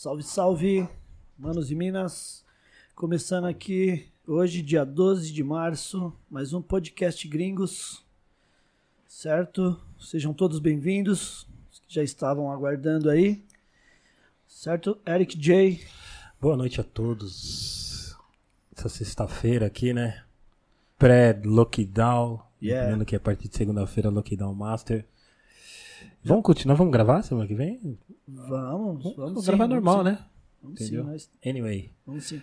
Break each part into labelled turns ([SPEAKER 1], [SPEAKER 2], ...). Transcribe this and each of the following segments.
[SPEAKER 1] Salve, salve, manos e minas. Começando aqui hoje, dia 12 de março, mais um podcast Gringos. Certo? Sejam todos bem-vindos. Os que já estavam aguardando aí. Certo? Eric J.
[SPEAKER 2] Boa noite a todos. Essa sexta-feira aqui, né? Pré-lockdown.
[SPEAKER 1] Yeah.
[SPEAKER 2] Lembrando que a partir de segunda-feira, lockdown master. Vamos continuar? Vamos gravar semana que vem?
[SPEAKER 1] Vamos, vamos,
[SPEAKER 2] Vamos
[SPEAKER 1] sim,
[SPEAKER 2] gravar normal,
[SPEAKER 1] sim.
[SPEAKER 2] né?
[SPEAKER 1] Vamos sim,
[SPEAKER 2] Entendeu?
[SPEAKER 1] nós-
[SPEAKER 2] Anyway.
[SPEAKER 1] vamos sim.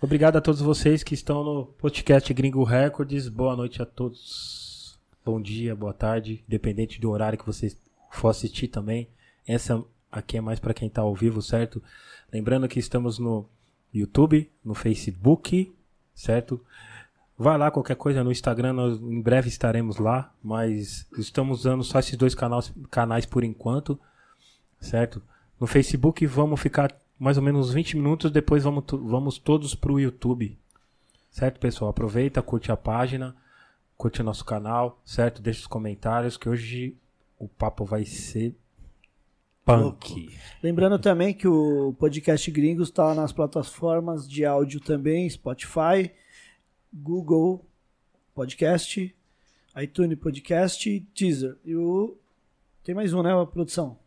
[SPEAKER 2] Obrigado a todos vocês que estão no podcast Gringo Records. Boa noite a todos. Bom dia, boa tarde, independente do horário que vocês for assistir também. Essa aqui é mais para quem tá ao vivo, certo? Lembrando que estamos no YouTube, no Facebook, certo? Vai lá, qualquer coisa no Instagram, nós em breve estaremos lá, mas estamos usando só esses dois canais, canais por enquanto, certo? No Facebook vamos ficar mais ou menos uns 20 minutos, depois vamos, vamos todos pro YouTube. Certo, pessoal? Aproveita, curte a página, curte o nosso canal, certo? Deixa os comentários que hoje o papo vai ser punk.
[SPEAKER 1] Lembrando também que o podcast Gringos está nas plataformas de áudio também, Spotify, Google Podcast, iTunes Podcast e Deezer. E o... Tem mais um, né, a produção?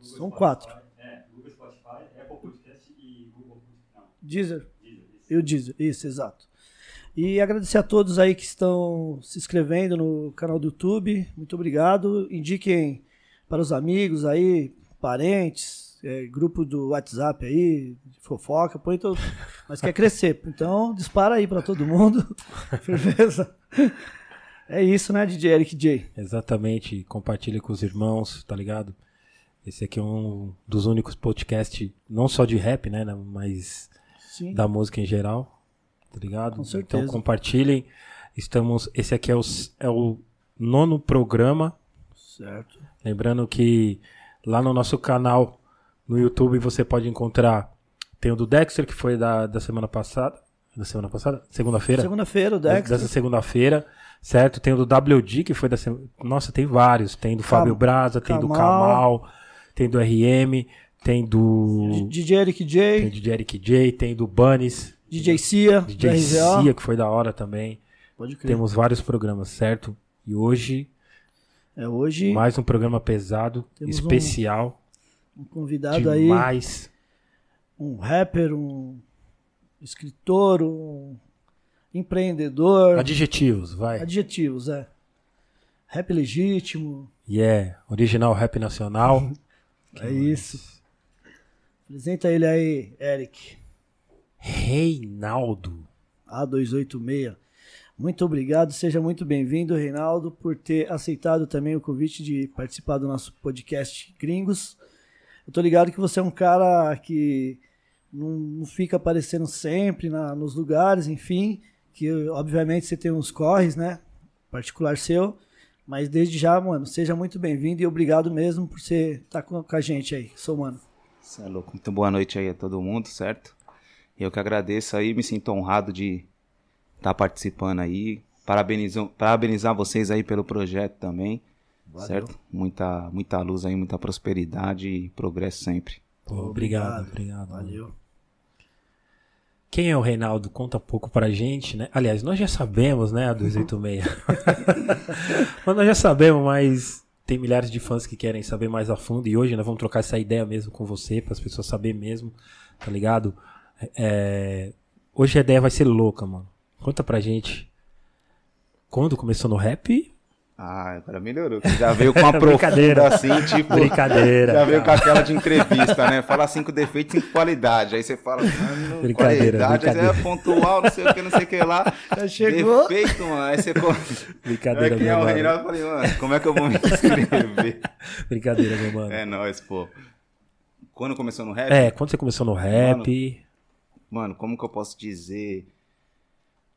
[SPEAKER 1] São quatro.
[SPEAKER 2] É, Google Spotify, Apple Podcast e Google.
[SPEAKER 1] Deezer. E o Deezer, isso, exato. E agradecer a todos aí que estão se inscrevendo no canal do YouTube. Muito obrigado. Indiquem para os amigos aí, parentes, é, grupo do WhatsApp aí, de fofoca, põe todo. Mas quer crescer. Então, dispara aí para todo mundo. Firmeza. É isso, né, DJ Eric J?
[SPEAKER 2] Exatamente, compartilhe com os irmãos, tá ligado? Esse aqui é um dos únicos podcasts, não só de rap, né, mas
[SPEAKER 1] Sim.
[SPEAKER 2] da música em geral, tá ligado?
[SPEAKER 1] Com certeza.
[SPEAKER 2] Então compartilhem. Estamos, esse aqui é o, é o nono programa.
[SPEAKER 1] Certo.
[SPEAKER 2] Lembrando que lá no nosso canal no YouTube você pode encontrar tem o do Dexter que foi da, da semana passada, da semana passada, segunda-feira.
[SPEAKER 1] Segunda-feira, o
[SPEAKER 2] Dessa
[SPEAKER 1] Dexter.
[SPEAKER 2] segunda-feira, certo? Tem o do WD, que foi da semana. Nossa, tem vários. Tem do Fábio Braza, tem do
[SPEAKER 1] Kamal.
[SPEAKER 2] Tem do RM, tem do.
[SPEAKER 1] DJ Eric
[SPEAKER 2] Tem
[SPEAKER 1] J,
[SPEAKER 2] do Eric J, tem do Bunnies,
[SPEAKER 1] DJ Cia,
[SPEAKER 2] DJ. Cia, que foi da hora também.
[SPEAKER 1] Pode crer.
[SPEAKER 2] Temos vários programas, certo? E hoje,
[SPEAKER 1] É hoje
[SPEAKER 2] mais um programa pesado, especial,
[SPEAKER 1] um convidado aí.
[SPEAKER 2] demais.
[SPEAKER 1] um rapper, um escritor, um empreendedor.
[SPEAKER 2] Adjetivos, vai.
[SPEAKER 1] Adjetivos, é. Rap legítimo,
[SPEAKER 2] Yeah, original rap nacional.
[SPEAKER 1] é isso. Apresenta ele aí, Eric.
[SPEAKER 2] Reinaldo.
[SPEAKER 1] A286. Muito obrigado, seja muito bem-vindo, Reinaldo, por ter aceitado também o convite de participar do nosso podcast Gringos. Eu tô ligado que você é um cara que não, não fica aparecendo sempre na- nos lugares, enfim, que obviamente você tem uns corres, né? Particular seu. Mas desde já, mano, seja muito bem-vindo e obrigado mesmo por você estar com, com a gente aí. Sou mano.
[SPEAKER 3] Cê é louco. Muito boa noite aí a todo mundo, certo? Eu que agradeço aí, me sinto honrado de estar participando aí. Parabenizar, parabenizar vocês aí pelo projeto também, certo? Muita, muita luz aí, muita prosperidade e progresso sempre.
[SPEAKER 2] Pô, obrigado, obrigado.
[SPEAKER 1] Valeu.
[SPEAKER 2] Quem é o Reinaldo? Conta um pouco pra gente, né? Aliás, nós já sabemos, né, a 286. mas nós já sabemos, mas tem milhares de fãs que querem saber mais a fundo. E hoje nós vamos trocar essa ideia mesmo com você, para as pessoas saberem mesmo, tá ligado? É, Hoje a ideia vai ser louca, mano. Conta pra gente. Quando começou no rap?
[SPEAKER 3] Ah, agora melhorou. Já veio com uma
[SPEAKER 2] Brincadeira.
[SPEAKER 3] profunda assim, tipo.
[SPEAKER 2] Brincadeira.
[SPEAKER 3] Já veio com aquela de entrevista, né? Fala cinco defeitos, cinco qualidades. Aí você fala, mano,
[SPEAKER 2] Brincadeira,
[SPEAKER 3] qualidade, aí
[SPEAKER 2] brincadeira.
[SPEAKER 3] é pontual, não sei o que, não sei o que lá.
[SPEAKER 1] Já chegou.
[SPEAKER 3] Defeito, mano. Aí você.
[SPEAKER 2] Brincadeira,
[SPEAKER 3] é
[SPEAKER 2] meu
[SPEAKER 3] o
[SPEAKER 2] mano.
[SPEAKER 3] Reinaldo? Eu falei, mano, como é que eu vou me inscrever?
[SPEAKER 2] Brincadeira, meu mano.
[SPEAKER 3] É nóis, pô. Quando começou no rap?
[SPEAKER 2] É, quando você começou no rap?
[SPEAKER 3] Mano, como que eu posso dizer?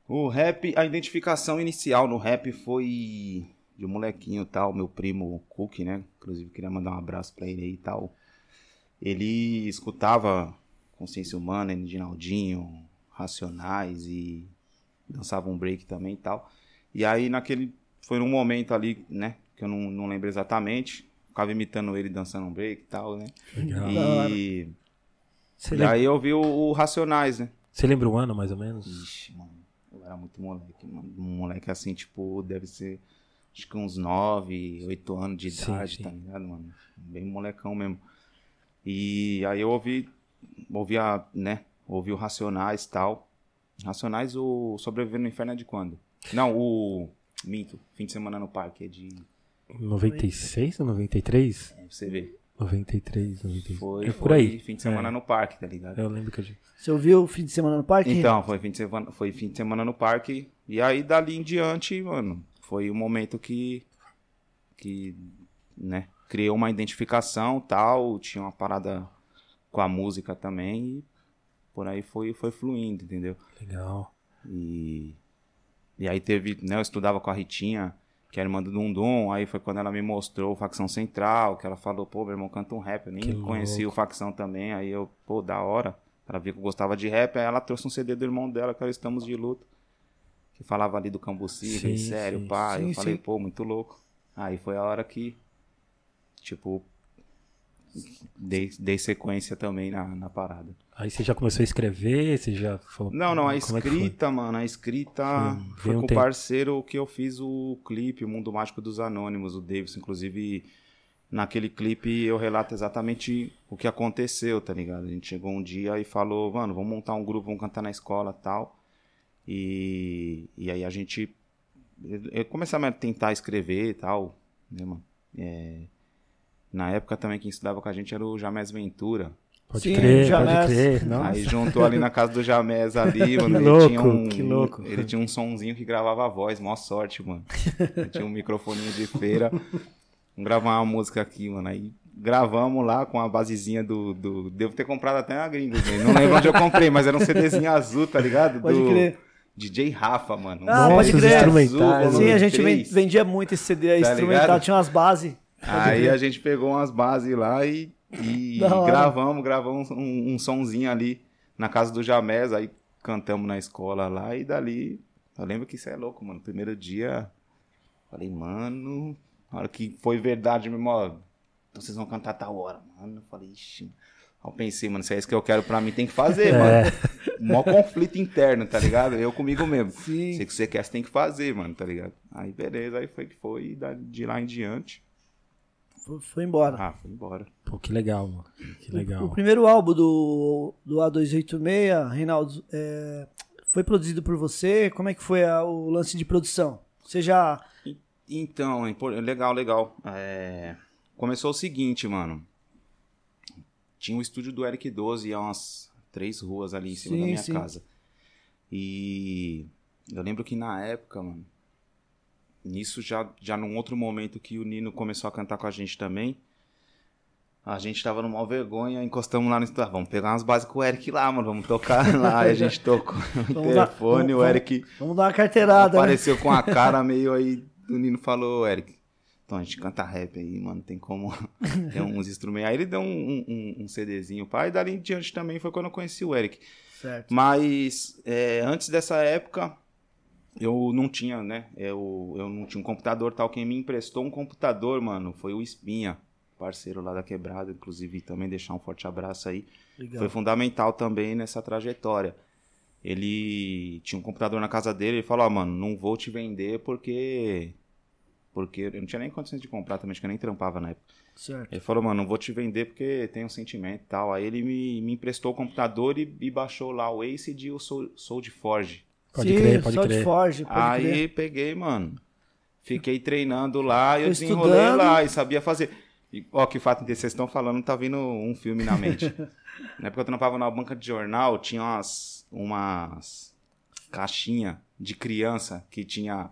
[SPEAKER 3] O rap, a identificação inicial no rap foi de um molequinho tal, meu primo Cook, né? Inclusive queria mandar um abraço pra ele aí e tal. Ele escutava Consciência Humana, Edinaldinho, Racionais e dançava um break também e tal. E aí naquele, foi num momento ali, né? Que eu não, não lembro exatamente. Ficava imitando ele dançando um break e tal, né?
[SPEAKER 2] Legal.
[SPEAKER 3] E E
[SPEAKER 2] lembra,
[SPEAKER 3] aí eu vi o, o Racionais, né?
[SPEAKER 2] você lembra o ano, mais ou menos?
[SPEAKER 3] Ixi, mano. Eu era muito moleque, mano. Um moleque assim, tipo, deve ser. Acho que uns 9, 8 anos de
[SPEAKER 2] Sim,
[SPEAKER 3] idade,
[SPEAKER 2] sim.
[SPEAKER 3] tá ligado, mano? Bem molecão mesmo. E aí eu ouvi. Ouvi a, né? Ouvi o Racionais e tal. Racionais, o Sobreviver no Inferno é de quando? Não, o. Minto, fim de semana no parque, é de.
[SPEAKER 2] 96 ou 93?
[SPEAKER 3] é, pra você ver.
[SPEAKER 2] 93, 96.
[SPEAKER 3] Foi,
[SPEAKER 2] é
[SPEAKER 3] foi
[SPEAKER 2] por aí.
[SPEAKER 3] fim de semana
[SPEAKER 2] É,
[SPEAKER 3] no parque, tá ligado?
[SPEAKER 2] Eu lembro que a gente.
[SPEAKER 1] Você ouviu o fim de semana no parque?
[SPEAKER 3] Então, foi fim, de semana, foi fim de semana no parque. E aí, dali em diante, mano, foi o momento que. que. né? Criou uma identificação tal. Tinha uma parada com a música também. E por aí foi, foi fluindo, entendeu?
[SPEAKER 2] Legal.
[SPEAKER 3] E. E aí teve. né? Eu estudava com a Ritinha, que era irmã do Dundum. Aí foi quando ela me mostrou o Facção Central, que ela falou, pô, meu irmão canta um rap. Eu nem
[SPEAKER 2] Que
[SPEAKER 3] conhecia o Facção também. Aí eu, pô, da hora. Ela viu que eu gostava de rap, aí ela trouxe um CD do irmão dela, que era Estamos de Luta. Que falava ali do Cambuci,
[SPEAKER 2] Sim,
[SPEAKER 3] bem sério,
[SPEAKER 2] sim.
[SPEAKER 3] pá.
[SPEAKER 1] Sim,
[SPEAKER 3] eu falei, pô, muito louco. Aí foi a hora que, tipo, dei, dei sequência também na, na parada.
[SPEAKER 2] Aí você já começou a escrever? Você já falou.
[SPEAKER 3] Não, não, a
[SPEAKER 2] é
[SPEAKER 3] escrita, mano, a escrita
[SPEAKER 2] Foi-
[SPEAKER 3] foi,
[SPEAKER 2] um
[SPEAKER 3] com o parceiro que eu fiz o clipe, o Mundo Mágico dos Anônimos, o Davis. Inclusive, naquele clipe eu relato exatamente o que aconteceu, tá ligado? A gente chegou um dia e falou, mano, vamos montar um grupo, vamos cantar na escola tal. E, e aí a gente. Eu eu comecei a tentar escrever e tal, né, mano? É, na época também quem estudava com a gente era o Jamés Ventura.
[SPEAKER 2] Pode
[SPEAKER 1] Sim,
[SPEAKER 2] crer,
[SPEAKER 1] Jamés.
[SPEAKER 2] pode crer. Nossa.
[SPEAKER 3] Aí juntou ali na casa do Jamés ali, mano. ele
[SPEAKER 2] louco,
[SPEAKER 3] tinha um,
[SPEAKER 2] que louco.
[SPEAKER 3] Ele tinha um sonzinho que gravava a voz, mó sorte, mano. Ele tinha um microfoninho de feira. Vamos gravar uma música aqui, mano. Aí gravamos lá com a basezinha do. do... Devo ter comprado até na gringa, né? Não lembro onde eu comprei, mas era um CDzinho azul, tá ligado?
[SPEAKER 1] Pode
[SPEAKER 3] do
[SPEAKER 1] crer.
[SPEAKER 3] DJ Rafa, mano.
[SPEAKER 1] Ah,
[SPEAKER 3] CD
[SPEAKER 1] pode crer.
[SPEAKER 3] azul,
[SPEAKER 2] Instrumentais.
[SPEAKER 1] Sim, a gente ven-
[SPEAKER 3] três.
[SPEAKER 1] vendia muito esse CD aí,
[SPEAKER 3] Tá
[SPEAKER 1] instrumental,
[SPEAKER 3] ligado?
[SPEAKER 1] tinha umas bases.
[SPEAKER 3] Aí a gente pegou umas bases lá e, e gravamos, gravamos um, um sonzinho ali na casa do Jamés, aí cantamos na escola lá e dali. Eu lembro que isso é louco, mano. Primeiro dia, falei, mano, na hora que foi verdade mesmo, ó, então vocês vão cantar tal hora, mano. Eu falei, ixi. Aí eu pensei, mano, se é isso que eu quero pra mim, tem que fazer,
[SPEAKER 2] É.
[SPEAKER 3] mano. Mó conflito interno, tá ligado? Eu comigo mesmo.
[SPEAKER 1] Sim.
[SPEAKER 3] Se que você quer, você tem que fazer, mano, tá ligado? Aí beleza, aí foi que foi, de lá em diante.
[SPEAKER 1] Foi- Foi embora.
[SPEAKER 3] Ah, foi embora.
[SPEAKER 2] Pô, que legal, mano. Que
[SPEAKER 1] O
[SPEAKER 2] legal.
[SPEAKER 1] primeiro álbum do, do A286, Reinaldo, é, foi produzido por você? Como é que foi a- o lance de produção? Você já...
[SPEAKER 3] Então, é legal, legal. É, Começou o seguinte, mano. Tinha o estúdio do Eric 12 a umas três ruas ali em cima
[SPEAKER 1] Sim,
[SPEAKER 3] da minha
[SPEAKER 1] sim.
[SPEAKER 3] casa. E eu lembro que na época, mano, nisso já, já num outro momento que o Nino começou a cantar com a gente também, a gente tava numa vergonha, encostamos lá no estúdio. Ah, vamos pegar umas bases com o Eric lá, mano, vamos tocar lá. Aí a gente tocou no
[SPEAKER 1] Vamos dar-
[SPEAKER 3] telefone, o
[SPEAKER 1] vamos-
[SPEAKER 3] Eric
[SPEAKER 1] Vamos dar uma carteirada, né?
[SPEAKER 3] apareceu com a cara meio aí. O Nino falou, Eric, então a gente canta rap aí, mano, tem como. tem uns instrumentos. Aí ele deu um, um, um CDzinho, pai, e dali em diante também foi quando eu conheci o Eric.
[SPEAKER 1] Certo.
[SPEAKER 3] Mas é, antes dessa época, eu não tinha, né? Eu, eu não tinha um computador tal. Quem me emprestou um computador, mano, foi o Espinha, parceiro lá da Quebrada. Inclusive, também deixar um forte abraço aí.
[SPEAKER 1] Legal.
[SPEAKER 3] Foi fundamental também nessa trajetória. Ele tinha um computador na casa dele e falou: Ó, mano, não vou te vender porque. Porque eu não tinha nem condições de comprar também, acho que eu nem trampava na época.
[SPEAKER 1] Certo.
[SPEAKER 3] Ele falou, mano, não vou te vender porque tem um sentimento e tal. Aí ele me, me emprestou o computador e, e baixou lá o Acid e o Soul, Soul de Forge.
[SPEAKER 2] Pode
[SPEAKER 1] Sim,
[SPEAKER 2] crer, pode
[SPEAKER 1] de
[SPEAKER 2] crer.
[SPEAKER 1] Forge, pode
[SPEAKER 3] Aí
[SPEAKER 1] crer.
[SPEAKER 3] peguei, mano. Fiquei treinando lá e eu desenrolei
[SPEAKER 1] estudando.
[SPEAKER 3] lá e sabia fazer. E, ó, que fato que vocês estão falando, tá vindo um filme na mente. na época eu trampava na banca de jornal, tinha umas, umas caixinhas de criança que tinha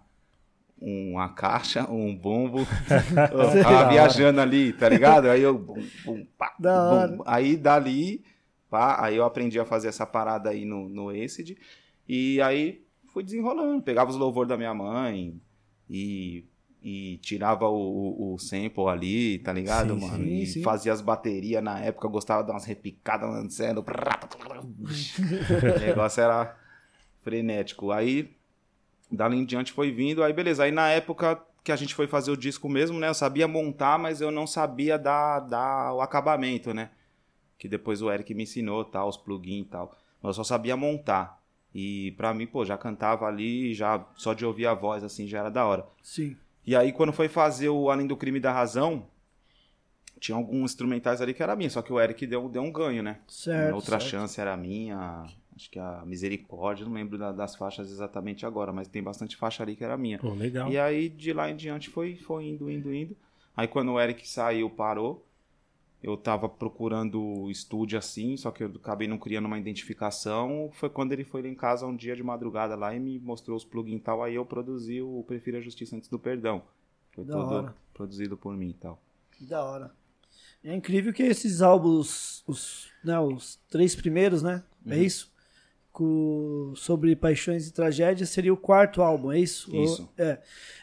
[SPEAKER 3] uma caixa, um bombo. eu tava viajando ali, tá ligado? Aí eu. Bum, bum, pá,
[SPEAKER 1] Da
[SPEAKER 3] bum. Aí dali, pá, aí eu aprendi a fazer essa parada aí no, no Acid. E aí fui desenrolando. Pegava os louvor da minha mãe e, e tirava o, o, o sample ali, tá ligado,
[SPEAKER 2] Sim,
[SPEAKER 3] mano?
[SPEAKER 1] sim,
[SPEAKER 3] e
[SPEAKER 1] sim.
[SPEAKER 3] fazia as baterias na época, eu gostava de dar umas repicadas lançando. o negócio era frenético. Aí, dali em diante foi vindo, aí beleza. Aí na época que a gente foi fazer o disco mesmo, né? Eu sabia montar, mas eu não sabia dar, dar o acabamento, né? que depois o Eric me ensinou, tal, os plugins e tal. Mas eu só sabia montar. E pra mim, pô, já cantava ali, já só de ouvir a voz assim já era da hora.
[SPEAKER 1] Sim.
[SPEAKER 3] E aí quando foi fazer o Além do Crime da Razão, tinha alguns instrumentais ali que era minha, só que o Eric deu, deu um ganho, né?
[SPEAKER 1] Certo.
[SPEAKER 3] Outra
[SPEAKER 1] certo.
[SPEAKER 3] chance era minha, acho que a Misericórdia, não lembro da- das faixas exatamente agora, mas tem bastante faixa ali que era minha.
[SPEAKER 2] Pô, legal.
[SPEAKER 3] E aí, de lá em diante, foi, foi indo, indo, indo. Aí, quando o Eric saiu, parou. Eu tava procurando estúdio assim, só que eu acabei não criando uma identificação. Foi quando ele foi lá em casa um dia de madrugada lá e me mostrou os plugins e tal. Aí eu produzi o Prefiro a Justiça Antes do Perdão. Foi
[SPEAKER 1] Da
[SPEAKER 3] todo
[SPEAKER 1] hora.
[SPEAKER 3] produzido por mim e tal.
[SPEAKER 1] Que da hora. É incrível que esses álbuns, os, né, os três primeiros, né? É
[SPEAKER 3] Uhum.
[SPEAKER 1] isso? Sobre paixões e tragédias seria o quarto álbum, é isso?
[SPEAKER 3] Isso.
[SPEAKER 1] Ou- é.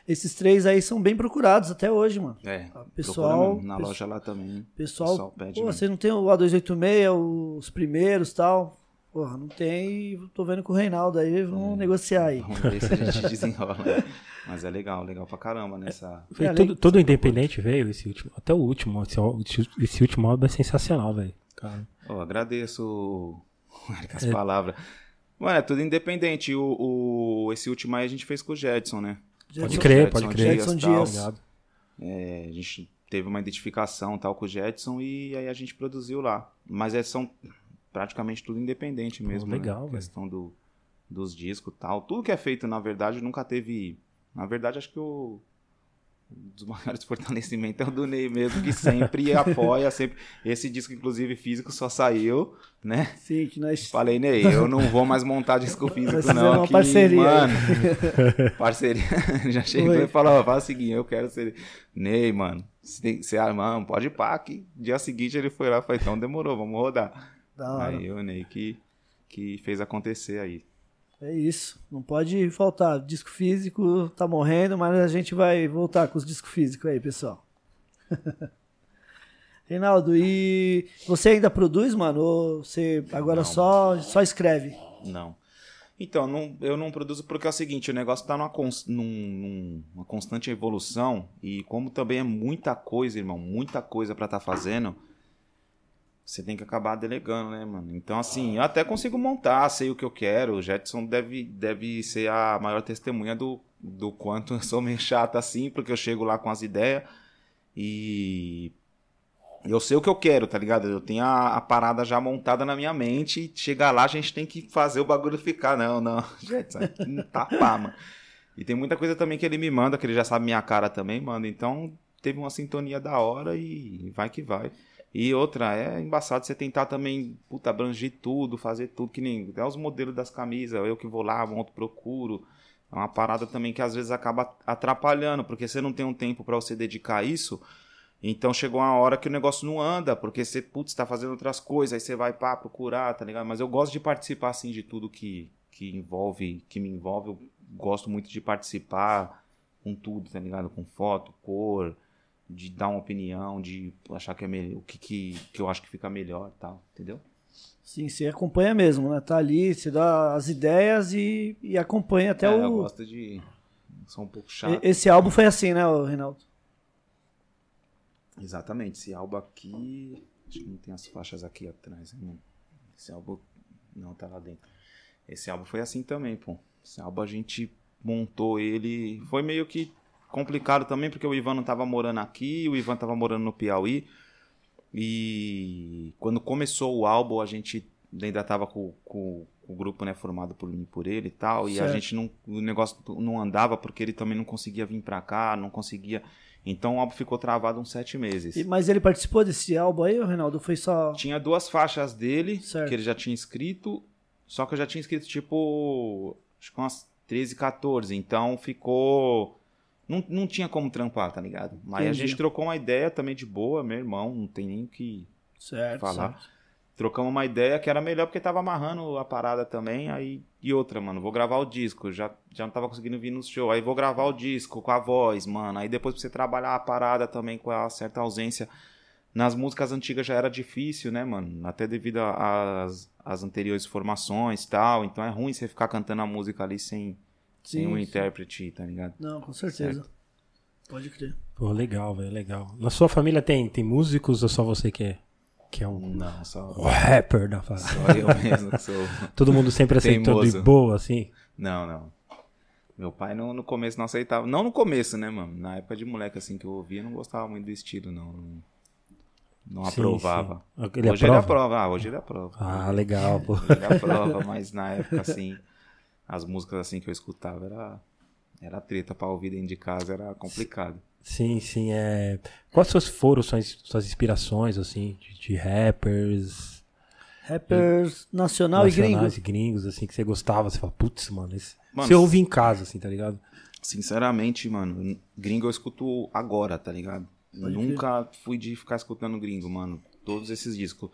[SPEAKER 1] Esses três aí são bem procurados até hoje, mano.
[SPEAKER 3] É, procura
[SPEAKER 1] pessoal-
[SPEAKER 3] mesmo. na loja lá também.
[SPEAKER 1] Pessoal,
[SPEAKER 3] pessoal pede
[SPEAKER 1] pô, você não tem o A286, os primeiros tal? Porra, não tem. Tô vendo com o Reinaldo aí, vamos
[SPEAKER 3] É.
[SPEAKER 1] negociar aí.
[SPEAKER 3] Vamos ver se a gente desenrola. né? Mas é legal, legal pra caramba nessa.
[SPEAKER 2] Foi
[SPEAKER 1] É,
[SPEAKER 2] todo,
[SPEAKER 1] além-
[SPEAKER 2] todo independente veio esse último. Até o último. Esse, esse último álbum é sensacional, velho. Cara.
[SPEAKER 3] Oh, agradeço as
[SPEAKER 2] É.
[SPEAKER 3] Mano, é tudo independente. O, o- esse último aí a gente fez com o Jedson, né?
[SPEAKER 2] Pode
[SPEAKER 1] Jedson-
[SPEAKER 2] crer,
[SPEAKER 3] Jedson
[SPEAKER 2] pode crer.
[SPEAKER 1] Jedson
[SPEAKER 3] tal.
[SPEAKER 1] Dias.
[SPEAKER 2] Obrigado.
[SPEAKER 3] É, a gente teve uma identificação tal com o Jetson e aí a gente produziu lá. Mas é, são praticamente tudo independente mesmo.
[SPEAKER 2] legal,
[SPEAKER 3] né?
[SPEAKER 2] velho.
[SPEAKER 3] questão do, dos discos e tal. Tudo que é feito, na verdade, nunca teve. Na verdade, acho que o. Um dos maiores fortalecimentos é o do Ney mesmo, que sempre apoia, sempre. Esse disco, inclusive, físico, só saiu, né?
[SPEAKER 1] Sim, que nós.
[SPEAKER 3] Falei, Ney, eu não vou mais montar disco físico, não.
[SPEAKER 1] uma
[SPEAKER 3] que,
[SPEAKER 1] parceria.
[SPEAKER 3] Mano, parceria. Já chegou e falou, faz o seguinte, eu quero ser... Ney, mano, você, você ah, mano, pode ir pá, que dia seguinte ele foi lá e falou, então demorou, vamos rodar.
[SPEAKER 1] Da hora.
[SPEAKER 3] Aí o Ney que, que fez acontecer aí.
[SPEAKER 1] É isso. Não pode faltar. Disco físico tá morrendo, mas a gente vai voltar com os discos físicos aí, pessoal. Reinaldo, e você ainda produz, mano? Ou você agora
[SPEAKER 3] Não.
[SPEAKER 1] só, só escreve?
[SPEAKER 3] Não. Então, não- eu não produzo porque é o seguinte, o negócio tá numa, num- num- numa constante evolução e como também é muita coisa, irmão, muita coisa pra estar fazendo, você tem que acabar delegando, né, mano? Então, assim, eu até consigo montar, sei o que eu quero, o Jetson deve, deve ser a maior testemunha do, do quanto eu sou meio chato assim, porque eu chego lá com as ideias e eu sei o que eu quero, tá ligado? Eu tenho a, a parada já montada na minha mente e chegar lá a gente tem que fazer o bagulho ficar. Não, não. Gente, não tapar, mano. E tem muita coisa também que ele me manda, que ele já sabe minha cara também, mano. Então teve uma sintonia da hora e vai que vai. E outra, é embaçado você tentar também, puta, abranger tudo, fazer tudo, que nem até os modelos das camisas, eu que vou lá, monto, procuro. É uma parada também que às vezes acaba atrapalhando, porque você não tem um tempo pra você dedicar a isso. Então chegou uma hora que o negócio não anda, porque você, putz, tá fazendo outras coisas, aí você vai pá, procurar, tá ligado? Mas eu gosto de participar, assim, de tudo que, que envolve, que me envolve. Eu gosto muito de participar com tudo, tá ligado? Com foto, cor, de dar uma opinião, de achar que é melhor, o que, que, que eu acho que fica melhor e tal, entendeu?
[SPEAKER 1] Sim, você acompanha mesmo, né? Tá ali, você dá as ideias e, e acompanha até
[SPEAKER 3] É, Eu
[SPEAKER 1] o.
[SPEAKER 3] gosto de. Sou um pouco chato.
[SPEAKER 1] Esse álbum foi assim, né, Reinaldo?
[SPEAKER 3] Exatamente, esse álbum aqui. Acho que não tem as faixas aqui atrás. Não. Esse álbum. Não, tá lá dentro. Esse álbum foi assim também, pô. Esse álbum a gente montou ele. Foi meio que complicado também, porque o Ivan não tava morando aqui, o Ivan tava morando no Piauí. E quando começou o álbum, a gente ainda tava com, com o grupo né, formado por mim por ele e tal. E a
[SPEAKER 1] Certo.
[SPEAKER 3] gente não. O negócio não andava porque ele também não conseguia vir pra cá, não conseguia. Então o álbum ficou travado uns sete meses.
[SPEAKER 1] E- mas ele participou desse álbum aí, Reinaldo? Foi só.
[SPEAKER 3] Tinha duas faixas dele,
[SPEAKER 1] Certo.
[SPEAKER 3] que ele já tinha escrito, só que eu já tinha escrito tipo, acho que umas 13, 14, então ficou... Não, não tinha como trampar, tá ligado? Mas a
[SPEAKER 1] Entendi.
[SPEAKER 3] gente trocou uma ideia também de boa, meu irmão, não tem nem o que
[SPEAKER 1] Certo.
[SPEAKER 3] falar.
[SPEAKER 1] certo.
[SPEAKER 3] Trocamos uma ideia que era melhor porque tava amarrando a parada também. Aí, e outra, mano, vou gravar o disco. Já, já não tava conseguindo vir no show. Aí vou gravar o disco com a voz, mano. Aí depois pra você trabalhar a parada também com a certa ausência. Nas músicas antigas já era difícil, né, mano? Até devido às às anteriores formações e tal. Então é ruim você ficar cantando a música ali sem, sem
[SPEAKER 1] Sim,
[SPEAKER 3] um
[SPEAKER 1] sim.
[SPEAKER 3] intérprete, tá ligado?
[SPEAKER 1] Não, com certeza. Pode crer.
[SPEAKER 2] Pô, legal, velho, legal. Na sua família tem, tem músicos ou só você que é, que é um,
[SPEAKER 3] Não, só,
[SPEAKER 2] o rapper da parada.
[SPEAKER 3] só eu mesmo que sou.
[SPEAKER 2] Todo mundo sempre aceitou de boa, assim.
[SPEAKER 3] Não, não. Meu pai no, no começo não aceitava. Não no começo, né, mano? Na época de moleque assim que eu ouvia, não gostava muito do estilo, não. Não, não
[SPEAKER 2] Sim,
[SPEAKER 3] aprovava.
[SPEAKER 2] sim. Ele
[SPEAKER 3] hoje ele
[SPEAKER 2] aprova?
[SPEAKER 3] aprova. Ah, hoje ele aprova.
[SPEAKER 2] Ah, legal, pô.
[SPEAKER 3] Hoje ele aprova, mas na época, assim, as músicas assim que eu escutava era, era treta pra ouvir dentro de casa, era complicado.
[SPEAKER 2] Sim, sim. É... Quais suas foram suas, suas inspirações, assim, de, de rappers
[SPEAKER 1] Rappers nacional e gringo.
[SPEAKER 2] nacionais e gringos, assim, que você gostava? Você fala, putz, mano, esse...
[SPEAKER 3] Mano,
[SPEAKER 2] você ouve em casa, assim, tá ligado?
[SPEAKER 3] Sinceramente, mano, gringo eu escuto agora, tá ligado?
[SPEAKER 1] Pode
[SPEAKER 3] Nunca fui de ficar escutando gringo, mano. Todos esses discos.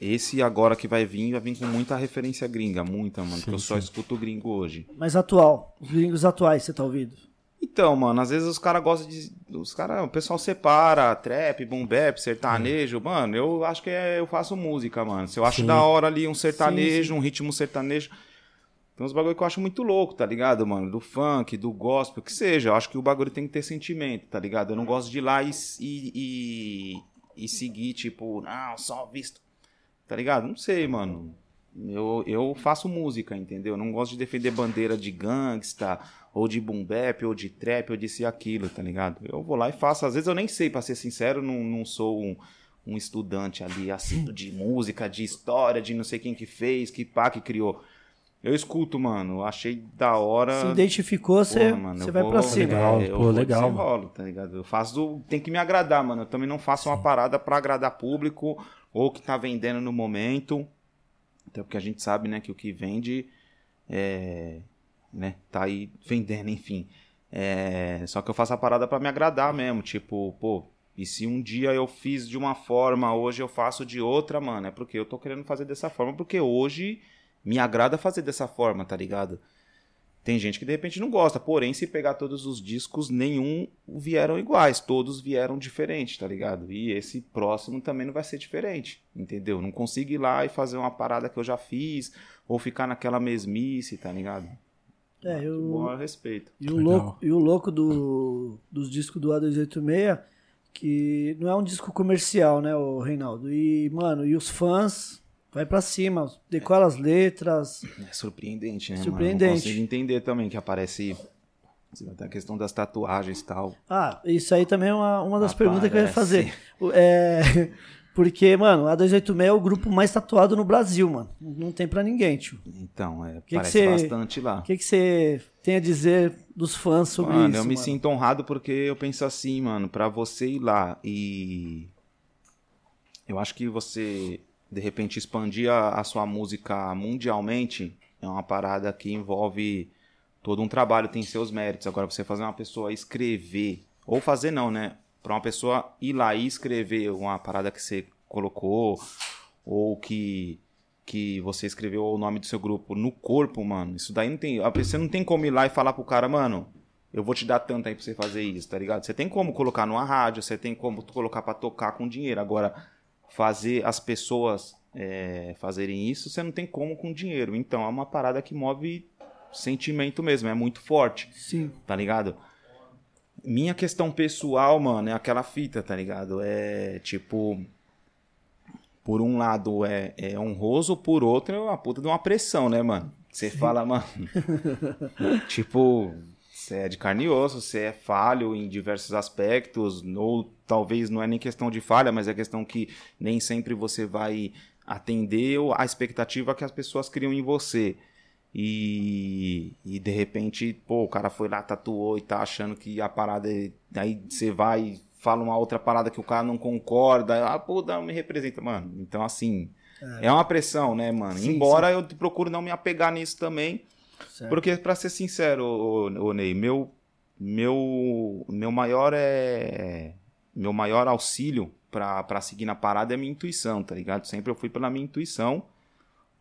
[SPEAKER 3] Esse agora que vai vir, vai vir com muita referência gringa, muita, mano. porque eu só escuto gringo hoje.
[SPEAKER 1] Mas atual. Os gringos atuais, você tá ouvindo?
[SPEAKER 3] Então, mano, às vezes os caras gostam de. Os caras, o pessoal separa trap, boom bap, sertanejo. Mano, eu acho que é, eu faço música, mano. Se eu acho
[SPEAKER 2] Sim.
[SPEAKER 3] da hora ali um sertanejo,
[SPEAKER 1] Sim,
[SPEAKER 3] um ritmo sertanejo. Tem uns bagulho que eu acho muito louco, tá ligado, mano? Do funk, do gospel, que seja. Eu acho que o bagulho tem que ter sentimento, tá ligado? Eu não gosto de ir lá e, e, e, e seguir, tipo, não, só visto. Tá ligado? Não sei, mano. Eu, eu faço música, entendeu? Eu não gosto de defender bandeira de gangsta, ou de boom bap, ou de trap, ou de isso e aquilo, tá ligado? Eu vou lá e faço. Às vezes eu nem sei, pra ser sincero, não, não sou um, um estudante ali, assíduo de música, de história, de não sei quem que fez, que pá, que criou. Eu escuto, mano. Achei da hora.
[SPEAKER 1] Se identificou, você, vai
[SPEAKER 3] vou-
[SPEAKER 1] pra cima.
[SPEAKER 2] Legal,
[SPEAKER 3] É, eu
[SPEAKER 2] pô,
[SPEAKER 3] vou
[SPEAKER 2] legal,
[SPEAKER 3] desenrolo, tá ligado? Eu faço. Tem que me agradar, mano. Eu também não faço uma parada pra agradar público ou que tá vendendo no momento. Até porque a gente sabe, né, que o que vende é. né, tá aí vendendo, enfim. É, só que eu faço a parada pra me agradar mesmo. Tipo, pô, e se um dia eu fiz de uma forma, hoje eu faço de outra, mano, é porque eu tô querendo fazer dessa forma, porque hoje me agrada fazer dessa forma, tá ligado? Tem gente que de repente não gosta, porém, se pegar todos os discos, nenhum vieram iguais, todos vieram diferentes, tá ligado? E esse próximo também não vai ser diferente, entendeu? Não consigo ir lá e fazer uma parada que eu já fiz, ou ficar naquela mesmice, tá ligado?
[SPEAKER 1] É, eu,
[SPEAKER 3] Bom a respeito.
[SPEAKER 1] E o
[SPEAKER 2] Legal.
[SPEAKER 1] louco, e o louco do, dos discos do A286, que não é um disco comercial, né, o Reinaldo? E, mano, e os fãs, vai pra cima, decora as letras.
[SPEAKER 3] É surpreendente, né?
[SPEAKER 1] Surpreendente.
[SPEAKER 3] Mano? Não consigo entender também que aparece a questão das tatuagens e tal.
[SPEAKER 1] Ah, isso aí também é uma, uma das
[SPEAKER 3] Aparece.
[SPEAKER 1] perguntas que eu ia fazer. É, porque, mano, o A286 é o grupo mais tatuado no Brasil, mano. Não tem pra ninguém, tio.
[SPEAKER 3] Então, é,
[SPEAKER 1] que
[SPEAKER 3] parece
[SPEAKER 1] você-
[SPEAKER 3] bastante lá.
[SPEAKER 1] O que, que você tem a dizer dos fãs sobre
[SPEAKER 3] mano,
[SPEAKER 1] isso?
[SPEAKER 3] eu me
[SPEAKER 1] mano?
[SPEAKER 3] sinto honrado porque eu penso assim, mano, pra você ir lá e. Eu acho que você, de repente, expandir a, a sua música mundialmente é uma parada que envolve todo um trabalho, tem seus méritos. Agora, você fazer uma pessoa escrever, ou fazer não, né? Pra uma pessoa ir lá e escrever uma parada que você colocou, ou que que você escreveu o nome do seu grupo no corpo, mano, isso daí não tem. Você não tem como ir lá e falar pro cara, mano, eu vou te dar tanto aí pra você fazer isso, tá ligado? Você tem como colocar numa rádio, você tem como colocar pra tocar com dinheiro. Agora, fazer as pessoas é, fazerem isso, você não tem como com dinheiro. Então, é uma parada que move sentimento mesmo, é muito forte
[SPEAKER 1] Sim.
[SPEAKER 3] tá ligado? Minha questão pessoal, mano, é aquela fita, tá ligado? É tipo. Por um lado é, é honroso, por outro é uma puta de uma pressão, né, mano? Você fala, mano. tipo, você é de carne e osso, você é falho em diversos aspectos, ou talvez não é nem questão de falha, mas é questão que nem sempre você vai atender a expectativa que as pessoas criam em você. E, e de repente, pô, o cara foi lá, tatuou e tá achando que a parada. é- Aí você vai e fala uma outra parada que o cara não concorda. Ah, pô, não me representa, mano. Então, assim, é, uma pressão, né, mano?
[SPEAKER 1] Sim,
[SPEAKER 3] Embora eu procuro não me apegar nisso também.
[SPEAKER 1] Certo.
[SPEAKER 3] Porque, pra ser sincero, ô, Ney, meu, meu, meu maior é. Meu maior auxílio pra seguir na parada é minha intuição, tá ligado? Sempre eu fui pela minha intuição.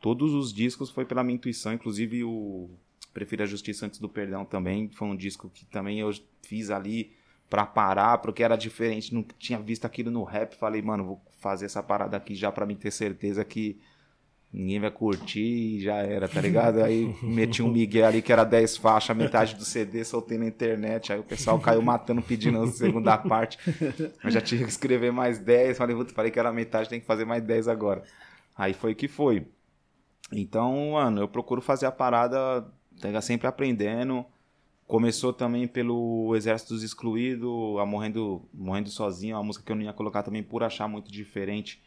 [SPEAKER 3] Todos os discos foi pela minha intuição, inclusive o Prefiro a Justiça Antes do Perdão também. Foi um disco que também eu fiz ali pra parar, porque era diferente, não tinha visto aquilo no rap. Falei, mano, vou fazer essa parada aqui já pra mim ter certeza que ninguém vai curtir e já era, tá ligado? Aí meti um Miguel ali que era 10 faixas, metade do CD, soltei na internet. Aí o pessoal caiu matando, pedindo a segunda parte. Eu já tinha que escrever mais 10. Falei, "Puta, falei que era metade, tem que fazer mais 10 agora. Aí foi que foi. Então, mano, eu procuro fazer a parada, tá sempre aprendendo. Começou também pelo Exército dos Excluídos, a Morrendo, Morrendo Sozinho, uma música que eu não ia colocar também por achar muito diferente.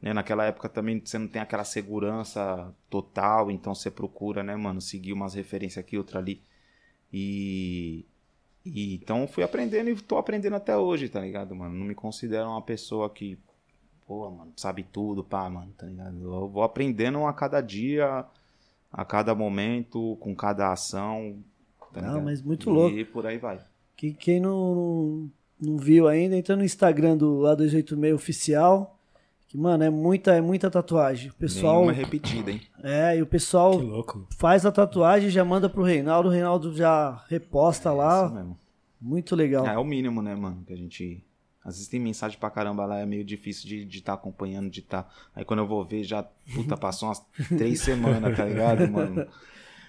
[SPEAKER 3] Né? Naquela época também você não tem aquela segurança total, então você procura, né, mano, seguir umas referências aqui, outra ali. E, e então fui aprendendo e tô aprendendo até hoje, tá ligado, mano? Não me considero uma pessoa que, pô, mano, sabe tudo, pá, mano, tá ligado? Eu vou aprendendo a cada dia, a cada momento, com cada ação. Tá
[SPEAKER 1] Não,
[SPEAKER 3] ligado?
[SPEAKER 1] mas muito
[SPEAKER 3] e
[SPEAKER 1] louco.
[SPEAKER 3] por aí vai.
[SPEAKER 1] Que, quem não, não, não viu ainda, entra no Instagram do A286 Oficial. Que, mano, é muita, é muita tatuagem. O pessoal.
[SPEAKER 3] Nenhuma repetida, hein?
[SPEAKER 1] É, e o pessoal
[SPEAKER 2] Que louco.
[SPEAKER 1] faz a tatuagem e já manda pro Reinaldo. O Reinaldo já reposta
[SPEAKER 3] É isso
[SPEAKER 1] lá.
[SPEAKER 3] mesmo.
[SPEAKER 1] Muito legal.
[SPEAKER 3] É, é o mínimo, né, mano? Que a gente. Às vezes tem mensagem pra caramba lá, é meio difícil de estar de tá acompanhando, de estar. Tá... Aí quando eu vou ver, já, puta, passou umas três semanas, tá ligado, mano?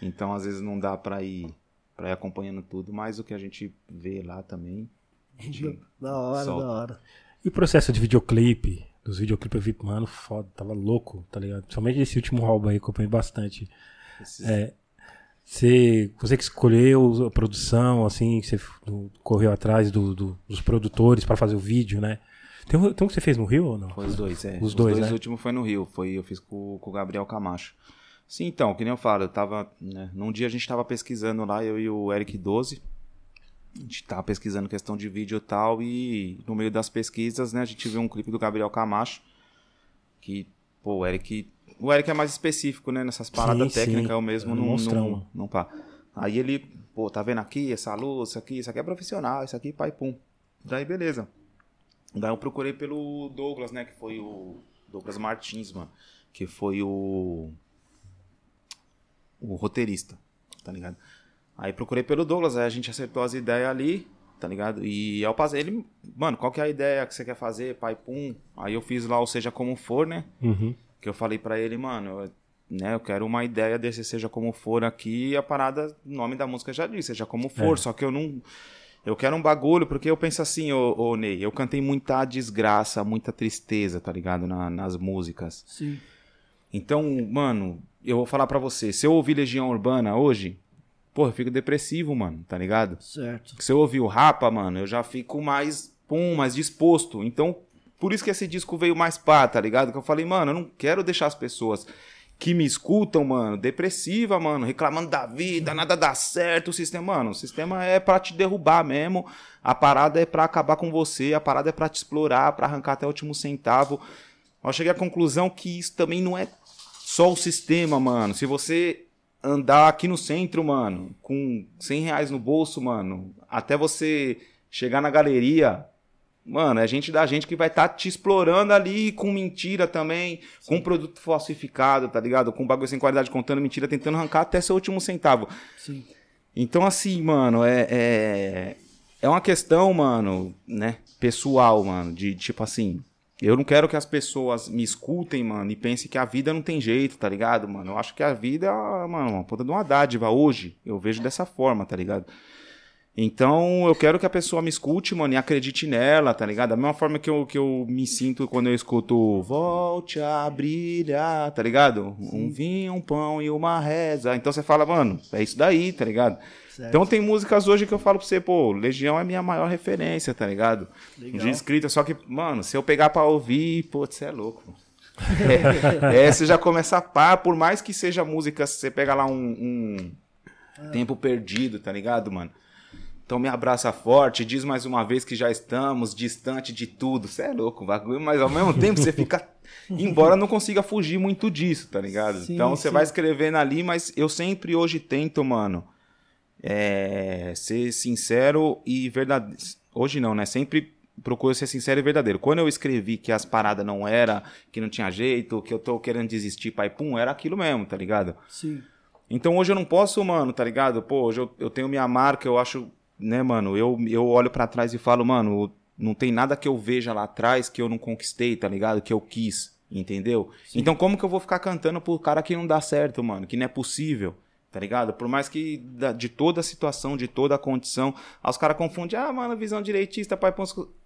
[SPEAKER 3] Então às vezes não dá pra ir, pra ir acompanhando tudo, mas o que a gente vê lá também. a gente
[SPEAKER 1] Da hora,
[SPEAKER 3] solta.
[SPEAKER 1] da hora.
[SPEAKER 2] E o processo de videoclipe? Dos videoclipes eu vi, mano, foda, tava louco, tá ligado? Principalmente esse último álbum aí, acompanhei bastante. É, você, você que escolheu a produção, assim, você correu atrás do- do- dos produtores pra fazer o vídeo, né? Tem um, tem um que você fez no Rio ou não?
[SPEAKER 3] Foi os dois, é.
[SPEAKER 2] Os dois, né?
[SPEAKER 3] últimos foi no Rio. Foi, eu fiz com, com o Gabriel Camacho. Sim, então, que nem eu falo, eu tava. Né, num dia a gente tava pesquisando lá, eu e o Eric 12. A gente tava pesquisando questão de vídeo e tal, e no meio das pesquisas, né, a gente viu um clipe do Gabriel Camacho. Que, pô, o Eric. O Eric é mais específico, né? Nessas paradas
[SPEAKER 2] Sim,
[SPEAKER 3] técnicas,
[SPEAKER 2] sim.
[SPEAKER 3] eu mesmo
[SPEAKER 2] É
[SPEAKER 3] não, não, não pá. Aí ele, pô, tá vendo aqui essa luz, isso aqui, isso aqui é profissional, isso aqui, pai, pum. Daí beleza. Daí eu procurei pelo Douglas, né? Que foi o Douglas Martins, mano. Que foi o. O roteirista, tá ligado? Aí procurei pelo Douglas, aí a gente acertou as ideias ali, tá ligado? E ao fazer ele, mano, qual que é a ideia que você quer fazer? Pai, pum. Aí eu fiz lá, ou seja, como for, né?
[SPEAKER 2] Uhum.
[SPEAKER 3] Que eu falei pra ele, mano, eu, né, eu quero uma ideia desse seja como for aqui, e a parada, o nome da música já diz, seja como for,
[SPEAKER 2] É.
[SPEAKER 3] só que eu não. Eu quero um bagulho, porque eu penso assim, ô, ô Ney, eu cantei muita desgraça, muita tristeza, tá ligado? Na- nas músicas.
[SPEAKER 1] Sim.
[SPEAKER 3] Então, mano, eu vou falar pra você, se eu ouvir Legião Urbana hoje, pô, eu fico depressivo, mano, tá ligado?
[SPEAKER 1] Certo.
[SPEAKER 3] Se eu ouvir o Rapa, mano, eu já fico mais, pum, mais disposto. Então, por isso que esse disco veio mais pá, tá ligado? Que eu falei, mano, eu não quero deixar as pessoas que me escutam, mano, depressiva, mano, reclamando da vida, nada dá certo, o sistema, mano, o sistema é pra te derrubar mesmo, a parada é pra acabar com você, a parada é pra te explorar, pra arrancar até o último centavo. Eu cheguei à conclusão que isso também não é só o sistema, mano. Se você andar aqui no centro, mano, com 100 reais no bolso, mano, até você chegar na galeria, mano, é gente da gente que vai estar te explorando ali com mentira também, com produto falsificado, tá ligado? Com bagulho sem qualidade, contando mentira, tentando arrancar até seu último centavo.
[SPEAKER 1] Sim.
[SPEAKER 3] Então, assim, mano, é, é, é uma questão, mano, né, pessoal, mano, de tipo assim. Eu não quero que as pessoas me escutem, mano, e pensem que a vida não tem jeito, tá ligado, mano? Eu acho que a vida é, mano, uma puta de uma dádiva hoje. Eu vejo dessa forma, tá ligado? Então, eu quero que a pessoa me escute, mano, e acredite nela, tá ligado? Da mesma forma que eu, que eu me sinto quando eu escuto Volte a brilhar, tá ligado? Um vinho, um pão e uma reza. Então você fala, mano, é isso daí, tá ligado?
[SPEAKER 1] Certo.
[SPEAKER 3] Então tem músicas hoje que eu falo pra você, pô, Legião é minha maior referência, tá ligado?
[SPEAKER 1] Legal.
[SPEAKER 3] De escrita, só que, mano, se eu pegar pra ouvir, pô, você é louco. É, é, você já começa a pá, por mais que seja música, se você pega lá um, um tempo perdido, tá ligado, mano? Então me abraça forte, diz mais uma vez que já estamos distante de tudo. Você é louco, bagulho, mas ao mesmo tempo você fica. Embora não consiga fugir muito disso, tá ligado?
[SPEAKER 1] Sim,
[SPEAKER 3] então você
[SPEAKER 1] sim.
[SPEAKER 3] vai escrevendo ali, mas eu sempre hoje tento, mano, é, ser sincero e verdadeiro. Hoje não, né? Sempre procuro ser sincero e verdadeiro. Quando eu escrevi que as paradas não era, que não tinha jeito, que eu tô querendo desistir, pai, pum, era aquilo mesmo, tá ligado?
[SPEAKER 1] Sim.
[SPEAKER 3] Então hoje eu não posso, mano, tá ligado? Pô, hoje eu, eu tenho minha marca, eu acho, né, mano, eu, eu olho pra trás e falo, mano, não tem nada que eu veja lá atrás que eu não conquistei, tá ligado? Que eu quis. Entendeu? Então como que eu vou ficar cantando pro cara que não dá certo, mano? Que não é possível. Tá ligado? Por mais que de toda a situação, de toda a condição, aí os caras confundem, ah, mano, visão direitista, pai,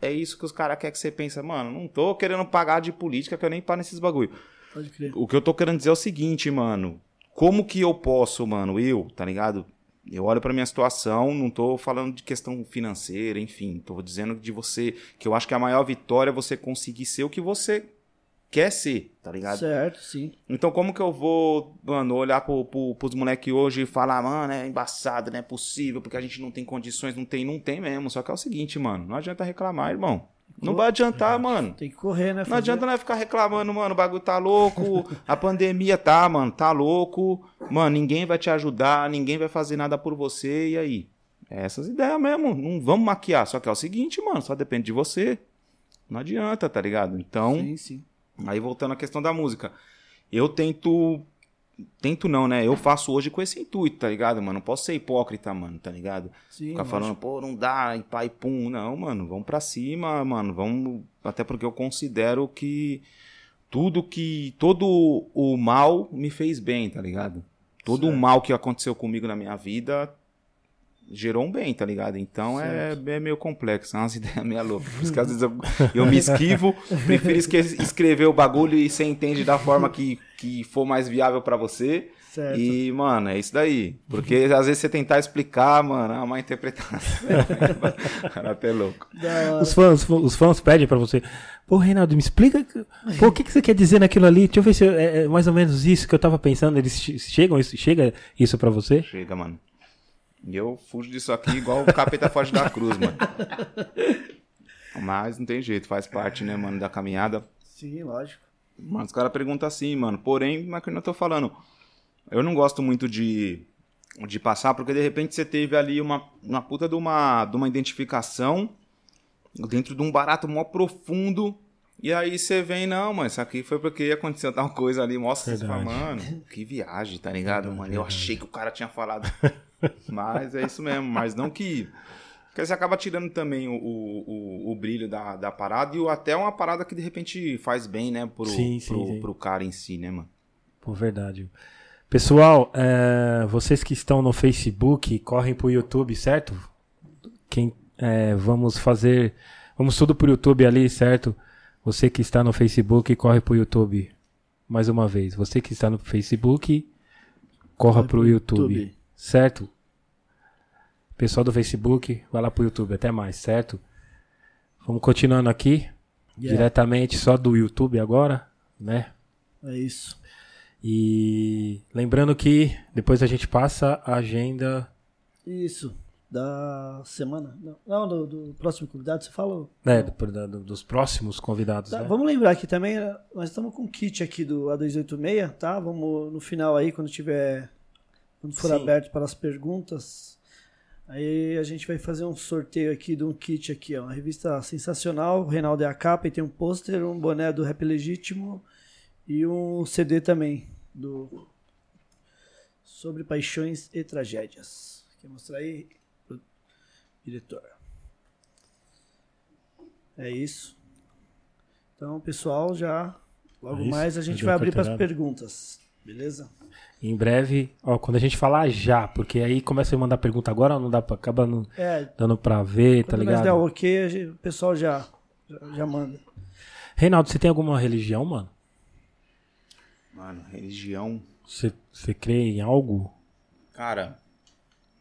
[SPEAKER 3] é isso que os caras querem que você pensa, mano, não tô querendo pagar de política, que eu nem paro nesses bagulho.
[SPEAKER 1] Pode crer.
[SPEAKER 3] O que eu tô querendo dizer é o seguinte, mano. Como que eu posso, mano, eu, tá ligado? Eu olho pra minha situação, não tô falando de questão financeira, enfim, tô dizendo de você, que eu acho que a maior vitória é você conseguir ser o que você quer ser, tá ligado?
[SPEAKER 1] Certo, sim.
[SPEAKER 3] Então como que eu vou, mano, olhar pro, pro, pros moleques hoje e falar, mano, é embaçado, não é possível, porque a gente não tem condições, não tem, não tem mesmo. Só que é o seguinte, mano, não adianta reclamar, irmão. Não vai adiantar, mano.
[SPEAKER 1] Tem que correr, né?
[SPEAKER 3] Não
[SPEAKER 1] fazer-
[SPEAKER 3] adianta nós ficar reclamando, mano, o bagulho tá louco, a pandemia tá, mano, tá louco. Mano, ninguém vai te ajudar, ninguém vai fazer nada por você, e aí? É essas ideias mesmo, não vamos maquiar. Só que é o seguinte, mano, só depende de você. Não adianta, tá ligado? Então,
[SPEAKER 1] Sim, sim.
[SPEAKER 3] aí voltando à questão da música. Eu tento. Tento não, né? Eu faço hoje com esse intuito, tá ligado, mano? Não posso ser hipócrita, mano, tá ligado?
[SPEAKER 1] sim
[SPEAKER 3] Ficar falando, pô, não dá, e pai, pum. Não, mano, vamos pra cima, mano. Vamos. Até porque eu considero que tudo que. Todo o mal me fez bem, tá ligado? Todo o
[SPEAKER 1] Certo.
[SPEAKER 3] mal que aconteceu comigo na minha vida gerou um bem, tá ligado? Então é, é meio complexo, é umas ideias meio loucas. Por isso que às vezes eu, eu me esquivo, prefiro escrever o bagulho e você entende da forma que, que for mais viável pra você.
[SPEAKER 1] Certo.
[SPEAKER 3] E, mano, é isso daí. Porque às vezes você tentar explicar, mano, é uma interpretação. Cara, até louco.
[SPEAKER 1] Da hora.
[SPEAKER 2] Os fãs, os fãs pedem pra você. Pô, Reinaldo, me explica. Pô, o que, que você quer dizer naquilo ali? Deixa eu ver se é, é mais ou menos isso que eu tava pensando. Eles che- chegam, isso, chega isso pra você?
[SPEAKER 3] Chega, mano. E eu fujo disso aqui igual o capeta foge da cruz, mano. Mas não tem jeito, faz parte, né, mano, da caminhada.
[SPEAKER 1] Sim, lógico.
[SPEAKER 3] Mas os caras perguntam assim, mano. Porém, mas que eu tô falando. Eu não gosto muito de, de passar, porque de repente você teve ali uma, uma puta de uma, de uma identificação dentro de um barato mó profundo. E aí você vem, não, mano, isso aqui foi porque aconteceu tal coisa ali. Mostra, você fala,
[SPEAKER 2] Verdade.
[SPEAKER 3] mano, que viagem, tá ligado, mano? Eu achei que o cara tinha falado. Mas é isso mesmo, mas não que. Porque você acaba tirando também o, o, o, brilho da, da parada e o- até uma parada que de repente faz bem, né, pro,
[SPEAKER 2] Sim, sim,
[SPEAKER 3] pro,
[SPEAKER 2] sim.
[SPEAKER 3] pro cara em si, né, mano?
[SPEAKER 2] Pô, verdade. Pessoal, é, vocês que estão no Facebook, correm pro YouTube, certo? Quem, é, vamos fazer. Vamos tudo pro YouTube ali, certo? Você que está no Facebook, corre pro YouTube. Mais uma vez. Você que está no Facebook, corra
[SPEAKER 1] Corre
[SPEAKER 2] pro
[SPEAKER 1] pro
[SPEAKER 2] YouTube.
[SPEAKER 1] YouTube.
[SPEAKER 2] Certo? Pessoal do Facebook, vai lá pro YouTube. Até mais, certo? Vamos continuando aqui.
[SPEAKER 1] Yeah,
[SPEAKER 2] Diretamente só do YouTube agora, né?
[SPEAKER 1] É isso.
[SPEAKER 2] E lembrando que depois a gente passa a agenda.
[SPEAKER 1] Isso. Da semana? Não, não, do, do próximo convidado, você falou?
[SPEAKER 2] Né, do- do- dos próximos convidados.
[SPEAKER 1] Tá,
[SPEAKER 2] né?
[SPEAKER 1] Vamos lembrar aqui também, nós estamos com o kit aqui do A286, tá? Vamos no final aí, quando tiver. Quando for
[SPEAKER 2] Sim.
[SPEAKER 1] aberto para as perguntas. Aí a gente vai fazer um sorteio aqui de um kit aqui, ó. Uma revista sensacional, o Reinaldo é a capa e tem um pôster, um boné do Rap Legítimo e um CD também do Sobre Paixões e Tragédias. Quer mostrar aí, pro diretor? É isso. Então, pessoal, já logo
[SPEAKER 2] É
[SPEAKER 1] mais a gente vai abrir para as perguntas. Beleza?
[SPEAKER 2] Em breve, ó, quando a gente falar já, porque aí começa a mandar pergunta agora, não dá pra, acaba não
[SPEAKER 1] É,
[SPEAKER 2] dando pra ver, tá
[SPEAKER 1] quando nós der
[SPEAKER 2] ligado?
[SPEAKER 1] o ok, gente- o pessoal já, já, já manda.
[SPEAKER 2] Reinaldo, você tem alguma religião, mano?
[SPEAKER 3] Mano, religião.
[SPEAKER 2] Você, você crê em algo?
[SPEAKER 3] Cara,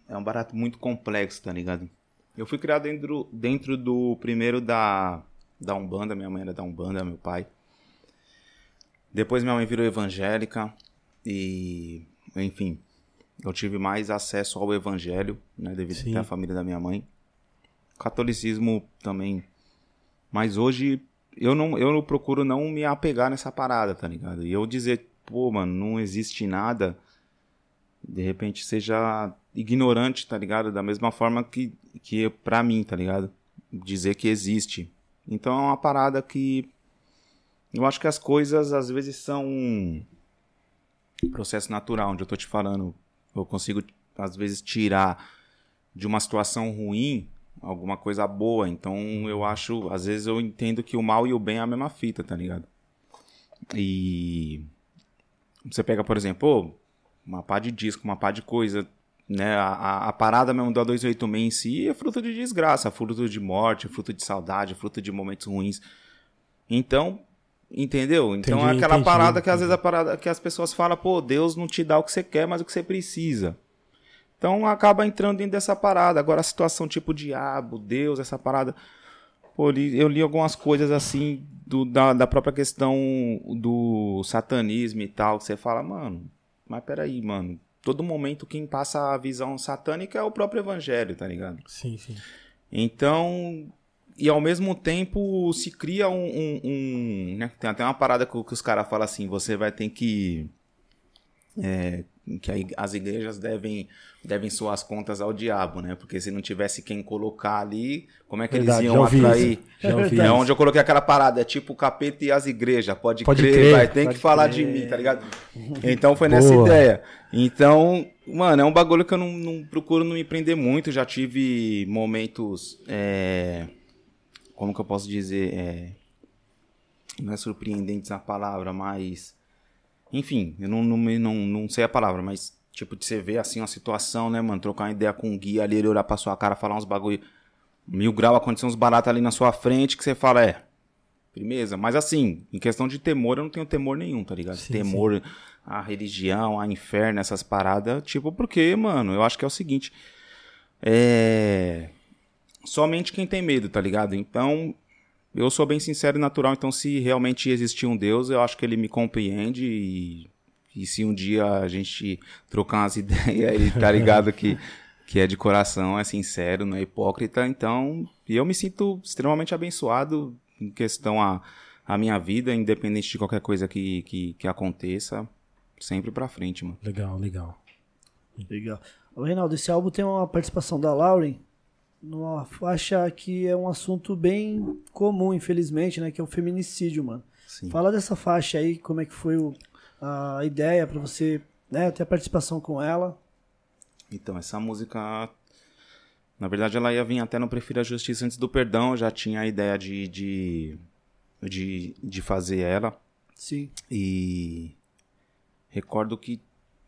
[SPEAKER 3] é um barato muito complexo, tá ligado? Eu fui criado dentro, dentro do primeiro da, da Umbanda, minha mãe era da Umbanda, meu pai. Depois minha mãe virou evangélica e, enfim, eu tive mais acesso ao evangelho, né, devido
[SPEAKER 2] Sim.
[SPEAKER 3] até à família da minha mãe. Catolicismo também. Mas hoje eu não, eu procuro não me apegar nessa parada, tá ligado? E eu dizer, pô, mano, não existe nada de repente seja ignorante, tá ligado? Da mesma forma que, que pra mim, tá ligado? Dizer que existe. Então é uma parada que eu acho que as coisas às vezes são processo natural, onde eu tô te falando, eu consigo às vezes tirar de uma situação ruim alguma coisa boa. Então eu acho, às vezes eu entendo que o mal e o bem é a mesma fita, tá ligado? E você pega, por exemplo, uma pá de disco, uma pá de coisa, né? A, a, parada mesmo do A286 em si é fruto de desgraça, fruto de morte, fruto de saudade, fruto de momentos ruins. Então, entendeu? Então
[SPEAKER 2] Entendi,
[SPEAKER 3] é aquela
[SPEAKER 2] entendi,
[SPEAKER 3] parada que às
[SPEAKER 2] entendi.
[SPEAKER 3] vezes a parada que as pessoas falam, pô, Deus não te dá o que você quer, mas o que você precisa. Então acaba entrando dentro dessa parada. Agora a situação tipo diabo, Deus, essa parada. Pô, eu li algumas coisas assim do- da, da própria questão do satanismo e tal. Que você fala, mano, mas peraí, mano. Todo momento quem passa a visão satânica é o próprio evangelho, tá ligado?
[SPEAKER 2] Sim, sim.
[SPEAKER 3] Então, e ao mesmo tempo se cria um. um- um, né? Tem até uma parada que, que os caras falam assim: você vai ter que. é, que as igrejas devem, devem suas contas ao diabo, né? Porque se não tivesse quem colocar ali, como é que
[SPEAKER 2] Verdade,
[SPEAKER 3] eles iam atrair?
[SPEAKER 2] isso.
[SPEAKER 3] É
[SPEAKER 2] isso.
[SPEAKER 3] onde eu coloquei aquela parada, é tipo o capeta e as igrejas. Pode,
[SPEAKER 2] Pode
[SPEAKER 3] crer,
[SPEAKER 2] crer,
[SPEAKER 3] vai, tem que falar
[SPEAKER 1] crer.
[SPEAKER 3] de mim, tá ligado? Então foi nessa
[SPEAKER 2] Boa.
[SPEAKER 3] ideia. Então, mano, é um bagulho que eu não, não procuro não me prender muito. Já tive momentos. é, como que eu posso dizer? É, não é surpreendentes a palavra, mas. Enfim, eu não, não, não, não sei a palavra, mas. Tipo, de você ver assim uma situação, né, mano? Trocar uma ideia com um guia ali, ele olhar pra sua cara, falar uns bagulho. Mil grau, acontecer uns baratos ali na sua frente que você fala, é. Firmeza. Mas assim, em questão de temor, eu não tenho temor nenhum, tá ligado?
[SPEAKER 2] Sim,
[SPEAKER 3] temor à religião, a inferno, essas paradas. Tipo, porque, mano, eu acho que é o seguinte. É. Somente quem tem medo, tá ligado? Então, eu sou bem sincero e natural. Então, se realmente existir um Deus, eu acho que ele me compreende. E, e se um dia a gente trocar umas ideias, ele tá ligado que, que é de coração, é sincero, não é hipócrita. Então, eu me sinto extremamente abençoado em questão a, a minha vida, independente de qualquer coisa que, que, que aconteça. Sempre pra frente, mano.
[SPEAKER 2] Legal, legal.
[SPEAKER 1] Legal. Reinaldo, esse álbum tem uma participação da Lauren numa faixa que é um assunto bem comum, infelizmente, né? Que é o feminicídio, mano.
[SPEAKER 3] Sim.
[SPEAKER 1] Fala dessa faixa aí, como é que foi o- a ideia pra você, né? Ter a participação com ela.
[SPEAKER 3] Então, essa música. Na verdade, ela ia vir até no Prefiro a Justiça antes do Perdão. Eu já tinha a ideia de, de, de, de fazer ela.
[SPEAKER 1] Sim.
[SPEAKER 3] E recordo que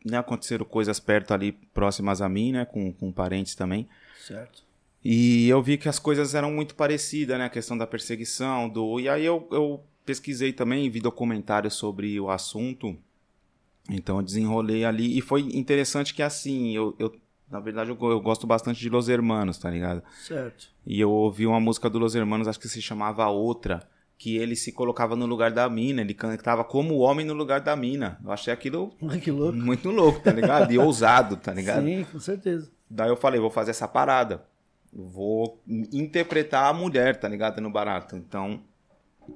[SPEAKER 3] né, aconteceram coisas perto ali, próximas a mim, né? Com, com parentes também.
[SPEAKER 1] Certo.
[SPEAKER 3] E eu vi que as coisas eram muito parecidas, né? A questão da perseguição, do. E aí eu, eu pesquisei também, vi documentários sobre o assunto. Então eu desenrolei ali. E foi interessante que assim, eu, eu na verdade eu, eu gosto bastante de Los Hermanos, tá ligado?
[SPEAKER 1] Certo.
[SPEAKER 3] E eu ouvi uma música do Los Hermanos, acho que se chamava Outra, que ele se colocava no lugar da mina, ele cantava como o homem no lugar da mina. Eu achei aquilo
[SPEAKER 1] que louco.
[SPEAKER 3] muito louco, tá ligado? E ousado, tá ligado?
[SPEAKER 1] Sim, com certeza.
[SPEAKER 3] Daí eu falei, vou fazer essa parada. Vou interpretar a mulher, tá ligado? No barato. Então,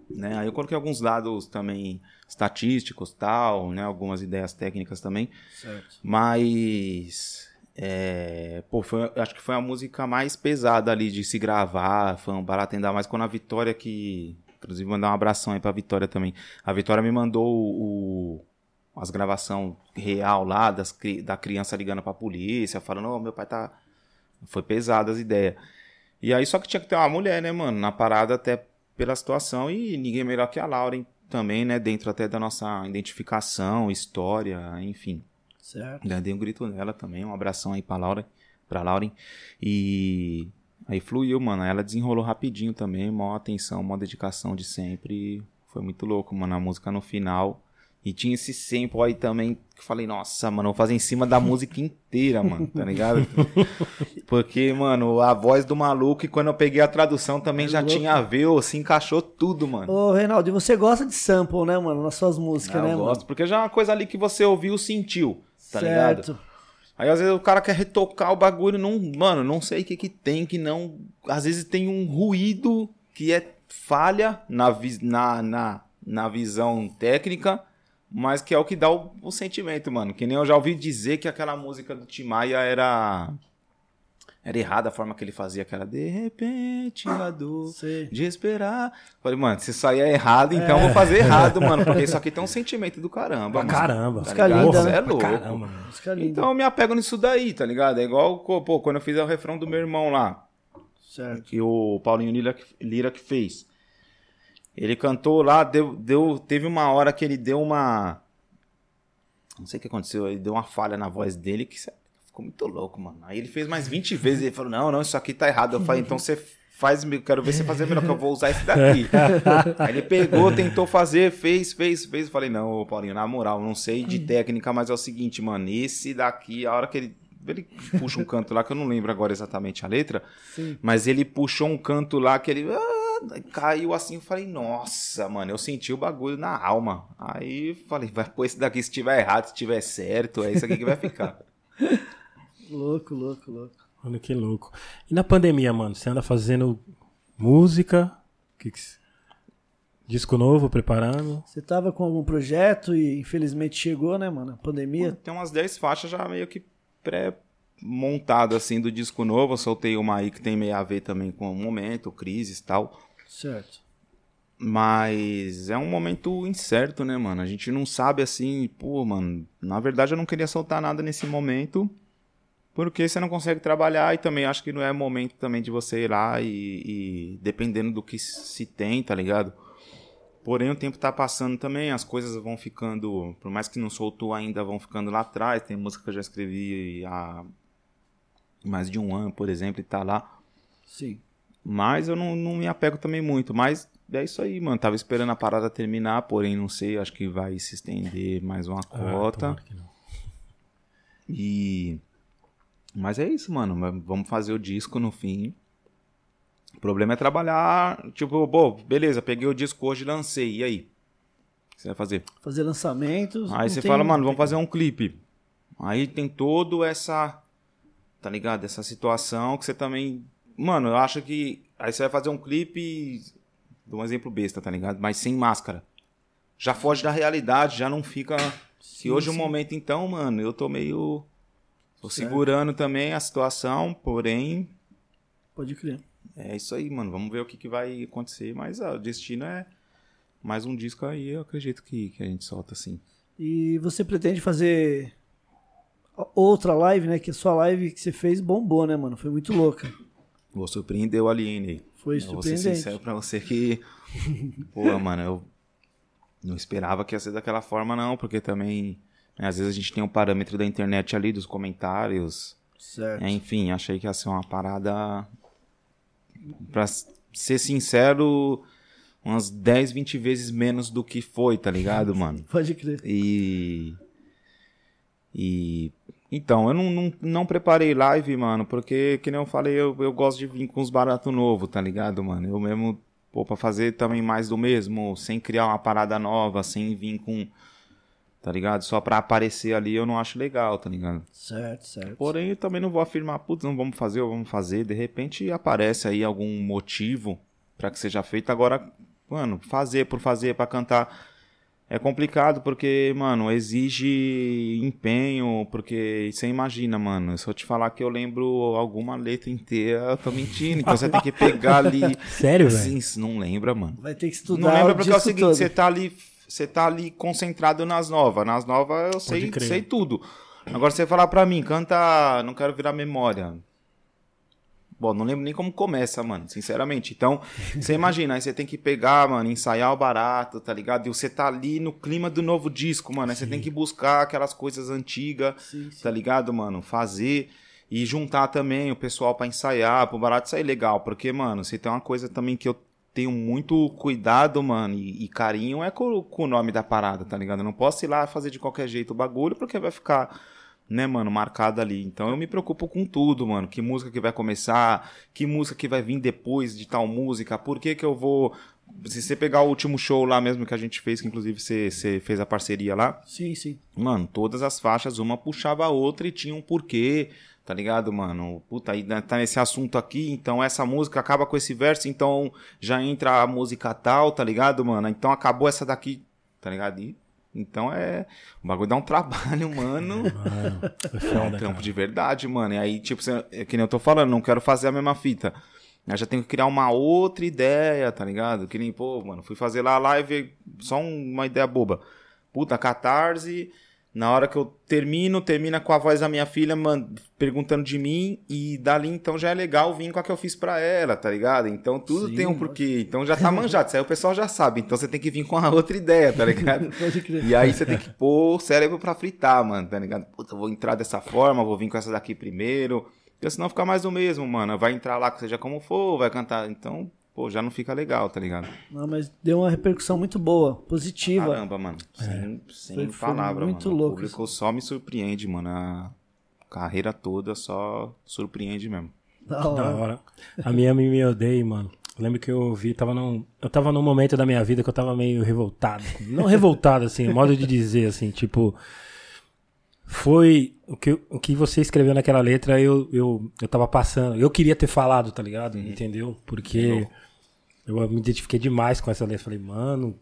[SPEAKER 3] né? Aí eu coloquei alguns dados também estatísticos, tal, né? Algumas ideias técnicas também.
[SPEAKER 1] Certo.
[SPEAKER 3] Mas, é, pô, foi, acho que foi a música mais pesada ali de se gravar. Foi um barato ainda mais quando a Vitória que, inclusive mandar um abração aí pra Vitória também. A Vitória me mandou o, o- as gravação real lá das, da criança ligando pra polícia, falando, ô, meu pai tá foi pesada as ideias. E aí só que tinha que ter uma mulher, né, mano, na parada até pela situação e ninguém melhor que a Lauren também, né, dentro até da nossa identificação, história, enfim.
[SPEAKER 1] Certo.
[SPEAKER 3] Dei um grito nela também, um abração aí pra Laura, pra Lauren. E aí fluiu, mano. Ela desenrolou rapidinho também, maior atenção, maior dedicação de sempre. Foi muito louco, mano, a música no final. E tinha esse sample aí também que eu falei, nossa, mano, vou fazer em cima da música inteira, mano, tá ligado? Porque, mano, a voz do maluco, e quando eu peguei a tradução também já
[SPEAKER 1] louco.
[SPEAKER 3] tinha a ver, se encaixou tudo, mano.
[SPEAKER 1] Ô, Reinaldo, e você gosta de sample, né, mano? Nas suas músicas,
[SPEAKER 3] Ah,
[SPEAKER 1] né,
[SPEAKER 3] eu
[SPEAKER 1] mano?
[SPEAKER 3] gosto, porque já é uma coisa ali que você ouviu, sentiu, tá ligado?
[SPEAKER 1] certo.
[SPEAKER 3] Aí às vezes o cara quer retocar o bagulho, não, mano, não sei o que que tem, que não. Às vezes tem um ruído que é falha na, na, na, na visão técnica, mas que é o que dá o, o sentimento, mano. Que nem eu já ouvi dizer que aquela música do Tim Maia era. Era errada a forma que ele fazia, que era de repente a dor
[SPEAKER 1] Sei.
[SPEAKER 3] de esperar. Falei, mano, se isso aí é errado, então eu vou fazer errado, mano, porque isso aqui tem um sentimento do caramba.
[SPEAKER 2] Pra
[SPEAKER 3] mano.
[SPEAKER 2] caramba.
[SPEAKER 3] Tá ligado?
[SPEAKER 1] linda, né?
[SPEAKER 3] é louco.
[SPEAKER 2] caramba.
[SPEAKER 3] Então eu me apego nisso daí, tá ligado? É igual, pô, quando eu fiz o refrão do meu irmão lá,
[SPEAKER 1] Certo.
[SPEAKER 3] que o Paulinho Lira, Lira que fez. Ele cantou lá, deu, deu, teve uma hora que ele deu uma. Não sei o que aconteceu, ele deu uma falha na voz dele que ficou muito louco, mano. Aí ele fez mais 20 vezes, ele falou: Não, não, isso aqui tá errado. Eu falei: Então você faz, quero ver você fazer melhor, que eu vou usar esse daqui. Aí ele pegou, tentou fazer, fez, fez, fez. Eu falei: Não, Paulinho, na moral, não sei de técnica, mas é o seguinte, mano, esse daqui, a hora que ele ele puxa um canto lá que eu não lembro agora exatamente a letra, Sim. mas ele puxou um canto lá que ele ah, caiu assim, eu falei, nossa, mano, eu senti o bagulho na alma. Aí falei, vai pôr esse daqui se tiver errado, se tiver certo, é isso aqui que vai ficar.
[SPEAKER 1] louco, louco, louco.
[SPEAKER 2] Olha que louco. E na pandemia, mano, você anda fazendo música? Que que... Disco novo, preparando?
[SPEAKER 1] Você tava com algum projeto e infelizmente chegou, né, mano? A pandemia.
[SPEAKER 3] Tem umas 10 faixas já meio que pré-montado assim do disco novo. Eu soltei uma aí que tem meio a ver também com o momento, crises e tal.
[SPEAKER 1] Certo.
[SPEAKER 3] Mas é um momento incerto, né, mano? A gente não sabe assim, pô, mano. Na verdade, eu não queria soltar nada nesse momento. Porque você não consegue trabalhar e também acho que não é momento também de você ir lá e, e dependendo do que se tem, tá ligado? Porém, o tempo tá passando também, as coisas vão ficando, por mais que não soltou ainda, vão ficando lá atrás. Tem música que eu já escrevi há mais de um ano, por exemplo, e tá lá.
[SPEAKER 1] Sim.
[SPEAKER 3] Mas eu não, não me apego também muito. Mas é isso aí, mano. Tava esperando a parada terminar, porém, não sei, acho que vai se estender mais uma ah, cota. Ah, e. Mas é isso, mano. Vamos fazer o disco no fim. O problema é trabalhar, tipo, pô, beleza, peguei o disco hoje e lancei, e aí? O que você vai fazer?
[SPEAKER 1] Fazer lançamentos.
[SPEAKER 3] Aí você fala, mano, vamos fazer um clipe. Aí tem todo essa, tá ligado? Essa situação que você também. Mano, eu acho que. Aí você vai fazer um clipe. Dou um exemplo besta, tá ligado? Mas sem máscara. Já foge da realidade, já não fica. Se hoje é um momento, então, mano, eu tô meio. Tô certo. segurando também a situação, porém.
[SPEAKER 1] Pode crer.
[SPEAKER 3] É isso aí, mano. Vamos ver o que, que vai acontecer. Mas ó, o destino é mais um disco aí, eu acredito que, que a gente solta assim.
[SPEAKER 1] E você pretende fazer outra live, né? Que a sua live que você fez bombou, né, mano? Foi muito louca.
[SPEAKER 3] Vou surpreender o Aliene.
[SPEAKER 1] Foi eu surpreendente. Vou ser sincero
[SPEAKER 3] pra você que. Pô, mano, eu não esperava que ia ser daquela forma, não, porque também. Né, às vezes a gente tem um parâmetro da internet ali, dos comentários.
[SPEAKER 1] Certo.
[SPEAKER 3] É, enfim, achei que ia ser uma parada pra ser sincero, umas 10, 20 vezes menos do que foi, tá ligado, mano?
[SPEAKER 1] Pode crer.
[SPEAKER 3] E. E. Então, eu não, não, não preparei live, mano, porque, que nem eu falei, eu, eu gosto de vir com os baratos novos, tá ligado, mano? Eu mesmo, pô, pra fazer também mais do mesmo, sem criar uma parada nova, sem vir com tá ligado? Só pra aparecer ali eu não acho legal, tá ligado?
[SPEAKER 1] Certo, certo.
[SPEAKER 3] Porém, eu também não vou afirmar, putz, não vamos fazer ou vamos fazer. De repente aparece aí algum motivo para que seja feito. Agora, mano, fazer por fazer, para cantar. É complicado porque, mano, exige empenho, porque você imagina, mano, se eu te falar que eu lembro alguma letra inteira, eu tô mentindo. Então você tem que pegar ali.
[SPEAKER 2] Sério, velho?
[SPEAKER 3] Sim, não lembra, mano.
[SPEAKER 1] Vai ter que estudar.
[SPEAKER 3] Não lembra porque é o seguinte, todo. você tá ali você tá ali concentrado nas novas. Nas novas eu sei, sei tudo. Agora você falar pra mim, canta Não Quero Virar Memória. Bom, não lembro nem como começa, mano, sinceramente. Então, você imagina, aí você tem que pegar, mano, ensaiar o barato, tá ligado? E você tá ali no clima do novo disco, mano. Aí você tem que buscar aquelas coisas antigas, sim, sim. tá ligado, mano? Fazer e juntar também o pessoal para ensaiar, pro barato sair legal. Porque, mano, você tem uma coisa também que eu tenho muito cuidado, mano, e, e carinho é com, com, o nome da parada, tá ligado? Eu não posso ir lá fazer de qualquer jeito o bagulho, porque vai ficar, né, mano, marcado ali. Então eu me preocupo com tudo, mano. Que música que vai começar, que música que vai vir depois de tal música, por que que eu vou. Se você pegar o último show lá mesmo que a gente fez, que inclusive você, você fez a parceria lá.
[SPEAKER 1] Sim, sim.
[SPEAKER 3] Mano, todas as faixas, uma puxava a outra e tinha um porquê tá ligado, mano? Puta, aí tá nesse assunto aqui, então essa música acaba com esse verso, então já entra a música tal, tá ligado, mano? Então acabou essa daqui, tá ligado? E, então é. O bagulho dá um trabalho, mano. é um trampo cara. de verdade, mano. E aí, tipo, você, é que nem eu tô falando, não quero fazer a mesma fita. Eu já tenho que criar uma outra ideia, tá ligado? Que nem, pô, mano, fui fazer lá a live, só uma ideia boba. Puta, catarse Na hora que eu termino, termina com a voz da minha filha man, perguntando de mim, e dali então já é legal vir com a que eu fiz pra ela, tá ligado? Então tudo
[SPEAKER 1] Sim,
[SPEAKER 3] tem um porquê. Então já tá manjado, isso aí o pessoal já sabe. Então você tem que vir com a outra ideia, tá ligado?
[SPEAKER 1] Pode crer.
[SPEAKER 3] E aí você tem que pôr o cérebro pra fritar, mano, tá ligado? Puta, eu vou entrar dessa forma, vou vir com essa daqui primeiro. Porque senão fica mais do mesmo, mano. Vai entrar lá, seja como for, vai cantar. Então, pô, já não fica legal, tá ligado?
[SPEAKER 1] Não, mas deu uma repercussão muito boa, positiva.
[SPEAKER 3] Caramba, mano. Sem, sem
[SPEAKER 1] Foi- foi
[SPEAKER 3] palavra,
[SPEAKER 1] muito
[SPEAKER 3] mano.
[SPEAKER 1] louco
[SPEAKER 3] O público só me surpreende, mano. A carreira toda só surpreende mesmo.
[SPEAKER 1] Da
[SPEAKER 2] Da
[SPEAKER 1] hora.
[SPEAKER 2] hora. A minha me, me odeia, mano. Eu lembro que eu ouvi, tava num, eu tava num momento da minha vida que eu tava meio revoltado. Não revoltado, assim, modo de dizer, assim, tipo. Foi o que, o que você escreveu naquela letra, eu, eu, eu tava passando. Eu queria ter falado, tá ligado?
[SPEAKER 3] Uhum.
[SPEAKER 2] Entendeu? Porque eu me identifiquei demais com essa letra. Falei, mano,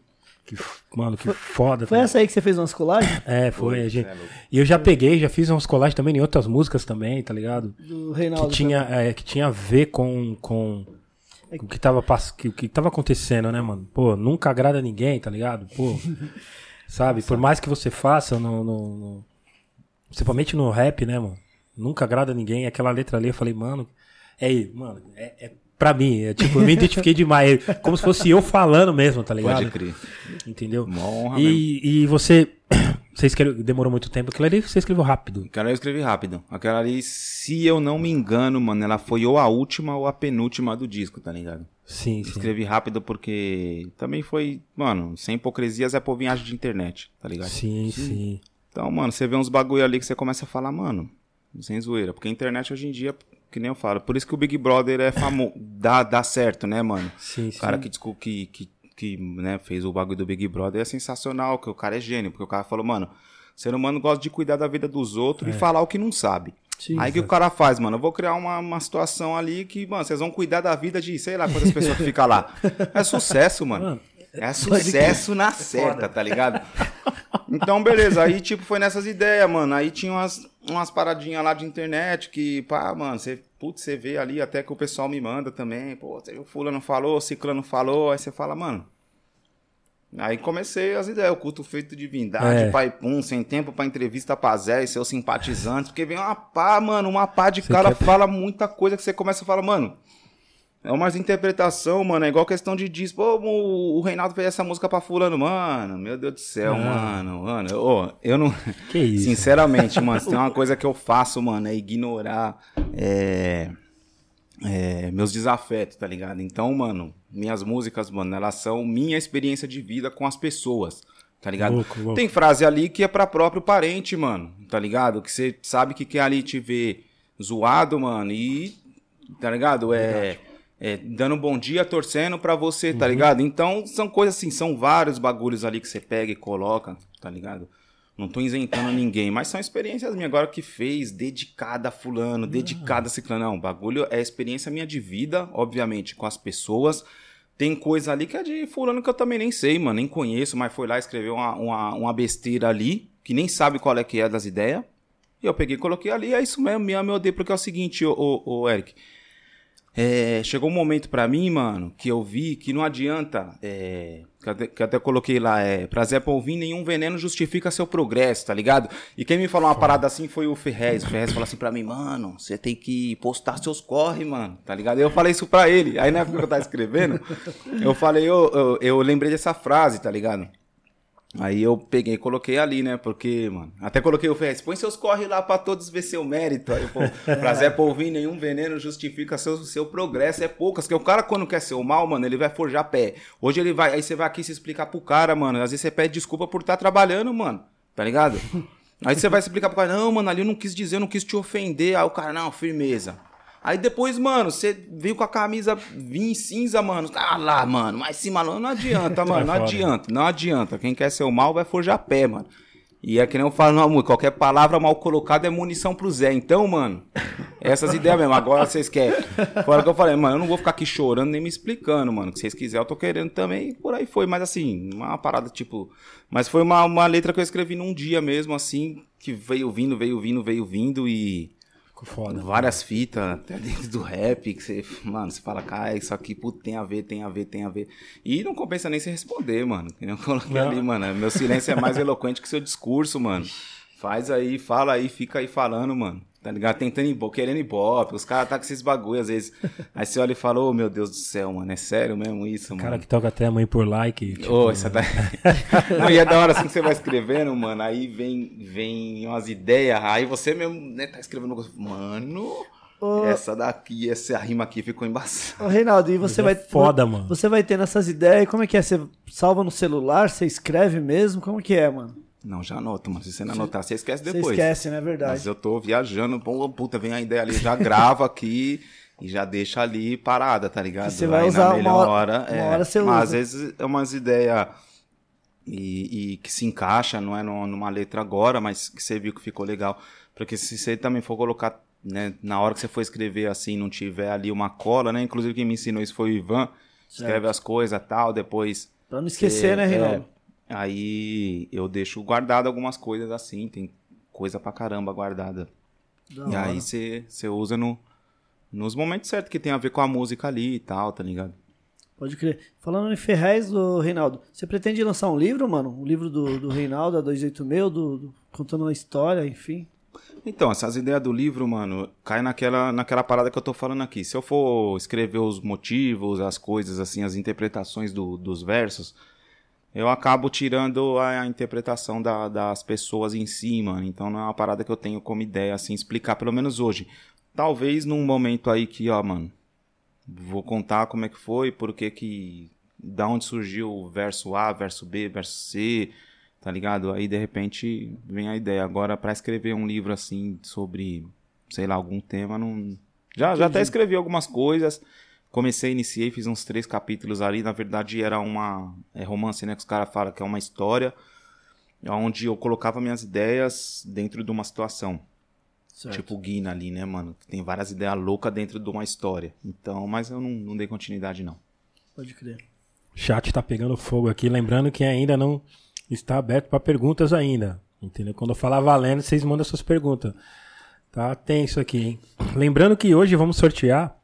[SPEAKER 2] que, mano, que foda.
[SPEAKER 1] Foi
[SPEAKER 2] tá
[SPEAKER 1] essa aí que você fez umas colagens?
[SPEAKER 2] É, foi. a gente-
[SPEAKER 3] é
[SPEAKER 2] e eu já peguei, já fiz umas colagens também em outras músicas também, tá ligado?
[SPEAKER 1] Do
[SPEAKER 2] Que
[SPEAKER 1] Reinaldo.
[SPEAKER 2] tinha, é, que tinha a ver com, com o que tava, que, o que tava acontecendo, né, mano? Pô, nunca agrada ninguém, tá ligado? Pô, sabe? Por mais que você faça, no, no- no- principalmente no rap, né, mano? Nunca agrada ninguém. Aquela letra ali, eu falei, mano, é, mano, é, é pra mim. É, tipo, eu me identifiquei demais. é Como se fosse eu falando mesmo, tá ligado?
[SPEAKER 3] Pode crer.
[SPEAKER 2] Entendeu?
[SPEAKER 3] Uma honra mesmo.
[SPEAKER 2] E, e você. Você escreveu, demorou muito tempo. Aquilo ali você escreveu rápido.
[SPEAKER 3] Aquela eu escrevi rápido. Aquela ali, se eu não me engano, mano, ela foi ou a última ou a penúltima do disco, tá ligado?
[SPEAKER 2] Sim, sim.
[SPEAKER 3] Escrevi rápido porque também foi, mano, sem hipocrisias é povinhagem de internet, tá ligado?
[SPEAKER 2] Sim, sim.
[SPEAKER 3] Então, mano, você vê uns bagulho ali que você começa a falar, mano, sem zoeira. Porque a internet hoje em dia, que nem eu falo, por isso que o Big Brother é famoso, dá, dá certo, né, mano?
[SPEAKER 2] Sim,
[SPEAKER 3] O
[SPEAKER 2] sim.
[SPEAKER 3] cara que, que, que, que né, fez o bagulho do Big Brother é sensacional, que o cara é gênio, porque o cara falou, mano, o ser humano gosta de cuidar da vida dos outros e falar o que não sabe.
[SPEAKER 1] Sim,
[SPEAKER 3] Aí que o cara faz, mano, eu vou criar uma, uma situação ali que, mano, vocês vão cuidar da vida de, sei lá, quantas pessoas que ficam lá. É sucesso, mano.
[SPEAKER 2] Mano,
[SPEAKER 3] É sucesso na certa, tá ligado? Então, beleza. Aí, tipo, foi nessas ideias, mano. Aí tinha umas, umas paradinhas lá de internet que, pá, mano, você, putz, você vê ali até que o pessoal me manda também. Pô, viu, fulano falou, o ciclano falou. Aí você fala, mano. Aí comecei as ideias, o culto feito de divindade,
[SPEAKER 2] É.
[SPEAKER 3] pai pum, sem tempo pra entrevista pra Zé e seus simpatizantes, porque vem uma pá, mano, uma pá de
[SPEAKER 2] Você
[SPEAKER 3] cara
[SPEAKER 2] quer-
[SPEAKER 3] fala muita coisa que você começa a falar, mano, é umas interpretação, mano. É igual questão de diz, pô, o, Reinaldo fez essa música pra fulano, mano. Meu Deus do céu, mano, mano. Eu, ô, eu não.
[SPEAKER 2] Que isso?
[SPEAKER 3] Sinceramente, mano, se tem uma coisa que eu faço, mano, é ignorar é, é, meus desafetos, tá ligado? Então, mano, minhas músicas, mano, elas são minha experiência de vida com as pessoas. Tá ligado?
[SPEAKER 2] Louco, louco.
[SPEAKER 3] Tem frase ali que é pra próprio parente, mano. Tá ligado? Que você sabe que quer ali te ver zoado, mano. E. Tá ligado? É. é, dando um bom dia, torcendo pra você, tá ligado? Então, são coisas assim, são vários bagulhos ali que você pega e coloca, tá ligado? Não tô isentando ninguém, mas são experiências minhas agora que fez, dedicada a fulano, dedicada a ciclano. Não, o bagulho é experiência minha de vida, obviamente, com as pessoas. Tem coisa ali que é de fulano que eu também nem sei, mano, nem conheço, mas foi lá escreveu uma, uma, uma besteira ali, que nem sabe qual é que é das ideias. E eu peguei e coloquei ali, é isso mesmo, me meu porque é o seguinte, ô, ô, ô Eric. É, chegou um momento pra mim, mano, que eu vi que não adianta, é, que, até, que até coloquei lá, é, pra Zé Polvin, nenhum veneno justifica seu progresso, tá ligado? E quem me falou uma parada assim foi o Ferrez. O Ferrez falou assim pra mim, mano, você tem que postar seus corre, mano, tá ligado? Eu falei isso pra ele. Aí na época que eu tava escrevendo, eu falei, eu, eu, eu lembrei dessa frase, tá ligado? Aí eu peguei e coloquei ali, né? Porque, mano, até coloquei o Ferrez, põe seus corre lá pra todos ver seu mérito. Aí, pô, pra Zé Polvin, nenhum veneno justifica seu, seu progresso, é poucas. Porque o cara, quando quer ser o mal, mano, ele vai forjar pé. Hoje ele vai, aí você vai aqui se explicar pro cara, mano. Às vezes você pede desculpa por estar trabalhando, mano. Tá ligado? Aí você vai explicar pro cara, não, mano, ali eu não quis dizer, eu não quis te ofender. Aí o cara, não, firmeza. Aí depois, mano, você veio com a camisa vinho cinza, mano. Ah lá, mano, mas sim, mano, não adianta, mano, não adianta, não adianta. Quem quer ser o mal vai forjar pé, mano. E é que nem eu falo amor, qualquer palavra mal colocada é munição pro Zé. Então, mano, essas ideias mesmo. Agora vocês querem. Fora que eu falei, mano, eu não vou ficar aqui chorando nem me explicando, mano. Se vocês quiserem, eu tô querendo também. E por aí foi. Mas assim, uma parada tipo. Mas foi uma, uma letra que eu escrevi num dia mesmo, assim, que veio vindo, veio vindo, veio vindo e.
[SPEAKER 2] Ficou foda.
[SPEAKER 3] Várias fitas, até dentro do rap, que você, mano, você fala, cara, isso aqui, puto, tem a ver, tem a ver, tem a ver. E não compensa nem se responder, mano. Que nem eu coloquei
[SPEAKER 2] Não.
[SPEAKER 3] ali, mano. Meu silêncio é mais eloquente que seu discurso, mano. Faz aí, fala aí, fica aí falando, mano. Tá ligado? Tentando ibope, querendo ibope. Os caras tá com esses bagulho às vezes. Aí você olha e fala, ô meu Deus do céu, mano, é sério mesmo isso, mano?
[SPEAKER 2] Cara que toca até a mãe por like. Tipo,
[SPEAKER 3] Ô, essa tá... Não, e é da hora assim que você vai escrevendo, mano. Aí vem, vem umas ideias, aí você mesmo, né, tá escrevendo um negócio. Mano,
[SPEAKER 1] Ô,
[SPEAKER 3] essa daqui, essa rima aqui ficou embaçada.
[SPEAKER 1] ô, Reinaldo, e você
[SPEAKER 2] é
[SPEAKER 1] vai.
[SPEAKER 2] foda, mano.
[SPEAKER 1] Você vai tendo essas ideias, como é que é? Você salva no celular, você escreve mesmo? Como que é, mano?
[SPEAKER 3] Não, já anoto, mano. Se você não anotar, você esquece
[SPEAKER 1] Você
[SPEAKER 3] depois.
[SPEAKER 1] esquece, né? É verdade.
[SPEAKER 3] Mas eu tô viajando, pô, puta, vem a ideia ali, já grava aqui e já deixa ali parada, tá ligado?
[SPEAKER 1] Você vai
[SPEAKER 3] Aí
[SPEAKER 1] usar
[SPEAKER 3] na
[SPEAKER 1] uma
[SPEAKER 3] melhor
[SPEAKER 1] hora-
[SPEAKER 3] hora,
[SPEAKER 1] uma
[SPEAKER 3] é.
[SPEAKER 1] hora você
[SPEAKER 3] Mas
[SPEAKER 1] usa.
[SPEAKER 3] às vezes é umas ideias e, e que se encaixa, não é numa letra agora, mas que você viu que ficou legal. Porque se você também for colocar, né, na hora que você for escrever assim, não tiver ali uma cola, né? Inclusive quem me ensinou isso foi o Ivan. Escreve as coisas tal, depois
[SPEAKER 1] Pra não esquecer, né, Reinaldo?
[SPEAKER 3] é. Aí eu deixo guardado algumas coisas assim, tem coisa pra caramba guardada.
[SPEAKER 1] Da
[SPEAKER 3] e
[SPEAKER 1] hora.
[SPEAKER 3] aí você usa no, nos momentos certos que tem a ver com a música ali e tal, tá ligado?
[SPEAKER 1] Pode crer. Falando em Ferrez, do Reinaldo, você pretende lançar um livro, mano? Um livro do, do Reinaldo, a 286, do, do- contando uma história, enfim.
[SPEAKER 3] Então, essas ideias do livro, mano, cai naquela, naquela parada que eu tô falando aqui. Se eu for escrever os motivos, as coisas, assim, as interpretações do- dos versos, eu acabo tirando a, a interpretação da- das pessoas em si, mano. Então não é uma parada que eu tenho como ideia, assim, explicar, pelo menos hoje. Talvez num momento aí que, ó, mano, vou contar como é que foi, por que que... Da onde surgiu o verso A, verso B, verso C, tá ligado? Aí de repente vem a ideia. Agora, pra escrever um livro assim sobre, sei lá, algum tema, não. Já, já até escrevi algumas coisas. Comecei, iniciei, fiz uns três capítulos ali. Na verdade, era uma. É romance, né? Que os caras falam que é uma história. Onde eu colocava minhas ideias dentro de uma situação.
[SPEAKER 1] Certo.
[SPEAKER 3] Tipo o Guina ali, né, mano? Que tem várias ideias loucas dentro de uma história. Então, mas eu não, não dei continuidade, não.
[SPEAKER 1] Pode crer.
[SPEAKER 2] O chat tá pegando fogo aqui, lembrando que ainda não está aberto para perguntas ainda. Entendeu? Quando eu falar valendo, vocês mandam suas perguntas. Tá tenso aqui, hein? Lembrando que hoje vamos sortear.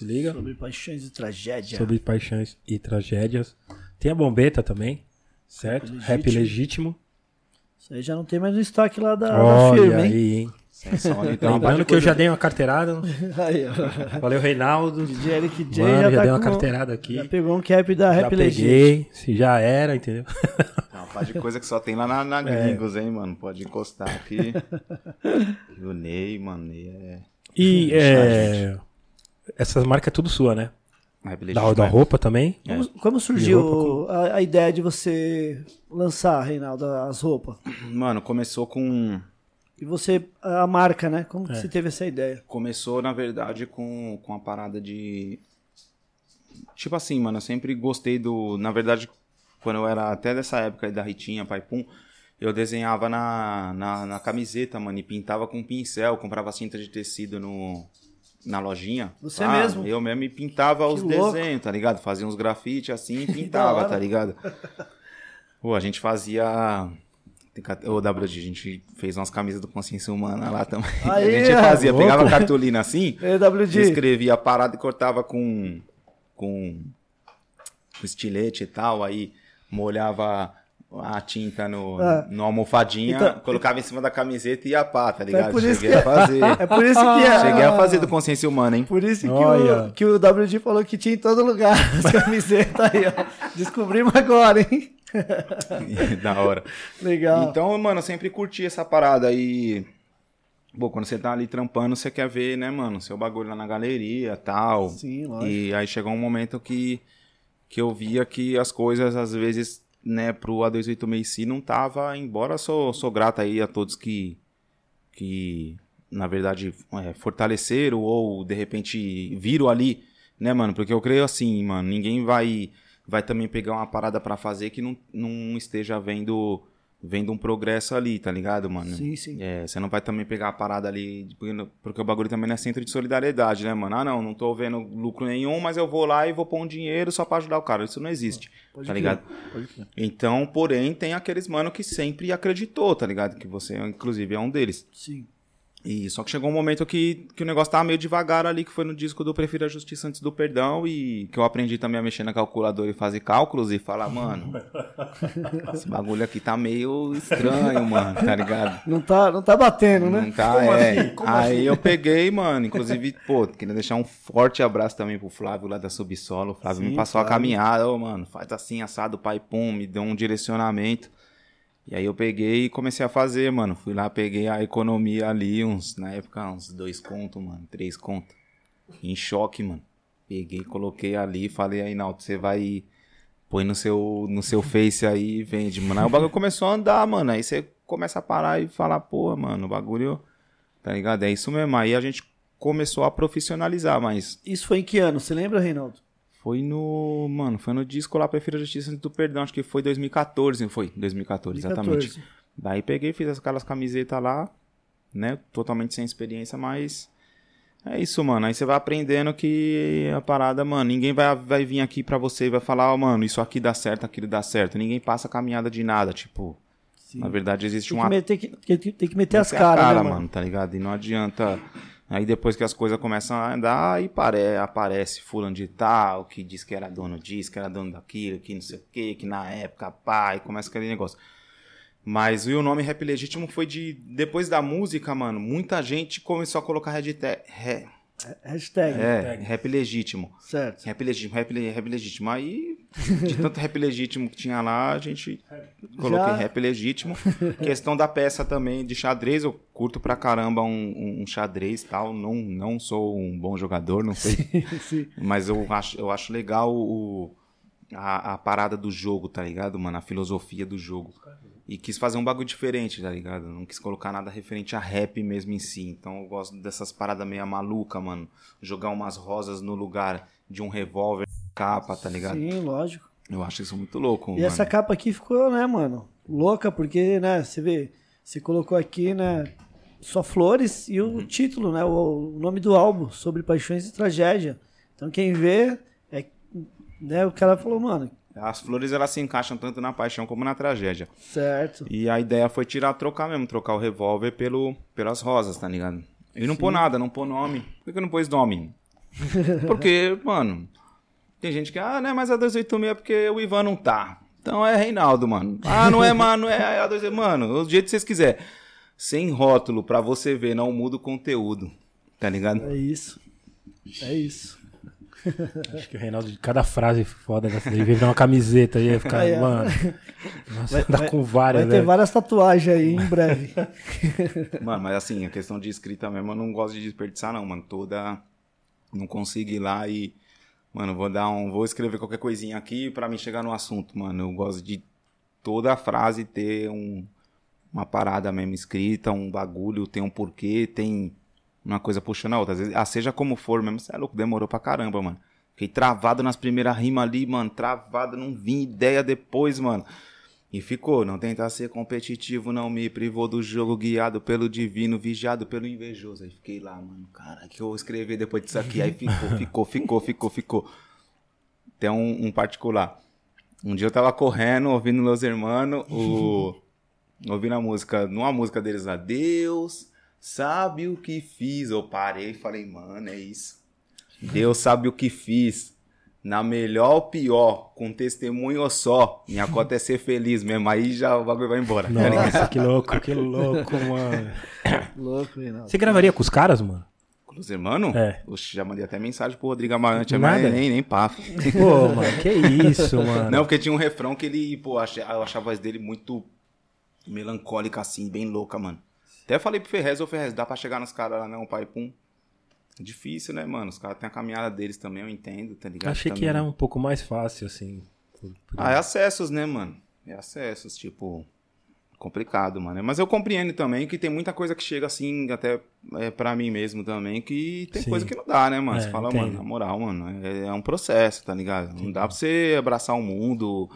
[SPEAKER 2] Se liga.
[SPEAKER 1] Sobre paixões e tragédia.
[SPEAKER 2] Sobre paixões e tragédias. Tem a bombeta também, certo?
[SPEAKER 1] Rap
[SPEAKER 2] Rap legítimo.
[SPEAKER 1] Isso aí já não tem mais no estoque lá da, da
[SPEAKER 2] Olha
[SPEAKER 1] firma, hein?
[SPEAKER 2] aí, hein?
[SPEAKER 3] Então,
[SPEAKER 2] Lembrando que eu já dei uma carteirada.
[SPEAKER 1] Aí.
[SPEAKER 2] Valeu, Reinaldo.
[SPEAKER 1] DJ Eric J
[SPEAKER 2] Mano,
[SPEAKER 1] já,
[SPEAKER 2] já
[SPEAKER 1] tá
[SPEAKER 2] dei uma carteirada aqui.
[SPEAKER 1] Já pegou um cap da
[SPEAKER 2] Já
[SPEAKER 1] Rap Legit.
[SPEAKER 2] peguei, se já era, entendeu?
[SPEAKER 3] Não, faz de coisa que só tem lá na, na Gringos, hein, mano? Pode encostar aqui. E o Ney, mano, Ney é.
[SPEAKER 2] E é, essas marcas é tudo sua, né?
[SPEAKER 3] Rap
[SPEAKER 2] Da, da
[SPEAKER 3] é.
[SPEAKER 2] roupa também.
[SPEAKER 1] Como, como surgiu a, a ideia de você lançar, Reinaldo, as roupas?
[SPEAKER 3] Mano, começou com.
[SPEAKER 1] E você, a marca, né? Como
[SPEAKER 2] É.
[SPEAKER 1] que você teve essa ideia?
[SPEAKER 3] Começou, na verdade, com, com a parada de. Tipo assim, mano, eu sempre gostei do. Na verdade, quando eu era até dessa época aí da Ritinha, Pai Pum, eu desenhava na, na, na camiseta, mano, e pintava com pincel, comprava cinta de tecido no, na lojinha.
[SPEAKER 1] Você
[SPEAKER 3] Ah,
[SPEAKER 1] mesmo?
[SPEAKER 3] Eu mesmo e pintava os
[SPEAKER 1] louco.
[SPEAKER 3] desenhos, tá ligado? Fazia uns grafites assim e pintava, tá ligado? Pô, a gente fazia. Ô, WD, a gente fez umas camisas do Consciência Humana lá também.
[SPEAKER 1] Aí,
[SPEAKER 3] a gente fazia,
[SPEAKER 2] louco.
[SPEAKER 3] pegava cartolina assim, escrevia a parada e cortava com, com com estilete e tal, aí molhava a tinta no,
[SPEAKER 1] Ah.
[SPEAKER 3] no almofadinha,
[SPEAKER 1] Então-
[SPEAKER 3] colocava em cima da camiseta e ia pá, tá ligado?
[SPEAKER 1] por isso
[SPEAKER 3] Cheguei
[SPEAKER 1] que-
[SPEAKER 3] a fazer.
[SPEAKER 1] É por isso que é.
[SPEAKER 3] Cheguei a fazer do Consciência Humana, hein?
[SPEAKER 1] Por isso que
[SPEAKER 2] Olha.
[SPEAKER 1] o, que o WG falou que tinha em todo lugar as camisetas aí, ó. Descobrimos agora, hein?
[SPEAKER 3] da hora.
[SPEAKER 1] Legal.
[SPEAKER 3] Então, mano, eu sempre curti essa parada aí. Bom, quando você tá ali trampando, você quer ver, né, mano, seu bagulho lá na galeria tal.
[SPEAKER 1] Sim, lógico.
[SPEAKER 3] E aí chegou um momento que, que eu via que as coisas, às vezes, né, pro A286C não tava, embora sou, sou grato aí a todos que, que na verdade, é, fortaleceram ou, de repente, viram ali, né, mano? Porque eu creio assim, mano, ninguém vai vai também pegar uma parada pra fazer que não, não esteja vendo vendo um progresso ali, tá ligado, mano?
[SPEAKER 1] Sim, sim.
[SPEAKER 3] É, você não vai também pegar a parada ali, porque, o bagulho também não é centro de solidariedade, né, mano? Ah, não, não tô vendo lucro nenhum, mas eu vou lá e vou pôr um dinheiro só pra ajudar o cara. Isso não existe,
[SPEAKER 1] Pode
[SPEAKER 3] tá
[SPEAKER 1] crer,
[SPEAKER 3] ligado?
[SPEAKER 1] Pode.
[SPEAKER 3] Então, porém, tem aqueles mano que sempre acreditou, tá ligado? Que você, inclusive, é um deles.
[SPEAKER 1] Sim.
[SPEAKER 3] E só que chegou um momento que, que o negócio tava meio devagar ali, que foi no disco do Prefiro a Justiça Antes do Perdão, e que eu aprendi também a mexer na calculadora e fazer cálculos e falar, mano, esse bagulho aqui tá meio estranho, mano, tá ligado?
[SPEAKER 1] Não tá, não tá batendo, né?
[SPEAKER 3] Não tá,
[SPEAKER 2] Como
[SPEAKER 3] é.
[SPEAKER 2] assim? Como
[SPEAKER 3] Aí
[SPEAKER 2] assim?
[SPEAKER 3] eu peguei, mano, inclusive, pô, queria deixar um forte abraço também pro Flávio lá da Subsolo. O Flávio
[SPEAKER 1] Sim,
[SPEAKER 3] me passou a caminhada, ô, mano, faz assim, assado, pai, pum, me deu um direcionamento. E aí eu peguei e comecei a fazer, mano. Fui lá, peguei a economia ali, uns, na época, uns dois contos, mano, três contos. Em choque, mano. Peguei, coloquei ali, falei aí, Naldo, você vai. Põe no seu, no seu Face aí e vende, mano. Aí o bagulho começou a andar, mano. Aí você começa a parar e falar, pô, mano, o bagulho. Tá ligado? É isso mesmo. Aí a gente começou a profissionalizar, mas
[SPEAKER 1] Isso foi em que ano? Você lembra, Reinaldo?
[SPEAKER 3] Foi no. Mano, foi no disco lá, Prefiro a Justiça do Perdão. Acho que foi 2014, foi? 2014, exatamente.
[SPEAKER 1] 2014.
[SPEAKER 3] Daí peguei, fiz aquelas camisetas lá, né? Totalmente sem experiência, mas. É isso, mano. Aí você vai aprendendo que a parada, mano, ninguém vai, vai vir aqui pra você e vai falar, ó, mano, isso aqui dá certo, aquilo dá certo. Ninguém passa caminhada de nada, tipo.
[SPEAKER 1] Sim.
[SPEAKER 3] Na verdade, existe
[SPEAKER 1] Tem
[SPEAKER 3] um
[SPEAKER 1] que meter, tem que, tem que meter as
[SPEAKER 3] Meter a
[SPEAKER 1] caras,
[SPEAKER 3] cara,
[SPEAKER 1] né,
[SPEAKER 3] mano, tá ligado? E não adianta. Aí depois que as coisas começam a andar, aí pare... aparece fulano de tal, que diz que era dono disso, que era dono daquilo, que não sei o que, que na época, pá, e começa aquele negócio. Mas o nome Rap Legítimo foi de. Depois da música, mano, muita gente começou a colocar hashtag.
[SPEAKER 1] Hashtag.
[SPEAKER 3] É, rap legítimo.
[SPEAKER 1] Certo.
[SPEAKER 3] Rap legítimo, rap, rap legítimo. Aí, de tanto rap legítimo que tinha lá, a gente coloquei
[SPEAKER 1] Já-
[SPEAKER 3] rap legítimo. Questão da peça também de xadrez, eu curto pra caramba um, um xadrez e tal. Não, não sou um bom jogador, não sei.
[SPEAKER 1] Sim.
[SPEAKER 3] Mas eu acho, eu acho legal o, a, a parada do jogo, tá ligado, mano? A filosofia do jogo. E quis fazer um bagulho diferente, tá ligado? Não quis colocar nada referente a rap mesmo em si. Então eu gosto dessas paradas meio maluca, mano. Jogar umas rosas no lugar de um revólver capa, tá ligado?
[SPEAKER 1] Sim, lógico.
[SPEAKER 3] Eu acho isso muito louco,
[SPEAKER 1] E
[SPEAKER 3] mano.
[SPEAKER 1] essa capa aqui ficou, né, mano? Louca, porque, né, você vê, você colocou aqui, né, só flores e
[SPEAKER 3] Uhum.
[SPEAKER 1] o título, né, o, o nome do álbum, Sobre Paixões e Tragédia. Então quem vê, é, né, o cara falou, mano,
[SPEAKER 3] As flores, elas se encaixam tanto na paixão como na tragédia.
[SPEAKER 1] certo.
[SPEAKER 3] E a ideia foi tirar, trocar mesmo, trocar o revólver pelo, pelas rosas, tá ligado? E não pôr nada, não pôr nome. Por que não pôs nome? Porque, mano, tem gente que, ah, não é mais a 286 porque o Ivan não tá. Então é Reinaldo, mano. Ah, não é, mano, é a 286. Mano, do jeito que vocês quiserem. Sem rótulo, pra você ver, não muda o conteúdo. Tá ligado?
[SPEAKER 1] É isso. É isso.
[SPEAKER 2] Acho que o Reinaldo, de cada frase foda dessa daí, veio dar uma camiseta aí, ia ficar,
[SPEAKER 1] ó.
[SPEAKER 2] mano. Nossa,
[SPEAKER 1] Vai-
[SPEAKER 2] andar
[SPEAKER 1] vai-
[SPEAKER 2] com várias,
[SPEAKER 1] Vai ter
[SPEAKER 2] né?
[SPEAKER 1] várias tatuagens aí em breve.
[SPEAKER 3] Mano, mas assim, a questão de escrita mesmo, eu não gosto de desperdiçar, não, mano. Toda. Não consigo ir lá e. Mano, vou dar um. Vou escrever qualquer coisinha aqui pra mim chegar no assunto, mano. Eu gosto de toda a frase ter um, uma parada mesmo escrita, um bagulho, tem um porquê, tem uma coisa puxando a outra. Às vezes, ah, seja como for mesmo, você é louco, demorou pra caramba, mano. Fiquei travado nas primeiras rimas ali, mano. Travado, não vim ideia depois, mano. E ficou, não tentar ser competitivo, não me privou do jogo, guiado pelo divino, vigiado pelo invejoso. Aí fiquei lá, mano, cara, que eu vou escrever depois disso aqui. Aí ficou, ficou, ficou, ficou, ficou. Tem um, um particular. Um dia eu tava correndo, ouvindo Los Hermanos, o... ouvindo a música, numa música deles lá, Deus sabe o que fiz. Eu parei e falei, mano, é isso. Deus sabe o que fiz. Na melhor ou pior, com testemunho só. Minha cota é ser feliz mesmo. Aí já o bagulho vai embora. tá?
[SPEAKER 2] Nossa, que louco, que louco, mano.
[SPEAKER 1] Louco.
[SPEAKER 2] Você gravaria com os caras, mano?
[SPEAKER 3] Com os irmãos?
[SPEAKER 2] É.
[SPEAKER 3] Oxe, já mandei até mensagem pro Rodrigo Amarante, mas nem, nem papo.
[SPEAKER 2] Pô, mano, que isso, mano.
[SPEAKER 3] Não, porque tinha um refrão que ele, pô, eu achava a voz dele muito melancólica, assim, bem louca, mano. Até falei pro Ferrez, ô Ferrez, dá pra chegar nos caras lá não, pai, pum. Difícil, né, mano? Os caras têm a caminhada deles também, eu entendo, tá ligado?
[SPEAKER 2] Achei que
[SPEAKER 3] Também-
[SPEAKER 2] era um pouco mais fácil, assim. por- por-
[SPEAKER 3] Ah, é acessos, né, mano? É acessos, tipo. Complicado, mano. Mas eu compreendo também que tem muita coisa que chega assim, até é, pra mim mesmo também, que tem
[SPEAKER 2] Sim.
[SPEAKER 3] coisa que não dá, né, mano?
[SPEAKER 2] É,
[SPEAKER 3] você fala,
[SPEAKER 2] entendo.
[SPEAKER 3] mano, na moral, mano, é, é um processo, tá ligado? Não dá pra você abraçar o mundo.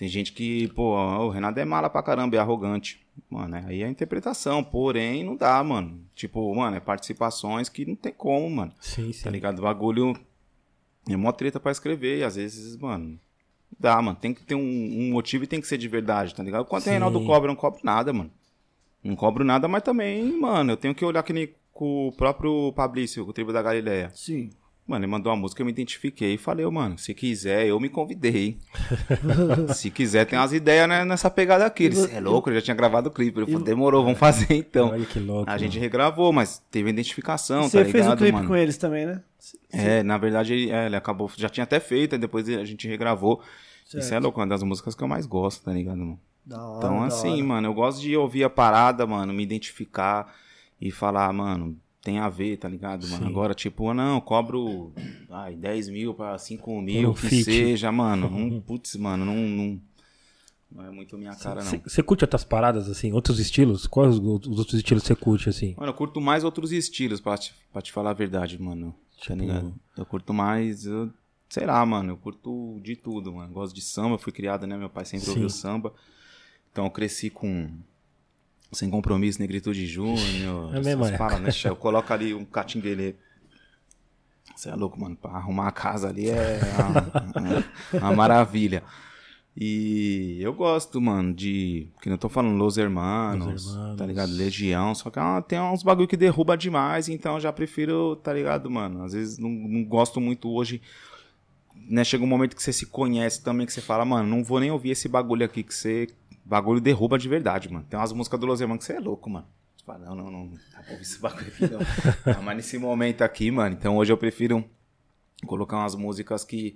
[SPEAKER 3] Tem gente que, pô, o Renato é mala pra caramba, é arrogante. Mano, aí é a interpretação, porém, não dá, mano. Tipo, mano, é participações que não tem como, mano.
[SPEAKER 2] Sim, sim.
[SPEAKER 3] Tá ligado? O bagulho é mó treta pra escrever. E às vezes, mano, dá, mano. Tem que ter um, um motivo e tem que ser de verdade, tá ligado? Quanto o Reinaldo cobra, não cobra nada, mano. Não cobro nada, mas também, mano, eu tenho que olhar que nem com o próprio Fabrício, com o Tribo da Galileia.
[SPEAKER 1] Sim.
[SPEAKER 3] Mano, ele mandou uma música, eu me identifiquei e falei, ô, mano, se quiser, eu me convidei. hein? se quiser, tem umas ideias né, nessa pegada aqui. Ele,
[SPEAKER 1] E
[SPEAKER 3] "Cê é louco, eu já tinha gravado o clipe. Ele falou, demorou, vamos fazer então.
[SPEAKER 2] Olha que louco.
[SPEAKER 3] A gente
[SPEAKER 2] mano.
[SPEAKER 3] regravou, mas teve identificação,
[SPEAKER 1] Você
[SPEAKER 3] tá
[SPEAKER 1] fez
[SPEAKER 3] ligado,
[SPEAKER 1] um clipe
[SPEAKER 3] mano?
[SPEAKER 1] com eles também, né?
[SPEAKER 3] É, na verdade, ele, é, ele acabou, já tinha até feito, aí depois a gente regravou.
[SPEAKER 1] Certo.
[SPEAKER 3] Isso é louco, uma das músicas que eu mais gosto, tá ligado, mano?
[SPEAKER 1] Da hora,
[SPEAKER 3] Então,
[SPEAKER 1] da
[SPEAKER 3] assim,
[SPEAKER 1] hora.
[SPEAKER 3] mano, eu gosto de ouvir a parada, mano, me identificar e falar, mano, tem a ver, tá ligado, mano?
[SPEAKER 2] Sim.
[SPEAKER 3] Agora, tipo, não, eu cobro ai, 10 mil pra 5 mil, que
[SPEAKER 2] feat.
[SPEAKER 3] seja, mano. Não, putz, mano, não, não, não é muito minha cara, não.
[SPEAKER 2] Você curte outras paradas, assim, outros estilos? Quais os, os outros estilos você curte, assim?
[SPEAKER 3] Mano, eu curto mais outros estilos, pra te, pra te falar a verdade, mano. Tá
[SPEAKER 2] Tipo-
[SPEAKER 3] ligado? Eu curto mais, eu- sei lá, mano, eu curto de tudo, mano. Gosto de samba, fui criado, né? Meu pai sempre
[SPEAKER 2] Sim.
[SPEAKER 3] ouviu samba. Então eu cresci com Sem Compromisso, Negritude Júnior.
[SPEAKER 2] É mesmo,
[SPEAKER 3] essas
[SPEAKER 2] é.
[SPEAKER 3] né? Eu coloco ali um catinguelê. Você é louco, mano. Pra arrumar a casa ali é uma, uma- uma maravilha. E eu gosto, mano, de. Que não tô falando Los Hermanos,
[SPEAKER 2] Los Hermanos.
[SPEAKER 3] tá ligado? Legião. Só que uma- tem uns bagulho que derruba demais, então eu já prefiro, tá ligado, mano? Às vezes não, não gosto muito hoje. Né, chega um momento que você se conhece também, que você fala, mano, não vou nem ouvir esse bagulho aqui, que você. Bagulho derruba de verdade, mano. Tem umas músicas do Los Hermanos que você é louco, mano. Você fala, não, não, não, pra ouvir esse bagulho aqui, não. Não, mas nesse momento aqui, mano, então hoje eu prefiro colocar umas músicas que,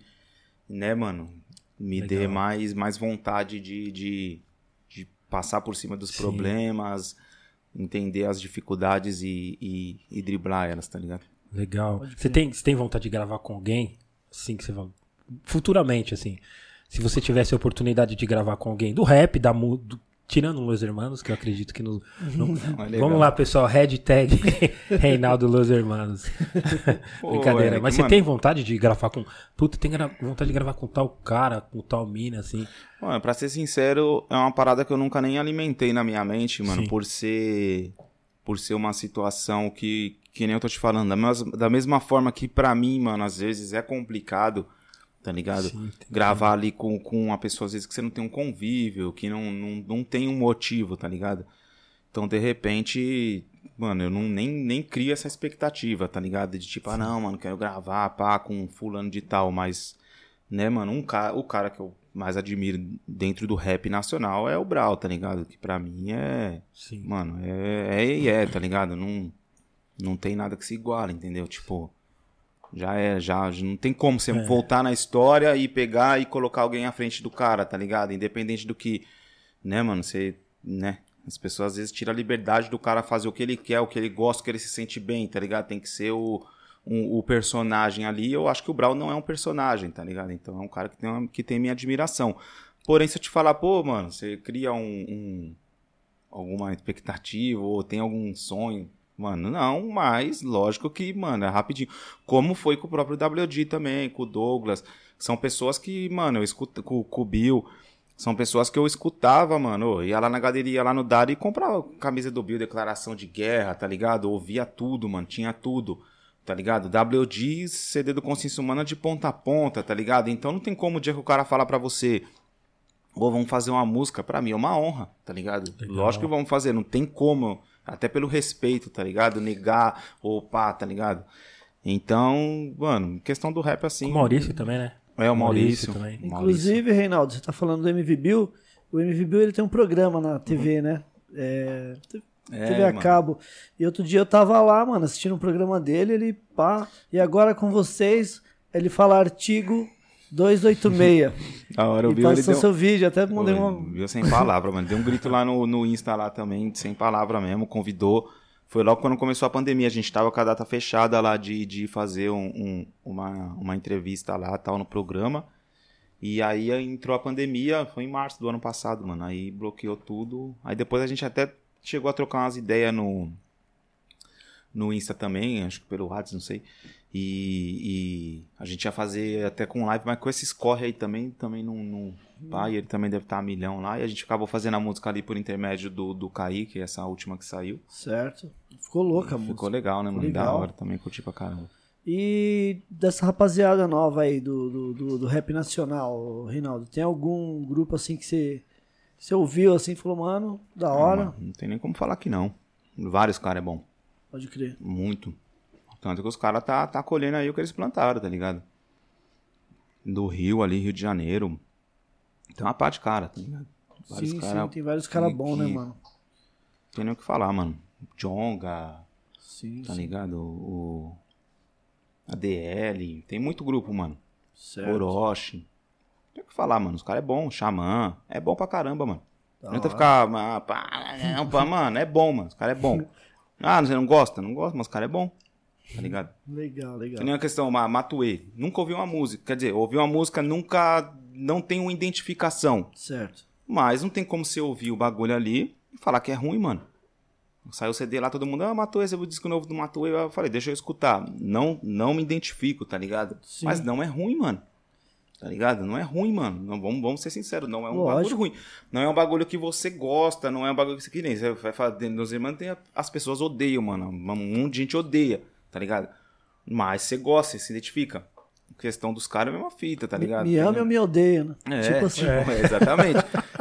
[SPEAKER 3] né, mano, me
[SPEAKER 2] Legal.
[SPEAKER 3] dê mais, mais vontade de, de, de passar por cima dos
[SPEAKER 2] Sim.
[SPEAKER 3] problemas, entender as dificuldades e, e, e driblar elas, tá ligado?
[SPEAKER 2] Legal. Você tem, você tem vontade de gravar com alguém? Assim, que você vai... Futuramente, assim. Se você tivesse a oportunidade de gravar com alguém do rap, da do- Tirando Los Hermanos, que eu acredito que no. no-
[SPEAKER 3] é.
[SPEAKER 2] Vamos lá, pessoal. Hashtag Reinaldo Los Hermanos.
[SPEAKER 3] Pô,
[SPEAKER 2] Brincadeira.
[SPEAKER 3] é
[SPEAKER 2] Mas você
[SPEAKER 3] mano,
[SPEAKER 2] tem vontade de gravar com. Puta, tem gra- vontade de gravar com tal cara, com tal mina, assim.
[SPEAKER 3] Mano, pra ser sincero, é uma parada que eu nunca nem alimentei na minha mente, mano,
[SPEAKER 2] Sim.
[SPEAKER 3] por ser por ser uma situação que que nem eu tô te falando, da mesma, da mesma forma que pra mim, mano, às vezes é complicado, tá ligado?
[SPEAKER 2] Sim,
[SPEAKER 3] Gravar ali com, com uma pessoa, às vezes, que você não tem um convívio, que não, não, não tem um motivo, tá ligado? Então, de repente, mano, eu não, nem, nem crio essa expectativa, tá ligado? De tipo, ah, não, mano, quero gravar, pá, com fulano de tal, mas, né, mano, um cara, o cara que eu mais admiro dentro do rap nacional é o Brau, tá ligado? Que pra mim é,
[SPEAKER 2] Sim.
[SPEAKER 3] mano, é, é é, tá ligado? Não, não tem nada que se iguala, entendeu? Tipo, já é, já, já não tem como você
[SPEAKER 2] É.
[SPEAKER 3] voltar na história e pegar e colocar alguém à frente do cara, tá ligado? Independente do que, né, mano, você, né? As pessoas às vezes tiram a liberdade do cara fazer o que ele quer, o que ele gosta, o que ele se sente bem, tá ligado? Tem que ser o, um- o personagem ali. Eu acho que o Brown não é um personagem, tá ligado? Então é um cara que tem, uma- que tem minha admiração. Porém, se eu te falar, pô, mano, você cria um, um- alguma expectativa ou tem algum sonho, mano, não, mas lógico que, mano, é rapidinho. Como foi com o próprio WD também, com o Douglas. São pessoas que, mano, eu escuto com, com o Bill. São pessoas que eu escutava, mano. Eu ia lá na galeria, lá no Dari e comprava camisa do Bill, declaração de guerra, tá ligado? Ouvia tudo, mano. Tinha tudo, tá ligado? WD, CD do Consciência Humana de ponta a ponta, tá ligado? Então não tem como o dia que o cara fala pra você, ou vamos fazer uma música, pra mim é uma honra, tá ligado?
[SPEAKER 2] Legal.
[SPEAKER 3] Lógico que vamos fazer, não tem como, até pelo respeito, tá ligado? Negar, ou pá, tá ligado? Então, mano, questão do rap assim.
[SPEAKER 2] O Maurício também, né?
[SPEAKER 3] É, o
[SPEAKER 2] Maurício
[SPEAKER 3] Maurício.
[SPEAKER 2] também.
[SPEAKER 3] Maurício.
[SPEAKER 1] Inclusive, Reinaldo, você tá falando do MV Bill. O MV Bill ele tem um programa na TV, né? É,
[SPEAKER 3] É,
[SPEAKER 1] TV a
[SPEAKER 3] mano.
[SPEAKER 1] cabo. E outro dia eu tava lá, mano, assistindo um programa dele, ele pá. E agora com vocês, ele fala artigo 286.
[SPEAKER 3] Da hora, eu
[SPEAKER 1] e
[SPEAKER 3] vi ele
[SPEAKER 1] passou
[SPEAKER 3] deu...
[SPEAKER 1] seu vídeo, até mandei uma.
[SPEAKER 3] Viu sem palavra, mano. Deu um grito lá no, no Insta lá também, sem palavra mesmo, convidou. Foi logo quando começou a pandemia, a gente tava com a data fechada lá de, de fazer um- um- uma, uma entrevista lá, tal, no programa. E aí entrou a pandemia, foi em março do ano passado, mano. Aí bloqueou tudo. Aí depois a gente até chegou a trocar umas ideias no, no Insta também, acho que pelo WhatsApp, não sei. E, e a gente ia fazer até com live, mas com esses corre aí também, também não. não pá, e ele também deve estar a milhão lá. E a gente acabou fazendo a música ali por intermédio do, do Kaique, essa última que saiu.
[SPEAKER 1] Certo. Ficou louca a
[SPEAKER 3] Ficou
[SPEAKER 1] música.
[SPEAKER 3] legal, né, mano?
[SPEAKER 1] Legal.
[SPEAKER 3] Da hora também, curti pra caramba.
[SPEAKER 1] E dessa rapaziada nova aí do, do, do, do rap nacional, Reinaldo, tem algum grupo assim que você Você ouviu assim e falou, mano, da hora.
[SPEAKER 3] mano, não tem nem como falar que não. Vários caras é bom.
[SPEAKER 1] Pode crer.
[SPEAKER 3] Muito. Tanto que os caras tá, tá colhendo aí o que eles plantaram, tá ligado? Do Rio ali, Rio de Janeiro. Tem uma parte de cara, tá ligado? Vários
[SPEAKER 1] sim,
[SPEAKER 3] cara
[SPEAKER 1] sim, tem vários caras bons, né, mano?
[SPEAKER 3] Não tem nem o que falar, mano. Jonga,
[SPEAKER 1] Sim,
[SPEAKER 3] tá
[SPEAKER 1] sim.
[SPEAKER 3] ligado? O. ADL. Tem muito grupo, mano.
[SPEAKER 1] Certo.
[SPEAKER 3] Orochi. Tem o que falar, mano. Os caras é bom. Xamã. É bom pra caramba, mano. Não adianta
[SPEAKER 1] hora.
[SPEAKER 3] ficar. ah, pá, não, pá, mano, é bom, mano. Os caras é bom. Ah, você não gosta? Não gosta, mas os caras é bom. Tá ligado?
[SPEAKER 1] Legal, legal.
[SPEAKER 3] Que nem a questão, ma- Matuê. Nunca ouvi uma música. Quer dizer, ouvi uma música, nunca. Não tem uma identificação.
[SPEAKER 1] Certo.
[SPEAKER 3] Mas não tem como você ouvir o bagulho ali e falar que é ruim, mano. Saiu o CD lá, todo mundo, ah, Matuê, você viu o disco novo do Matuê? Eu falei, deixa eu escutar. Não, não me identifico, tá ligado?
[SPEAKER 1] Sim.
[SPEAKER 3] Mas não é ruim, mano. Tá ligado? Não é ruim, mano. Não, vamos, vamos ser sinceros, não é um
[SPEAKER 1] Lógico.
[SPEAKER 3] bagulho ruim. Não é um bagulho que você gosta, não é um bagulho que você que nem. Você vai falar, dos irmãos tem as pessoas odeiam, mano. Um monte de gente odeia, tá ligado? Mas você gosta, você se identifica. A questão dos caras é a mesma fita, tá ligado?
[SPEAKER 1] Me
[SPEAKER 3] Tem-
[SPEAKER 1] ama ou me odeia, né?
[SPEAKER 3] é,
[SPEAKER 1] Tipo assim.
[SPEAKER 3] é, exatamente.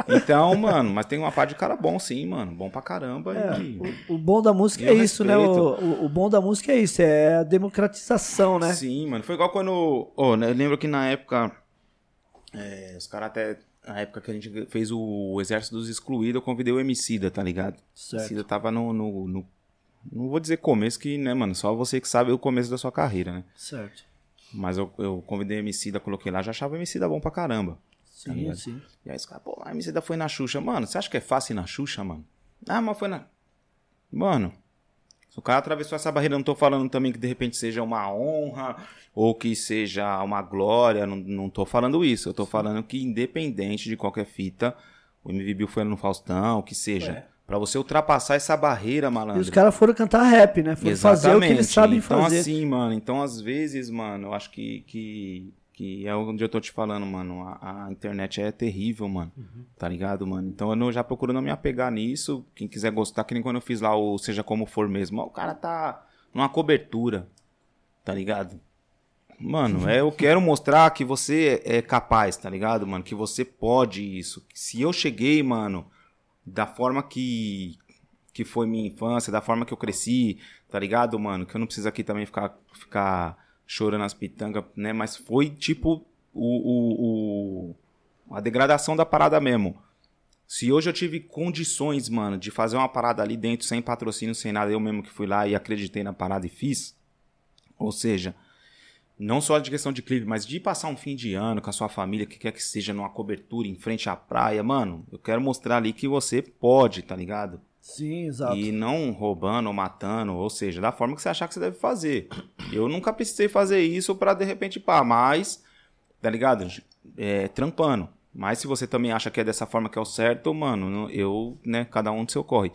[SPEAKER 3] Então, mano, mas tem uma parte de cara bom, sim, mano. Bom pra caramba.
[SPEAKER 1] É,
[SPEAKER 3] e...
[SPEAKER 1] o, o bom da música é isso, né? O,
[SPEAKER 3] respeito.
[SPEAKER 1] o, o bom da música é isso, é a democratização, né?
[SPEAKER 3] Sim, mano. Foi igual quando. Oh, né, eu lembro que na época. é, os caras até. Na época que a gente fez o Exército dos Excluídos, eu convidei o Emicida, tá ligado? O
[SPEAKER 1] Certo.
[SPEAKER 3] Emicida tava no, no, no- Não vou dizer começo, que, né, mano? Só você que sabe o começo da sua carreira, né?
[SPEAKER 1] Certo.
[SPEAKER 3] Mas eu, eu convidei o Emicida, coloquei lá, já achava o Emicida bom pra caramba.
[SPEAKER 1] Sim,
[SPEAKER 3] ligado?
[SPEAKER 1] sim.
[SPEAKER 3] E aí os caras, pô, a Emicida foi na Xuxa. Mano, você acha que é fácil ir na Xuxa, mano? Ah, mas foi na. Mano, se o cara atravessou essa barreira, não tô falando também que de repente seja uma honra ou que seja uma glória, não, não tô falando isso. Eu tô falando que independente de qualquer fita, o MV Bill foi no Faustão, o que seja. Pra você ultrapassar essa barreira,
[SPEAKER 1] E
[SPEAKER 3] malandro.
[SPEAKER 1] os caras foram cantar rap, né? Foram fazer o que eles sabem
[SPEAKER 3] então,
[SPEAKER 1] fazer.
[SPEAKER 3] assim, mano, então às vezes, mano, eu acho que, que, que é onde eu tô te falando, mano. A, a internet é terrível, mano.
[SPEAKER 1] Uhum.
[SPEAKER 3] Tá ligado, mano? Então eu não- já procuro não me apegar nisso. Quem quiser gostar, que nem quando eu fiz lá o Seja Como For mesmo. O cara tá numa cobertura. Tá ligado? Mano, é, eu quero mostrar que você é capaz, tá ligado, mano? Que você pode isso. Se eu cheguei, mano, da forma que que foi minha infância, da forma que eu cresci, tá ligado, mano? Que eu não preciso aqui também ficar, ficar chorando as pitangas, né? Mas foi tipo o, o, o- a degradação da parada mesmo. Se hoje eu tive condições, mano, de fazer uma parada ali dentro, sem patrocínio, sem nada, eu mesmo que fui lá e acreditei na parada e fiz. Ou seja, não só de questão de clipe, mas de passar um fim de ano com a sua família, que quer que seja numa cobertura em frente à praia, mano, eu quero mostrar ali que você pode, tá ligado?
[SPEAKER 1] Sim, exato.
[SPEAKER 3] E não roubando ou matando, ou seja, da forma que você achar que você deve fazer. Eu nunca precisei fazer isso pra de repente, pá, mas, tá ligado? É, trampando. Mas se você também acha que é dessa forma que é o certo, mano, eu, né, cada um do seu corre.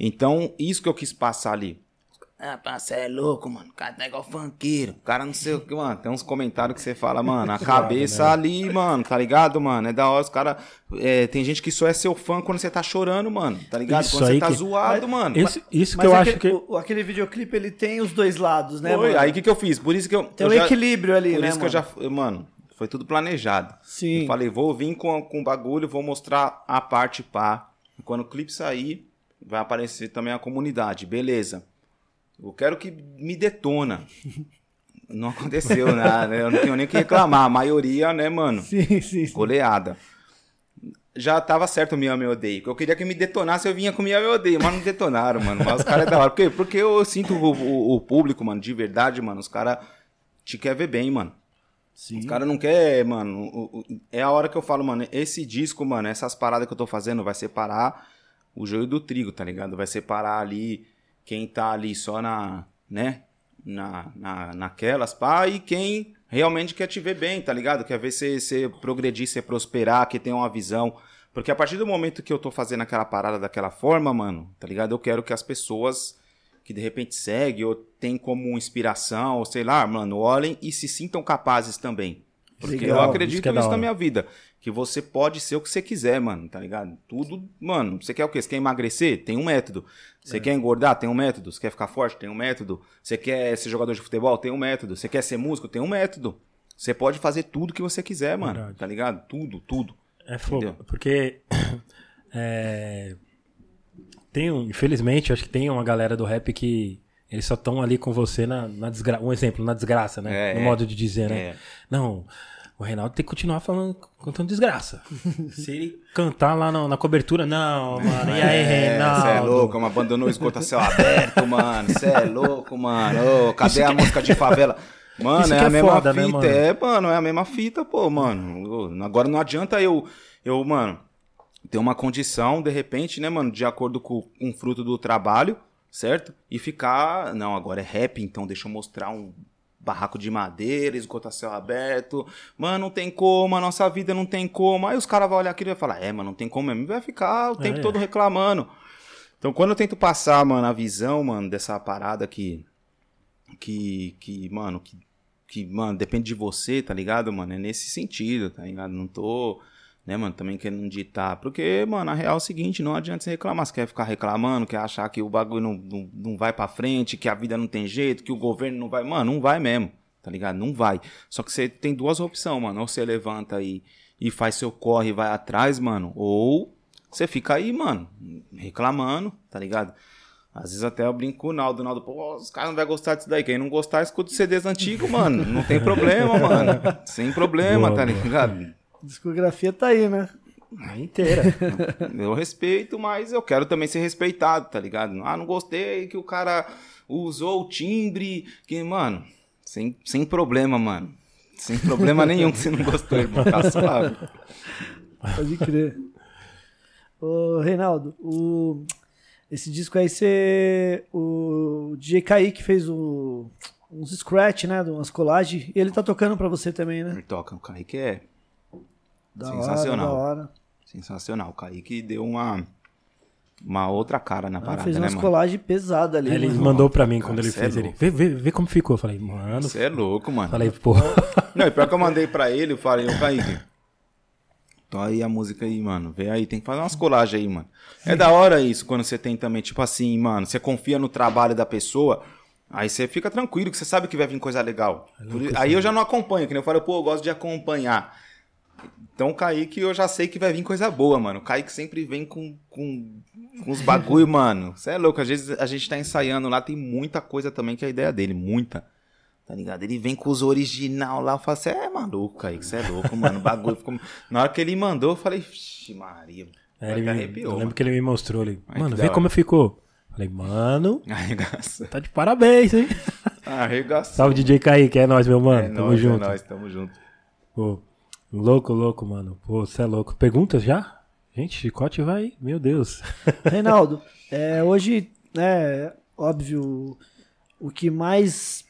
[SPEAKER 3] Então, isso que eu quis passar ali. Ah, pá, você é louco, mano. O cara tá igual funkeiro. O cara não sei o que, mano. Tem uns comentários que você fala, mano, a cabeça ali, mano, tá ligado, mano? É da hora, os caras. tem gente que só é seu fã quando você tá chorando, mano. Tá ligado?
[SPEAKER 2] Isso
[SPEAKER 3] quando você tá
[SPEAKER 2] que-
[SPEAKER 3] zoado, mano.
[SPEAKER 2] Isso, isso que
[SPEAKER 1] Mas
[SPEAKER 2] eu
[SPEAKER 1] aquele,
[SPEAKER 2] acho que.
[SPEAKER 1] o- aquele videoclipe, ele tem os dois lados, né,
[SPEAKER 3] Foi,
[SPEAKER 1] mano?
[SPEAKER 3] aí o que, que eu fiz? Por isso que eu.
[SPEAKER 1] Tem
[SPEAKER 3] eu
[SPEAKER 1] um
[SPEAKER 3] já-
[SPEAKER 1] equilíbrio ali,
[SPEAKER 3] Por
[SPEAKER 1] né,
[SPEAKER 3] isso que eu
[SPEAKER 1] mano?
[SPEAKER 3] já. Mano, foi tudo planejado.
[SPEAKER 1] Sim.
[SPEAKER 3] Eu falei, vou vir com, com o bagulho, vou mostrar a parte pá. Quando o clipe sair, vai aparecer também a comunidade. Beleza. Eu quero que me detona. Não aconteceu nada, eu não tenho nem o que reclamar. A maioria, né, mano?
[SPEAKER 1] Sim, sim, sim.
[SPEAKER 3] Goleada. Já tava certo o Miami Me Odeio. Eu queria que me detonasse, eu vinha com o Miami Me Odeio, mas não detonaram, mano. Mas os caras é da hora. Por quê? Porque eu sinto o, o- o público, mano, de verdade, mano. Os caras te quer ver bem, mano.
[SPEAKER 1] Sim.
[SPEAKER 3] Os caras não quer, mano. É a hora que eu falo, mano, esse disco, mano, essas paradas que eu tô fazendo vai separar o joio do trigo, tá ligado? Vai separar ali quem tá ali só na, né? Na, na, naquelas, pá, e quem realmente quer te ver bem, tá ligado? Quer ver você progredir, você prosperar, que tem uma visão. Porque a partir do momento que eu tô fazendo aquela parada daquela forma, mano, tá ligado? Eu quero que as pessoas que de repente seguem ou tem como inspiração, ou sei lá, mano, olhem e se sintam capazes também. Porque
[SPEAKER 1] Legal,
[SPEAKER 3] eu acredito
[SPEAKER 2] é
[SPEAKER 3] nisso na minha vida. Que você pode ser o que você quiser, mano, tá ligado? Tudo, mano, você quer o quê? Você quer emagrecer? Tem um método. Você quer engordar? Tem um método. Você quer ficar forte? Tem um método. Você quer ser jogador de futebol? Tem um método. Você quer ser músico? Tem um método. Você pode fazer tudo que você quiser, mano,
[SPEAKER 2] Verdade.
[SPEAKER 3] tá ligado? Tudo, tudo.
[SPEAKER 2] É fogo. Porque. é, tem um, infelizmente, acho que tem uma galera do rap que eles só estão ali com você na, na desgraça. Um exemplo, na desgraça, né?
[SPEAKER 3] É,
[SPEAKER 2] no
[SPEAKER 3] é.
[SPEAKER 2] modo de dizer, né?
[SPEAKER 3] É.
[SPEAKER 2] Não, o Reinaldo tem que continuar falando, contando desgraça. Se ele cantar lá na, na cobertura, não, mano. E aí, Reinaldo?
[SPEAKER 3] Você é louco, me abandonou o esgoto a céu aberto, mano. Você é louco, mano. Ô, cadê a música de favela? Mano,
[SPEAKER 2] Isso
[SPEAKER 3] é
[SPEAKER 2] que
[SPEAKER 3] a
[SPEAKER 2] é
[SPEAKER 3] mesma
[SPEAKER 2] foda, né,
[SPEAKER 3] fita,
[SPEAKER 2] mano?
[SPEAKER 3] é, mano, é a mesma fita, pô, mano. Agora não adianta eu, eu, mano, ter uma condição, de repente, né, mano, de acordo com um fruto do trabalho, certo? E ficar, não, agora é rap, então deixa eu mostrar um barraco de madeira, esgoto a céu aberto. Mano, não tem como, a nossa vida não tem como. Aí os caras vão olhar aquilo e vai falar, é, mano, não tem como mesmo. E vai ficar o tempo
[SPEAKER 2] É.
[SPEAKER 3] todo reclamando. Então, quando eu tento passar, mano, a visão, mano, dessa parada que. Que, que mano, que, que, mano, depende de você, tá ligado, mano? É nesse sentido, tá ligado? Não tô, né, mano, também querendo ditar. Porque, mano, a real é o seguinte: não adianta você reclamar. Você quer ficar reclamando, quer achar que o bagulho não, não, não vai pra frente, que a vida não tem jeito, que o governo não vai. Mano, não vai mesmo, tá ligado? Não vai. Só que você tem duas opções, mano. Ou você levanta aí e faz seu corre e vai atrás, mano. Ou você fica aí, mano, reclamando, tá ligado? Às vezes até eu brinco com o Naldo. O Naldo, pô, os caras não vão gostar disso daí. Quem não gostar, escuta os CDs antigos, mano. Não tem problema, mano. Sem problema,
[SPEAKER 2] Boa,
[SPEAKER 3] tá
[SPEAKER 2] boa.
[SPEAKER 1] Discografia tá aí, né?
[SPEAKER 2] A inteira.
[SPEAKER 3] Eu respeito, mas eu quero também ser respeitado, tá ligado? Ah, não gostei que o cara usou o timbre. Que, mano, sem, sem problema, mano. Sem problema nenhum que você não gostou, irmão. Tá suave.
[SPEAKER 1] Pode crer. Ô, Reinaldo, o... esse disco aí você. O DJ Kaique fez o... uns scratch, né? Umas collagens. E ele tá tocando pra você também, né?
[SPEAKER 3] Me toca, o Kaique é
[SPEAKER 1] Da
[SPEAKER 3] Sensacional.
[SPEAKER 1] Hora, da hora.
[SPEAKER 3] sensacional. O Kaique deu uma, uma outra cara na
[SPEAKER 1] Ah,
[SPEAKER 3] parada,
[SPEAKER 1] fez
[SPEAKER 3] né,
[SPEAKER 1] umas
[SPEAKER 3] mano?
[SPEAKER 1] colagens pesadas ali.
[SPEAKER 2] Ele
[SPEAKER 1] mano.
[SPEAKER 2] mandou pra mim quando
[SPEAKER 3] Cara,
[SPEAKER 2] ele
[SPEAKER 3] cê
[SPEAKER 2] fez
[SPEAKER 3] é
[SPEAKER 2] ele.
[SPEAKER 3] louco.
[SPEAKER 2] Vê, vê, vê como ficou. Eu falei, mano.
[SPEAKER 3] Você é louco, mano.
[SPEAKER 2] Falei, pô.
[SPEAKER 3] Não, e pior que eu mandei pra ele, eu falei, ô Kaique, tô aí a música aí, mano. Vê aí, tem que fazer umas colagens aí, mano. É da hora isso, quando você tem também, tipo assim, mano, você confia no trabalho da pessoa, aí você fica tranquilo, que você sabe que vai vir coisa legal. Por- aí eu já não acompanho, que nem eu falei, pô, eu gosto de acompanhar. Então o Kaique eu já sei que vai vir coisa boa, mano. O Kaique sempre vem com, com, com os bagulho, mano. Você é louco, às vezes a gente tá ensaiando lá, tem muita coisa também que é a ideia dele, muita. Tá ligado? Ele vem com os original lá, eu falo, você é maluco, Kaique, você é louco, mano. O bagulho ficou... Na hora que ele mandou, eu falei, vixe, Maria. Vai
[SPEAKER 2] ele me-
[SPEAKER 3] arrepiou,
[SPEAKER 2] eu lembro
[SPEAKER 3] mano.
[SPEAKER 2] que ele me mostrou ali. Mano, vê como ficou. Falei, mano,
[SPEAKER 3] Arregaça.
[SPEAKER 2] tá de parabéns, hein?
[SPEAKER 3] Arregaça.
[SPEAKER 2] Salve DJ Kaique, é nóis, meu mano.
[SPEAKER 3] É
[SPEAKER 2] Tamo
[SPEAKER 3] nóis,
[SPEAKER 2] junto.
[SPEAKER 3] É nóis, tamo junto.
[SPEAKER 2] Pô, louco, louco, mano. Pô, você é louco. Perguntas já? Gente, chicote vai, meu Deus.
[SPEAKER 1] Reinaldo, é, hoje, né, óbvio, o que mais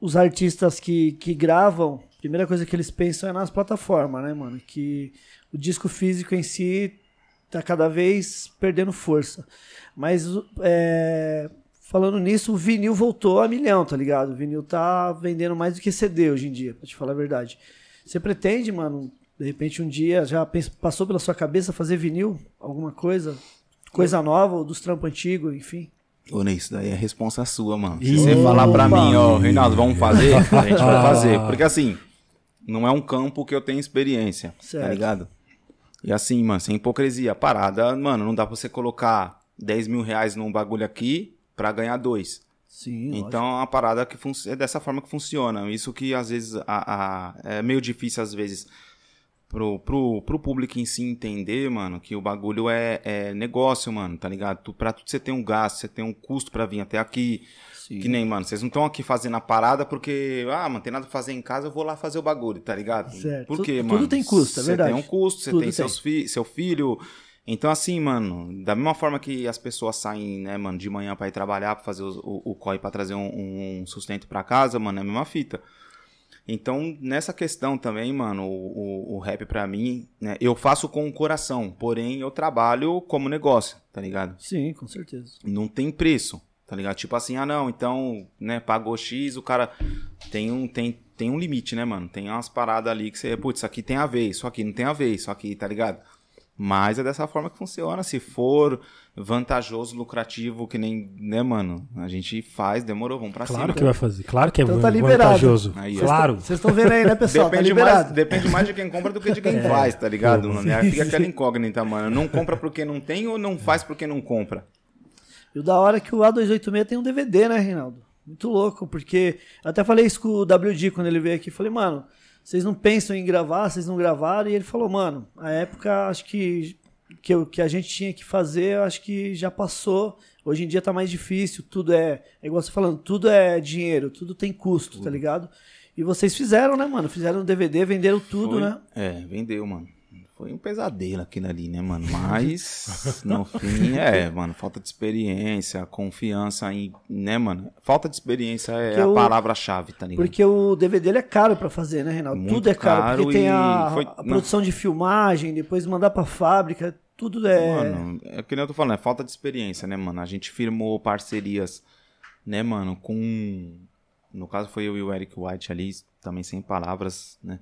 [SPEAKER 1] os artistas que, que gravam, a primeira coisa que eles pensam é nas plataformas, né, mano? Que o disco físico em si tá cada vez perdendo força. Mas, é, falando nisso, o vinil voltou a milhão, tá ligado? O vinil tá vendendo mais do que CD hoje em dia, pra te falar a verdade. Você pretende, mano, de repente um dia já passou pela sua cabeça fazer vinil? Alguma coisa? Coisa nova, ou dos trampos antigos, enfim?
[SPEAKER 3] Ô, Ney, isso daí é responsa sua, mano. Se você falar pra mim, ó, Reinaldo, vamos fazer? A gente vai fazer. Porque assim, não é um campo que eu tenho experiência,
[SPEAKER 1] Certo.
[SPEAKER 3] tá ligado? E assim, mano, sem hipocrisia. Parada, mano, não dá pra você colocar 10 mil reais num bagulho aqui pra ganhar dois.
[SPEAKER 1] Sim,
[SPEAKER 3] Então é uma parada que é dessa forma que funciona. Isso que às vezes a, a- é meio difícil, às vezes, pro, pro, pro público em si entender, mano, que o bagulho é, é negócio, mano, tá ligado? Tu, pra tudo você tem um gasto, você tem um custo pra vir até aqui.
[SPEAKER 1] Sim.
[SPEAKER 3] Que nem, mano, vocês não estão aqui fazendo a parada porque, ah, mano, tem nada pra fazer em casa, eu vou lá fazer o bagulho, tá ligado?
[SPEAKER 1] Certo.
[SPEAKER 3] Por quê,
[SPEAKER 1] tudo
[SPEAKER 3] mano?
[SPEAKER 1] tem custo, é verdade.
[SPEAKER 3] Você tem um custo, você
[SPEAKER 1] Tudo
[SPEAKER 3] tem,
[SPEAKER 1] tem.
[SPEAKER 3] Seus fi seu filho. Então, assim, mano, da mesma forma que as pessoas saem, né, mano, de manhã pra ir trabalhar, pra fazer os- o, o COI pra trazer um, um sustento pra casa, mano, é a mesma fita. Então, nessa questão também, mano, o, o, o rap pra mim, né, eu faço com o coração, porém eu trabalho como negócio, tá ligado?
[SPEAKER 1] Sim, com certeza.
[SPEAKER 3] não tem preço, tá ligado? Tipo assim, ah não, então, né, pagou X, o cara tem um, tem, tem um limite, né, mano? Tem umas paradas ali que você, putz, isso aqui tem a ver, isso aqui não tem a ver, isso aqui, tá ligado? Mas é dessa forma que funciona. Se for vantajoso, lucrativo, que nem, né, mano? A gente faz, demorou, vamos pra
[SPEAKER 2] Claro
[SPEAKER 3] cima.
[SPEAKER 2] que vai fazer. Claro que é
[SPEAKER 1] Então tá liberado.
[SPEAKER 2] vantajooso.
[SPEAKER 3] Aí,
[SPEAKER 2] claro.
[SPEAKER 1] Vocês estão vendo aí, né, pessoal?
[SPEAKER 3] Depende,
[SPEAKER 1] tá
[SPEAKER 3] mais,
[SPEAKER 1] liberado.
[SPEAKER 3] depende mais de quem compra do que de quem faz, tá ligado, mano? É, Fica aquela incógnita, mano. Não compra porque não tem ou não faz porque não compra?
[SPEAKER 1] E o da hora é que o A286 tem um DVD, né, Reinaldo? Muito louco, porque eu até falei isso com o WD quando ele veio aqui. Falei, mano, vocês não pensam em gravar, vocês não gravaram? E ele falou, mano, a época acho que que, o que a gente tinha que fazer, eu acho que já passou. Hoje em dia tá mais difícil, tudo é, é igual você falando, tudo é dinheiro, tudo tem custo, tá ligado? E vocês fizeram, né, mano? Fizeram um DVD, venderam tudo,
[SPEAKER 3] Foi-
[SPEAKER 1] né?
[SPEAKER 3] É, vendeu, mano. Foi um pesadelo aquilo ali, né, mano? Mas, no fim, é, mano, falta de experiência, confiança em, né, mano? Falta de experiência é
[SPEAKER 1] Porque
[SPEAKER 3] a palavra-chave, tá ligado?
[SPEAKER 1] Porque o DVD é caro pra fazer, né, Reinaldo?
[SPEAKER 3] Muito
[SPEAKER 1] tudo é caro,
[SPEAKER 3] caro
[SPEAKER 1] porque tem a,
[SPEAKER 3] foi-
[SPEAKER 1] a produção de filmagem, depois mandar pra fábrica, tudo é.
[SPEAKER 3] Mano, é que nem eu tô falando, é falta de experiência, né, mano? A gente firmou parcerias, né, mano, com. No caso foi eu e o Eric White ali, também sem palavras, né?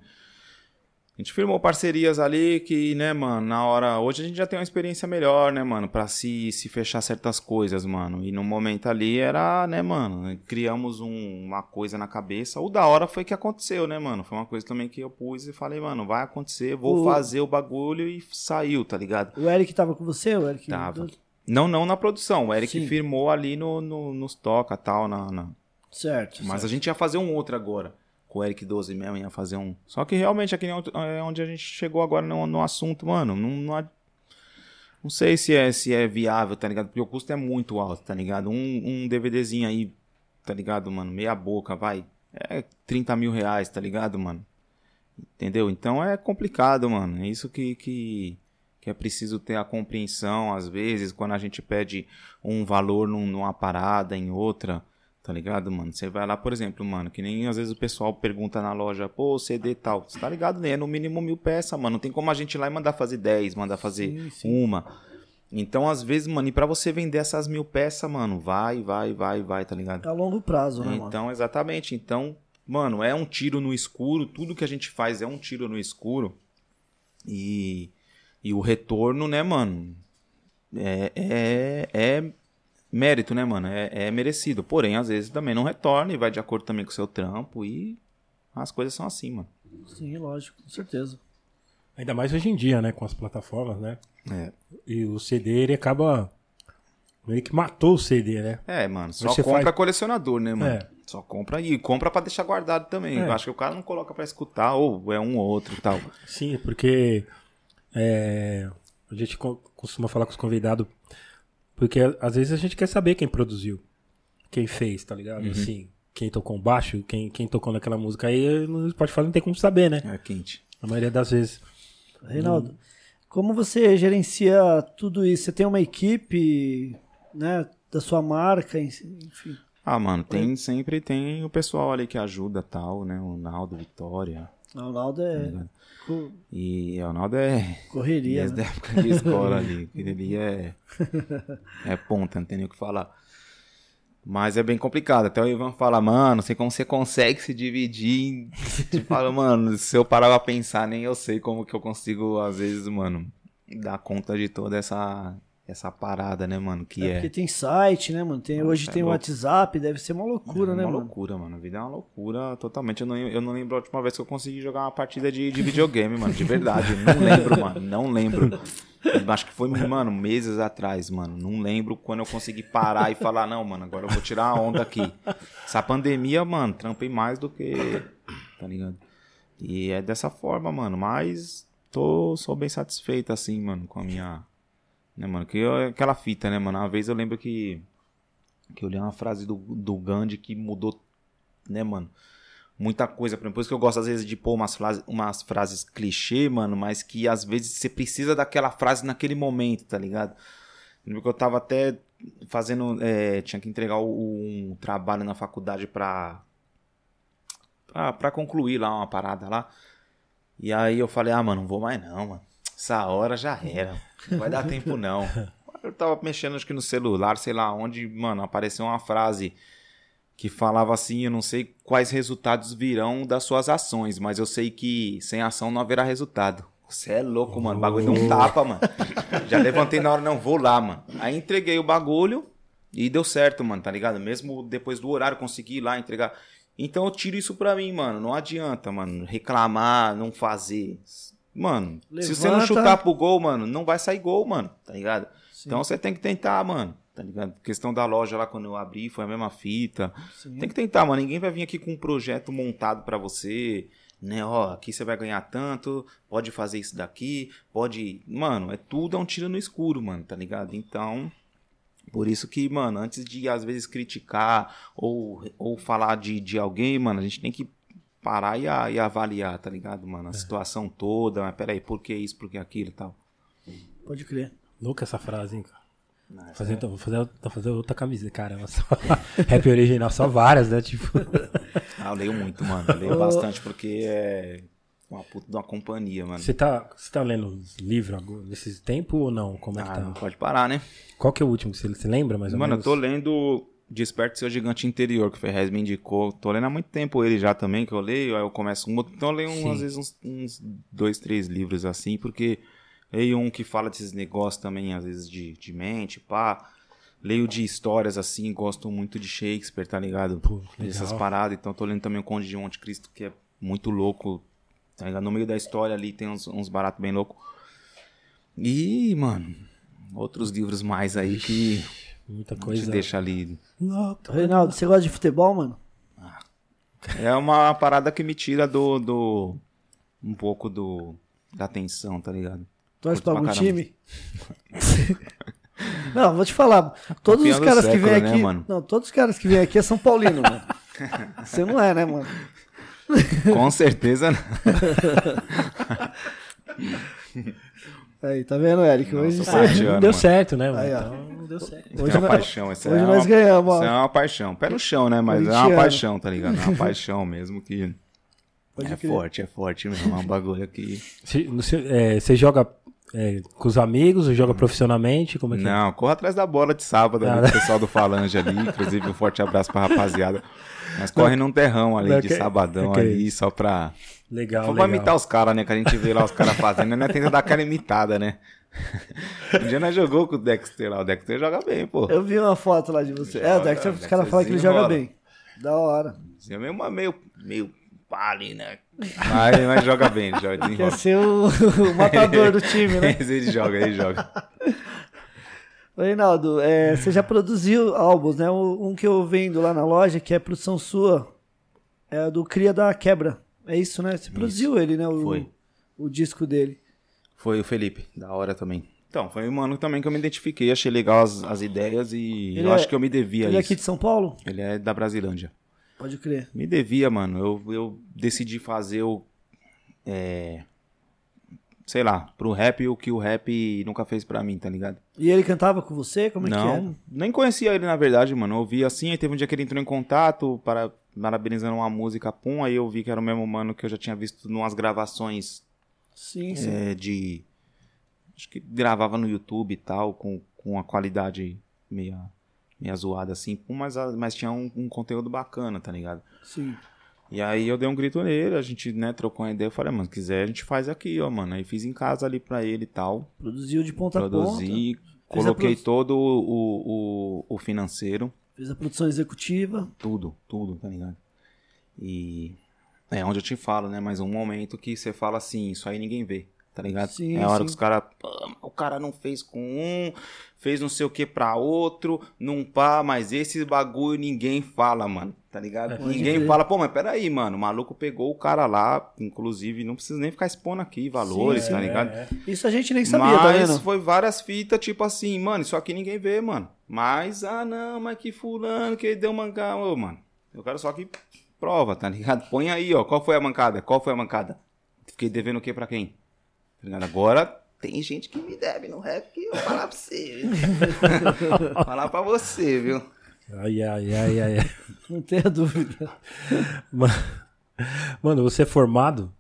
[SPEAKER 3] A gente firmou parcerias ali que, né, mano, na hora. Hoje a gente já tem uma experiência melhor, né, mano, pra se, se fechar certas coisas, mano. E no momento ali era, né, mano, criamos um- uma coisa na cabeça. O da hora foi que aconteceu, né, mano? Foi uma coisa também que eu pus e falei, mano, vai acontecer, vou
[SPEAKER 1] O-
[SPEAKER 3] fazer o bagulho e saiu, tá ligado?
[SPEAKER 1] O Eric tava com você? O Eric
[SPEAKER 3] Tava. Não, não na produção. O Eric
[SPEAKER 1] Sim.
[SPEAKER 3] firmou ali no, no- nos toca tal. Na, na-
[SPEAKER 1] Certo.
[SPEAKER 3] Mas
[SPEAKER 1] certo.
[SPEAKER 3] a gente ia fazer um outro agora. Com o Eric 12 mesmo, ia fazer um. Só que realmente aqui onde- é onde a gente chegou agora no, no assunto, mano. Não, não, há- não sei se é, se é viável, tá ligado? Porque o custo é muito alto, tá ligado? Um, um DVDzinho aí, tá ligado, mano? Meia boca, vai. É 30 mil reais, tá ligado, mano? Entendeu? Então é complicado, mano. É isso que, que, que é preciso ter a compreensão, às vezes, quando a gente pede um valor num- numa parada, em outra, tá ligado, mano? Você vai lá, por exemplo, mano, que nem às vezes o pessoal pergunta na loja, pô, CD e tal. Você tá ligado, né? É no mínimo mil peças, mano. Não tem como a gente ir lá e mandar fazer 10, mandar fazer
[SPEAKER 1] Sim, sim.
[SPEAKER 3] uma. Então, às vezes, mano, e pra você vender essas mil peças, mano, vai, vai, vai, vai, tá ligado?
[SPEAKER 1] A longo prazo, né, mano?
[SPEAKER 3] Então, exatamente. Então, mano, é um tiro no escuro. Tudo que a gente faz é um tiro no escuro. E, e o retorno, né, mano? É, é, é mérito, né, mano? É, é merecido. Porém, às vezes também não retorna e vai de acordo também com o seu trampo. E as coisas são assim, mano.
[SPEAKER 1] Sim, lógico, com certeza.
[SPEAKER 2] Ainda mais hoje em dia, né? Com as plataformas, né?
[SPEAKER 3] É,
[SPEAKER 2] E o CD, ele acaba. Meio que matou o CD, né?
[SPEAKER 3] é mano. Só
[SPEAKER 2] Você
[SPEAKER 3] compra
[SPEAKER 2] faz-
[SPEAKER 3] colecionador, né, mano?
[SPEAKER 2] É.
[SPEAKER 3] Só compra e compra pra deixar guardado também.
[SPEAKER 2] É.
[SPEAKER 3] Eu acho que o cara não coloca pra escutar, ou é um ou outro e tal.
[SPEAKER 2] Sim, porque é, a gente co- costuma falar com os convidados, porque às vezes a gente quer saber quem produziu, quem fez, tá ligado?
[SPEAKER 3] Uhum.
[SPEAKER 2] Assim, quem tocou o baixo, quem, quem tocou naquela música aí, no Spotify não tem como saber, né?
[SPEAKER 3] É quente.
[SPEAKER 2] A maioria das vezes.
[SPEAKER 1] Reinaldo, como você gerencia tudo isso? Você tem uma equipe, né, da sua marca, enfim.
[SPEAKER 3] Ah, mano, tem sempre tem o pessoal ali que ajuda tal, né? O Naldo, Vitória.
[SPEAKER 1] Ronaldo é co-
[SPEAKER 3] E o Naldo é.
[SPEAKER 1] correria,
[SPEAKER 3] Desde
[SPEAKER 1] né?
[SPEAKER 3] a época de escola ali. Ali é. É ponta, não tem nem o que falar. Mas é bem complicado. Até o Ivan fala, mano, não sei como você consegue se dividir. em- Tipo, fala, mano, se eu parar pra pensar, nem eu sei como que eu consigo, às vezes, mano, dar conta de toda essa, essa parada, né, mano? Que
[SPEAKER 1] É
[SPEAKER 3] é.
[SPEAKER 1] porque tem site, né, mano? Tem, hoje
[SPEAKER 3] é
[SPEAKER 1] tem
[SPEAKER 3] louco.
[SPEAKER 1] WhatsApp, deve ser uma loucura,
[SPEAKER 3] é
[SPEAKER 1] né,
[SPEAKER 3] uma
[SPEAKER 1] mano?
[SPEAKER 3] loucura, mano. A vida é uma loucura totalmente. Eu não, eu não lembro a última vez que eu consegui jogar uma partida de, de videogame, mano. De verdade. Não lembro, mano. Não lembro. Acho que foi, mano, meses atrás, mano. Não lembro quando eu consegui parar e falar, não, mano, agora eu vou tirar a onda aqui. Essa pandemia, mano, trampei mais do que. Tá ligado? E é dessa forma, mano. Mas tô, sou bem satisfeito, assim, mano, com a minha. Né, mano? Que eu- aquela fita, né, mano? Uma vez eu lembro que. Que eu li uma frase do, do Gandhi que mudou, né, mano? Muita coisa. Por isso que eu gosto às vezes de pôr umas, frases- umas frases clichê, mano, mas que às vezes você precisa daquela frase naquele momento, tá ligado? Eu lembro que eu tava até fazendo. é, tinha que entregar um trabalho na faculdade pra. pra, pra concluir lá uma parada lá. E aí eu falei, ah, mano, não vou mais não, mano. Essa hora já era. Não vai dar tempo não. Eu tava mexendo acho que no celular, sei lá onde, mano, apareceu uma frase que falava assim, eu não sei quais resultados virão das suas ações, mas eu sei que sem ação não haverá resultado. Você é louco, mano. O bagulho não tapa, mano. Já levantei na hora, não, vou lá, mano. Aí entreguei o bagulho e deu certo, mano, tá ligado? Mesmo depois do horário, consegui ir lá entregar. Então eu tiro isso pra mim, mano. Não adianta, mano, reclamar, não fazer. Mano, se você não
[SPEAKER 1] Levanta.
[SPEAKER 3] chutar pro gol, mano, não vai sair gol, mano, tá ligado? Então você tem que tentar, mano. Tá ligado? Questão da loja lá quando eu abri, foi a mesma fita.
[SPEAKER 1] Sim.
[SPEAKER 3] Tem que tentar, mano. Ninguém vai vir aqui com um projeto montado pra você, né? Ó, aqui você vai ganhar tanto, pode fazer isso daqui, pode. Mano, é tudo é um tiro no escuro, mano, tá ligado? Então. Por isso que, mano, antes de às vezes criticar ou, ou falar de, de alguém, mano, a gente tem que parar e, a- e avaliar, tá ligado, mano? A situação toda, mas peraí, por que isso, por que aquilo e tal.
[SPEAKER 1] Pode crer.
[SPEAKER 2] Louca essa frase, hein, cara.
[SPEAKER 3] Não,
[SPEAKER 2] Fazer, vou, fazer, vou fazer outra camiseta, cara. Só, rap original, só várias, né? Tipo.
[SPEAKER 3] Ah, eu leio muito, mano. Eu leio bastante porque é uma puta de uma companhia, mano.
[SPEAKER 2] Você tá, você tá lendo livro agora, nesse tempo ou não? Como é que
[SPEAKER 3] Ah,
[SPEAKER 2] tá?
[SPEAKER 3] não pode parar, né?
[SPEAKER 2] Qual que é o último? Você, você lembra mais ou
[SPEAKER 3] Mano, eu
[SPEAKER 2] menos?
[SPEAKER 3] tô lendo Desperte Seu Gigante Interior, que o Ferrez me indicou. Tô lendo há muito tempo ele já também, que eu leio. Aí eu começo um outro. Então eu leio, um, às vezes, uns, uns dois, três livros assim, porque leio um que fala desses negócios também, às vezes, de, de mente, pá. Leio de histórias assim, gosto muito de Shakespeare, tá ligado?
[SPEAKER 2] Pô,
[SPEAKER 3] Essas paradas. Então tô lendo também o Conde de Monte Cristo, que é muito louco. Tá ligado? No meio da história ali tem uns, uns baratos bem loucos. E, mano, outros livros mais aí que
[SPEAKER 2] Muita
[SPEAKER 3] gente
[SPEAKER 2] coisa.
[SPEAKER 3] deixa ali.
[SPEAKER 1] Reinaldo, você gosta de futebol, mano?
[SPEAKER 3] É uma parada que me tira do. do um pouco do. da atenção, tá ligado?
[SPEAKER 1] Torce pra algum
[SPEAKER 3] caramba.
[SPEAKER 1] time? Não, vou te falar. Todos
[SPEAKER 3] Campeão
[SPEAKER 1] os caras que
[SPEAKER 3] século,
[SPEAKER 1] vêm
[SPEAKER 3] né,
[SPEAKER 1] aqui.
[SPEAKER 3] mano?
[SPEAKER 1] Não, todos os caras que vêm aqui é São Paulino, mano. Você não é, né, mano?
[SPEAKER 3] Com certeza não.
[SPEAKER 1] Aí, tá vendo, Eric? Hoje
[SPEAKER 3] Nossa,
[SPEAKER 1] você-
[SPEAKER 2] deu certo, né, mano?
[SPEAKER 1] Aí,
[SPEAKER 2] então, não deu certo.
[SPEAKER 3] Hoje é uma paixão. Essa
[SPEAKER 1] hoje
[SPEAKER 3] é
[SPEAKER 1] nós
[SPEAKER 3] uma,
[SPEAKER 1] ganhamos, ó.
[SPEAKER 3] Isso é uma paixão. Pé no chão, né? Mas é uma paixão, tá ligado? É uma paixão mesmo que.
[SPEAKER 1] Pode
[SPEAKER 3] é
[SPEAKER 1] crer.
[SPEAKER 3] forte, é forte mesmo. É um bagulho que.
[SPEAKER 2] Você, é, você joga é, com os amigos ou joga profissionalmente? Como é que é?
[SPEAKER 3] Não, corra atrás da bola de sábado ali,
[SPEAKER 2] Ah,
[SPEAKER 3] o pessoal do Falange ali. Inclusive, um forte abraço pra rapaziada. Mas corre num terrão ali
[SPEAKER 2] Não,
[SPEAKER 3] de
[SPEAKER 2] que-
[SPEAKER 3] sabadão
[SPEAKER 2] que
[SPEAKER 3] ali, só pra.
[SPEAKER 2] Legal,
[SPEAKER 3] Só
[SPEAKER 2] legal.
[SPEAKER 3] imitar os caras, né? Que a gente vê lá os caras fazendo, né? Tenta dar aquela imitada, né? Um dia nós jogou com o Dexter lá. O Dexter joga bem, pô.
[SPEAKER 1] Eu vi uma foto lá de você. é, o
[SPEAKER 3] Joga,
[SPEAKER 1] Dexter, os caras
[SPEAKER 3] Dexter
[SPEAKER 1] falam que ele joga bem. Da hora.
[SPEAKER 3] Você é meio, meio, meio pá ali, né? Mas, mas joga bem, ele joga
[SPEAKER 1] Quer ser o, o matador do time, né?
[SPEAKER 3] Mas ele joga, ele joga.
[SPEAKER 1] Ô, Reinaldo, é, você já produziu álbuns, né? Um um que eu vendo lá na loja, que é produção sua, é do Cria da Quebra. É isso, né? Você produziu ele, né? O,
[SPEAKER 3] Foi.
[SPEAKER 1] o disco dele.
[SPEAKER 3] Foi o Felipe, da hora também. Então, foi um mano também que eu me identifiquei, achei legal as, as ideias e
[SPEAKER 1] Ele
[SPEAKER 3] eu
[SPEAKER 1] é-
[SPEAKER 3] acho que eu me devia
[SPEAKER 1] Ele é
[SPEAKER 3] isso.
[SPEAKER 1] aqui de São Paulo?
[SPEAKER 3] Ele é da Brasilândia.
[SPEAKER 1] Pode crer.
[SPEAKER 3] Me devia, mano. Eu, eu decidi fazer o. É, sei lá, pro rap o que o rap nunca fez pra mim, tá ligado?
[SPEAKER 1] E ele cantava com você? Como é que
[SPEAKER 3] Não,
[SPEAKER 1] era?
[SPEAKER 3] nem conhecia ele na verdade, mano. Eu ouvi assim, aí teve um dia que ele entrou em contato, para, parabenizando uma música, pum, aí eu vi que era o mesmo mano que eu já tinha visto numas gravações
[SPEAKER 1] Sim, sim.
[SPEAKER 3] é, de. Acho que gravava no YouTube e tal, com, com uma qualidade meia, meia zoada assim, pum, mas, mas tinha um, um conteúdo bacana, tá ligado?
[SPEAKER 1] sim.
[SPEAKER 3] E aí eu dei um grito nele, a gente, né, trocou uma ideia, eu falei, "Ah, mano, se quiser a gente faz aqui, ó, mano. Aí fiz em casa ali pra ele e tal,
[SPEAKER 1] Produziu de ponta a ponta.
[SPEAKER 3] produzi, coloquei
[SPEAKER 1] produ-
[SPEAKER 3] todo o, o, o financeiro,
[SPEAKER 1] Fez a produção executiva.
[SPEAKER 3] tudo, tudo, tá ligado? E é onde eu te falo, né, mas um momento que você fala assim, isso aí ninguém vê, tá ligado?
[SPEAKER 1] Sim,
[SPEAKER 3] é a hora
[SPEAKER 1] sim.
[SPEAKER 3] que os caras, o cara não fez com um, fez não sei o que pra outro, não pá, mas esse bagulho ninguém fala, mano, tá ligado?
[SPEAKER 1] Pode
[SPEAKER 3] ninguém fala, pô, mas peraí, mano, o maluco pegou o cara lá, inclusive, não precisa nem ficar expondo aqui valores,
[SPEAKER 1] Sim,
[SPEAKER 3] tá
[SPEAKER 1] sim.
[SPEAKER 3] ligado?
[SPEAKER 2] É,
[SPEAKER 1] Isso a gente nem sabia, tá
[SPEAKER 3] mas
[SPEAKER 1] vendo?
[SPEAKER 3] foi várias fitas, tipo assim, mano, isso aqui ninguém vê, mano. Mas, ah, não, mas que fulano que deu mangá. Ô, mano, eu quero só que prova, tá ligado? Põe aí, ó, qual foi a mancada? Qual foi a mancada? Fiquei devendo o que pra quem? Agora tem gente que me deve no rap que eu vou falar pra você, viu? falar pra você, viu?
[SPEAKER 2] Ai, ai, ai, ai. ai.
[SPEAKER 1] Não tenha dúvida.
[SPEAKER 2] Ma- Mano, você é formado?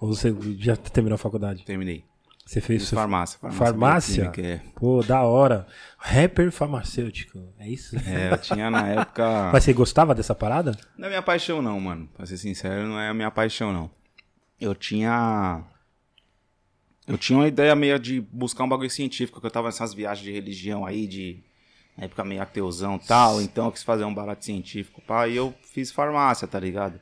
[SPEAKER 2] Ou você já terminou a faculdade?
[SPEAKER 3] Terminei.
[SPEAKER 2] Você fez
[SPEAKER 3] farmácia.
[SPEAKER 2] Farmácia?
[SPEAKER 3] é.
[SPEAKER 2] Pô, da hora. Rapper farmacêutico. É isso?
[SPEAKER 3] É, eu tinha na época.
[SPEAKER 2] Mas você gostava dessa parada?
[SPEAKER 3] Não é minha paixão, não, mano. Pra ser sincero, não é a minha paixão, não. Eu tinha. Eu tinha uma ideia meio de buscar um bagulho científico, que eu tava nessas viagens de religião aí, de na época meio ateuzão e tal, então eu quis fazer um barato científico, pá, e eu fiz farmácia, tá ligado?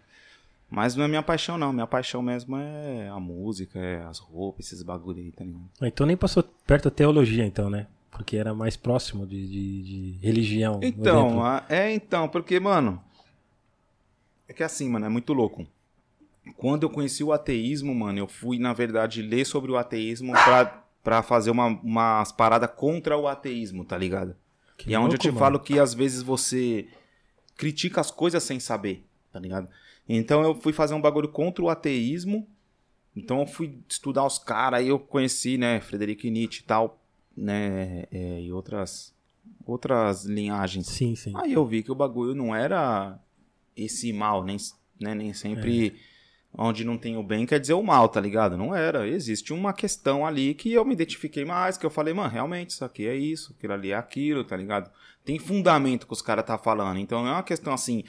[SPEAKER 3] Mas não é minha paixão, não. Minha paixão mesmo é a música, é as roupas, esses bagulho aí, tá ligado?
[SPEAKER 2] Então nem passou perto da teologia, então, né? Porque era mais próximo de, de, de religião.
[SPEAKER 3] Então, é então, porque, mano. É que assim, mano, é muito louco. Quando eu conheci o ateísmo, mano, eu fui, na verdade, ler sobre o ateísmo pra, pra fazer uma, umas paradas contra o ateísmo, tá ligado?
[SPEAKER 2] Que
[SPEAKER 3] e é onde eu te
[SPEAKER 2] mano.
[SPEAKER 3] falo que às vezes você critica as coisas sem saber, tá ligado? Então eu fui fazer um bagulho contra o ateísmo. Então eu fui estudar os caras, aí eu conheci, né, Frederico Nietzsche e tal, né, é, e outras outras linhagens.
[SPEAKER 2] Sim, sim.
[SPEAKER 3] Aí eu vi que o bagulho não era esse mal, nem, né, nem sempre onde não tem o bem quer dizer o mal, tá ligado? Não era. Existe uma questão ali que eu me identifiquei mais, que eu falei, mano, realmente isso aqui é isso, aquilo ali é aquilo, tá ligado? Tem fundamento que os caras tá falando. Então não é uma questão assim,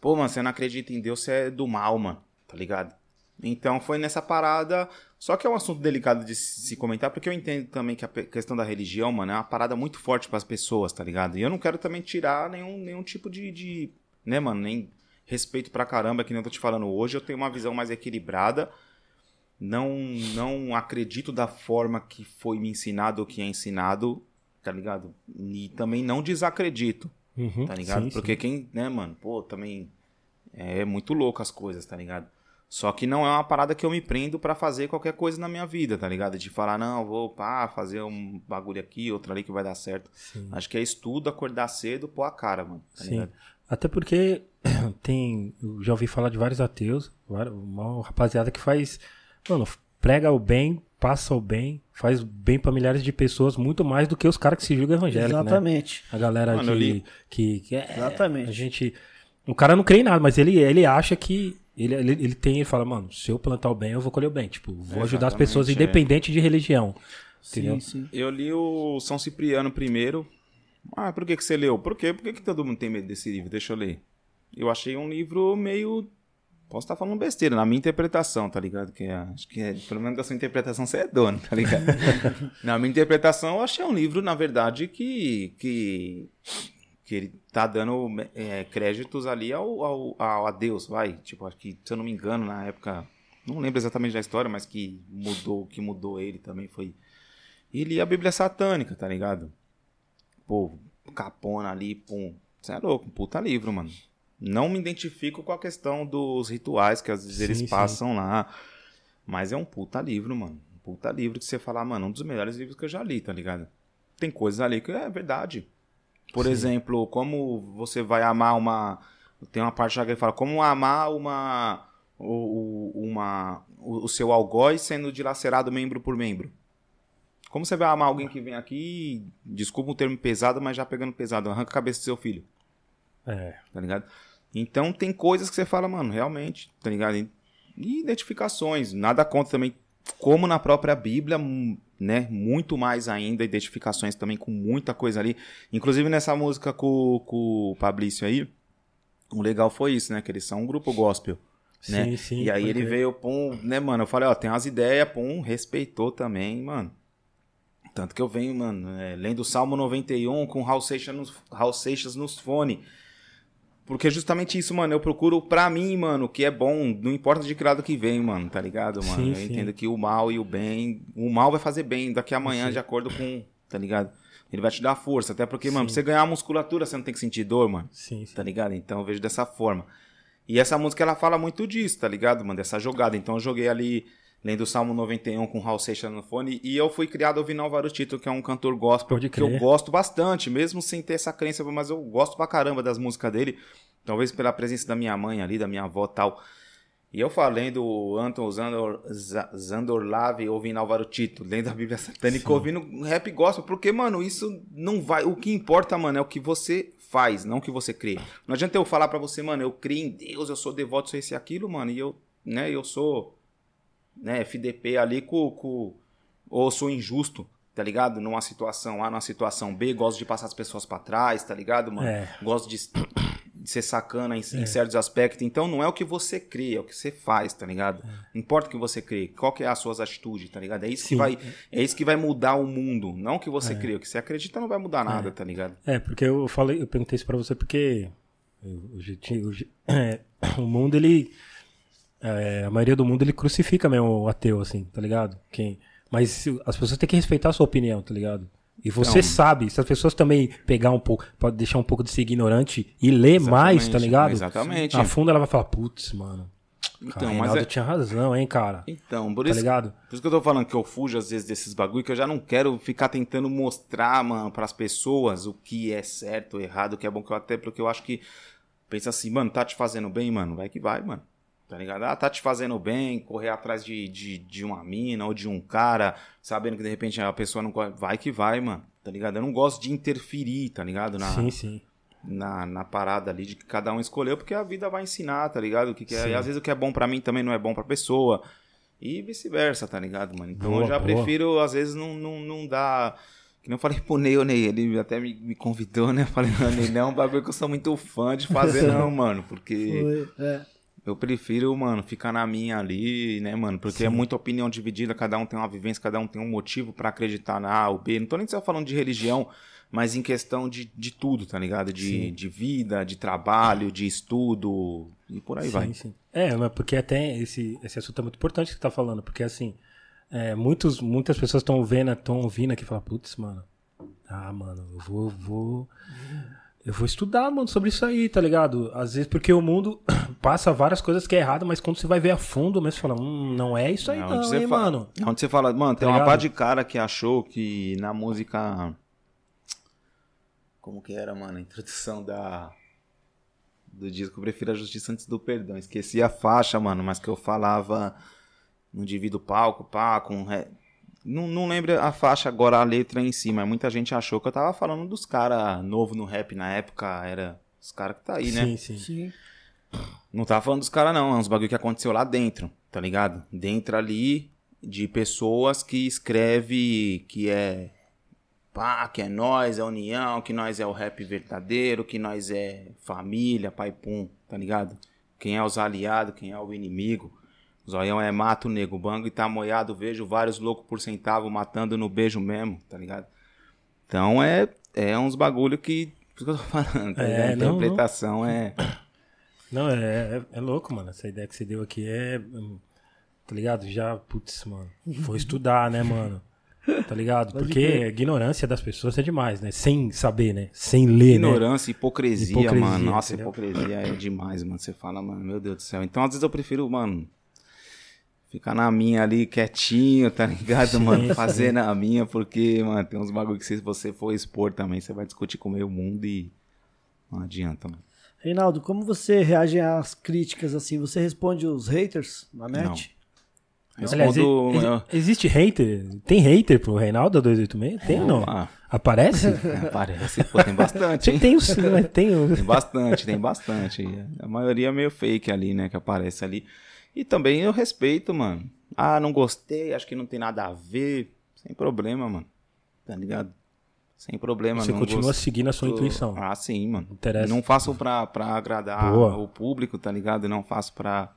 [SPEAKER 3] pô, mano, você não acredita em Deus, você é do mal, mano, tá ligado? Então foi nessa parada. Só que é um assunto delicado de se comentar, porque eu entendo também que a questão da religião, mano, é uma parada muito forte pras pessoas, tá ligado? E eu não quero também tirar nenhum, nenhum tipo de, de. Né, mano? Nem respeito pra caramba, que nem eu tô te falando hoje. Eu tenho uma visão mais equilibrada. Não, não acredito da forma que foi me ensinado ou que é ensinado, tá ligado? E também não desacredito
[SPEAKER 2] Uhum,
[SPEAKER 3] tá ligado?
[SPEAKER 2] sim,
[SPEAKER 3] Porque quem, né, mano, pô, também é muito louco as coisas, tá ligado? Só que não é uma parada que eu me prendo pra fazer qualquer coisa na minha vida, tá ligado? De falar, não, vou pá, fazer um bagulho aqui, outro ali que vai dar certo.
[SPEAKER 2] sim.
[SPEAKER 3] Acho que é estudo, acordar cedo, pôr a cara, mano. Tá
[SPEAKER 2] Sim.
[SPEAKER 3] ligado?
[SPEAKER 2] Até porque tem. Eu já ouvi falar de vários ateus, uma rapaziada que faz. Mano, prega o bem, passa o bem, faz bem pra milhares de pessoas, muito mais do que os caras que se julgam evangélicos, né?
[SPEAKER 1] Exatamente.
[SPEAKER 2] A galera
[SPEAKER 3] Mano, eu
[SPEAKER 2] que, que, é,
[SPEAKER 1] Exatamente.
[SPEAKER 2] A gente. O cara não crê em nada, mas ele, ele acha que. Ele, ele, ele tem, ele fala, mano, se eu plantar o bem, eu vou colher o bem. Tipo, vou ajudar as
[SPEAKER 3] Exatamente,
[SPEAKER 2] pessoas
[SPEAKER 3] é.
[SPEAKER 2] independente de religião. Entendeu?
[SPEAKER 1] Sim, sim.
[SPEAKER 3] Eu li o São Cipriano primeiro. Ah, por que, que você leu? Por quê? Por que, que todo mundo tem medo desse livro? Deixa eu ler. Eu achei um livro meio. Posso estar falando besteira, na minha interpretação, tá ligado? Que é- acho que é, pelo menos da sua interpretação você é dono, tá ligado? na minha interpretação, eu achei um livro, na verdade, que. que, que ele tá dando é, créditos ali ao, ao, ao- a Deus, vai. Tipo, acho que, se eu não me engano, na época. Não lembro exatamente da história, mas que mudou, que mudou ele também foi. E lia a Bíblia satânica, tá ligado? Pô, capona ali, pum. Você é louco, um puta livro, mano. Não me identifico com a questão dos rituais que às vezes
[SPEAKER 2] Sim,
[SPEAKER 3] eles
[SPEAKER 2] sim.
[SPEAKER 3] passam lá. Mas é um puta livro, mano. Um puta livro que você fala, mano, um dos melhores livros que eu já li, tá ligado? Tem coisas ali que é verdade. Por
[SPEAKER 2] Sim.
[SPEAKER 3] exemplo, como você vai amar uma. Tem uma parte lá que ele fala, como amar uma. O, o- uma, o, o seu algoz sendo dilacerado membro por membro. Como você vai amar alguém que vem aqui, desculpa um termo pesado, mas já pegando pesado, arranca a cabeça do seu filho,
[SPEAKER 2] É.
[SPEAKER 3] tá ligado? Então tem coisas que você fala, mano, realmente, tá ligado? E identificações, nada contra também, como na própria Bíblia, hum, né? Muito mais ainda, identificações também com muita coisa ali. Inclusive nessa música com, com o Fabrício aí, o legal foi isso, né? Que eles são um grupo gospel. né?
[SPEAKER 2] Sim, sim.
[SPEAKER 3] E aí
[SPEAKER 2] pode
[SPEAKER 3] ele veio, pum, né, mano? Eu falei, ó, tem umas ideias, pum, respeitou também, mano. Tanto que eu venho, mano, é, lendo o Salmo 91 com Raul Seixas nos, Raul Seixas nos fone. Porque justamente isso, mano. Eu procuro pra mim, mano, o que é bom. Não importa de que lado que vem, mano, tá ligado, mano?
[SPEAKER 2] Sim,
[SPEAKER 3] eu
[SPEAKER 2] sim.
[SPEAKER 3] entendo que o mal e o bem. O mal vai fazer bem daqui a amanhã,
[SPEAKER 2] Sim.
[SPEAKER 3] de acordo com. Tá ligado? Ele vai te dar força. Até porque, mano, pra você ganhar musculatura, você não tem que sentir dor, mano
[SPEAKER 2] Sim, sim.
[SPEAKER 3] tá ligado? Então eu vejo dessa forma. E essa música ela fala muito disso, tá ligado, mano? Dessa jogada. Então eu joguei ali, lendo o Salmo 91 com o Raul Seixas no fone, e eu fui criado ouvindo Álvaro Tito, que é um cantor gospel, que eu gosto bastante, mesmo sem ter essa crença, mas eu gosto pra caramba das músicas dele. Talvez pela presença da minha mãe ali, da minha avó e tal. E eu falei do Anton Zandor, Zandorlave ouvindo Álvaro Tito, lendo a Bíblia Satânica,
[SPEAKER 2] Sim.
[SPEAKER 3] ouvindo rap gospel, porque, mano, isso não vai. O que importa, mano, é o que você faz, não o que você crê. Não adianta eu falar pra você, mano, eu creio em Deus, eu sou devoto, sou esse e aquilo, mano, e eu, né, eu sou, né, FDP ali com. com ou sou injusto, tá ligado? Numa situação A, numa situação B, gosto de passar as pessoas pra trás, tá ligado, mano?
[SPEAKER 2] É.
[SPEAKER 3] Gosto de de ser sacana em, em certos aspectos. Então não é o que você crê, é o que você faz, tá ligado? Não importa o que você crê, qual que é as suas atitudes, tá ligado? É isso, que
[SPEAKER 2] Sim.
[SPEAKER 3] vai, é isso que vai mudar o mundo, não o que você crê. O que você acredita não vai mudar nada, tá ligado?
[SPEAKER 2] É, porque eu falei, eu perguntei isso pra você porque eu- eu eu é, o mundo, ele. É, a maioria do mundo ele crucifica mesmo o ateu, assim, tá ligado? Quem, mas as pessoas têm que respeitar a sua opinião, tá ligado? E você
[SPEAKER 3] Então-
[SPEAKER 2] sabe, se as pessoas também pegar um pouco, pode deixar um pouco de ser ignorante e ler mais, tá ligado?
[SPEAKER 3] exatamente.
[SPEAKER 2] A fundo ela vai falar, putz, mano.
[SPEAKER 3] Então,
[SPEAKER 2] Cara,
[SPEAKER 3] mas
[SPEAKER 2] Reinaldo
[SPEAKER 3] é-
[SPEAKER 2] tinha razão, hein, cara.
[SPEAKER 3] Então, por
[SPEAKER 2] Tá
[SPEAKER 3] isso,
[SPEAKER 2] ligado?
[SPEAKER 3] por isso que eu tô falando que eu fujo às vezes desses bagulho, que eu já não quero ficar tentando mostrar, mano, pras pessoas o que é certo errado, o que é bom, que eu até porque eu acho que pensa assim, mano, tá te fazendo bem, mano, vai que vai, mano. Tá ligado? Ah, tá te fazendo bem, correr atrás de, de, de uma mina ou de um cara, sabendo que de repente a pessoa não corre. Vai que vai, mano. Tá ligado? Eu não gosto de interferir, tá ligado? Na,
[SPEAKER 2] Sim, sim.
[SPEAKER 3] na, na parada ali de que cada um escolheu, porque a vida vai ensinar, tá ligado? O que, que é, e às vezes o que é bom pra mim também não é bom pra pessoa. E vice-versa, tá ligado, mano? Então
[SPEAKER 2] Boa,
[SPEAKER 3] eu já
[SPEAKER 2] boa.
[SPEAKER 3] prefiro, às vezes, não, não, não dar. Que nem eu falei pro Ney, ô Ney, ele até me, me convidou, né? Eu falei, não, Ney, não é bagulho que eu sou muito fã de fazer, não, mano. Porque
[SPEAKER 1] Foi, é.
[SPEAKER 3] Eu prefiro, mano, ficar na minha ali, né, mano? Porque é muita opinião dividida, cada um tem uma vivência, cada um tem um motivo pra acreditar na A ou B. Não tô nem só falando de religião, mas em questão de, de tudo, tá ligado? De, de vida, de trabalho, de estudo e por aí
[SPEAKER 2] sim,
[SPEAKER 3] vai.
[SPEAKER 2] sim. É, mas porque até esse, esse assunto é muito importante que você tá falando, porque assim, é, muitos, muitas pessoas estão vendo, estão ouvindo aqui e falam, putz, mano, ah, mano, eu vou, vou. Eu vou estudar, mano, sobre isso aí, tá ligado? Às vezes, porque o mundo passa várias coisas que é errado, mas quando você vai ver a fundo, mesmo você fala, hum, não é isso aí,
[SPEAKER 3] É
[SPEAKER 2] não, hein,
[SPEAKER 3] fala-
[SPEAKER 2] mano.
[SPEAKER 3] é Onde você fala, mano, tem
[SPEAKER 2] Tá
[SPEAKER 3] uma
[SPEAKER 2] ligado?
[SPEAKER 3] pá de cara que achou que na música. Como que era, mano? A introdução da. Do disco Prefiro a Justiça Antes do Perdão. Esqueci a faixa, mano, mas que eu falava. Não divido palco, pá, com. re- Não, não lembro a faixa agora, a letra em si, mas muita gente achou que eu tava falando dos caras novo no rap na época. Era os caras que tá aí, né?
[SPEAKER 2] Sim, sim.
[SPEAKER 1] Sim.
[SPEAKER 3] Não tava falando dos caras, não. É uns bagulho que aconteceu lá dentro, tá ligado? Dentro ali de pessoas que escreve que é. Pá, que é nós, é união, que nós é o rap verdadeiro, que nós é família, pai pum, tá ligado? Quem é os aliados, quem é o inimigo. Zoião é mato, nego. Bango e tá moiado, vejo vários loucos por centavo matando no beijo mesmo, tá ligado? Então é, é uns bagulho que. Por isso que eu tô falando, tá
[SPEAKER 2] É?
[SPEAKER 3] A
[SPEAKER 2] não, não.
[SPEAKER 3] interpretação é.
[SPEAKER 2] Não, é, é, é louco, mano. Essa ideia que você deu aqui é. hum, Tá ligado? Já, putz, mano. Vou estudar, né, mano? Tá ligado?
[SPEAKER 1] Pode
[SPEAKER 2] Porque a ignorância das pessoas é demais, né? Sem saber, né? Sem ler, né?
[SPEAKER 3] Ignorância, hipocrisia,
[SPEAKER 2] Hipocrisia,
[SPEAKER 3] mano. Nossa,
[SPEAKER 2] entendeu?
[SPEAKER 3] hipocrisia é demais, mano. Você fala, mano, meu Deus do céu. Então, às vezes eu prefiro, mano, ficar na minha ali quietinho, tá ligado,
[SPEAKER 2] Sim,
[SPEAKER 3] mano?
[SPEAKER 2] sim.
[SPEAKER 3] Fazer na minha, porque, mano, tem uns bagulho que se você for expor também, você vai discutir com o meio mundo e não adianta, mano.
[SPEAKER 1] Reinaldo, como você reage às críticas assim? Você responde os haters na net?
[SPEAKER 2] Aliás,
[SPEAKER 3] Respondo, eu-
[SPEAKER 2] existe hater? Tem hater pro Reinaldo 286? Tem ou não?
[SPEAKER 3] Ah,
[SPEAKER 2] Aparece?
[SPEAKER 3] parece, pô, tem bastante, hein?
[SPEAKER 2] tem o sim, mas tem o.
[SPEAKER 3] Tem bastante, tem bastante. A maioria é meio fake ali, né? Que aparece ali. E também eu respeito, mano. Ah, não gostei, acho que não tem nada a ver. Sem problema, mano. Tá ligado? Sem problema,
[SPEAKER 2] Você
[SPEAKER 3] não
[SPEAKER 2] continua
[SPEAKER 3] gosto.
[SPEAKER 2] seguindo a sua intuição.
[SPEAKER 3] Ah, sim, mano.
[SPEAKER 2] Interessa.
[SPEAKER 3] Não faço pra, pra agradar
[SPEAKER 2] Boa.
[SPEAKER 3] o público, tá ligado? Não faço pra.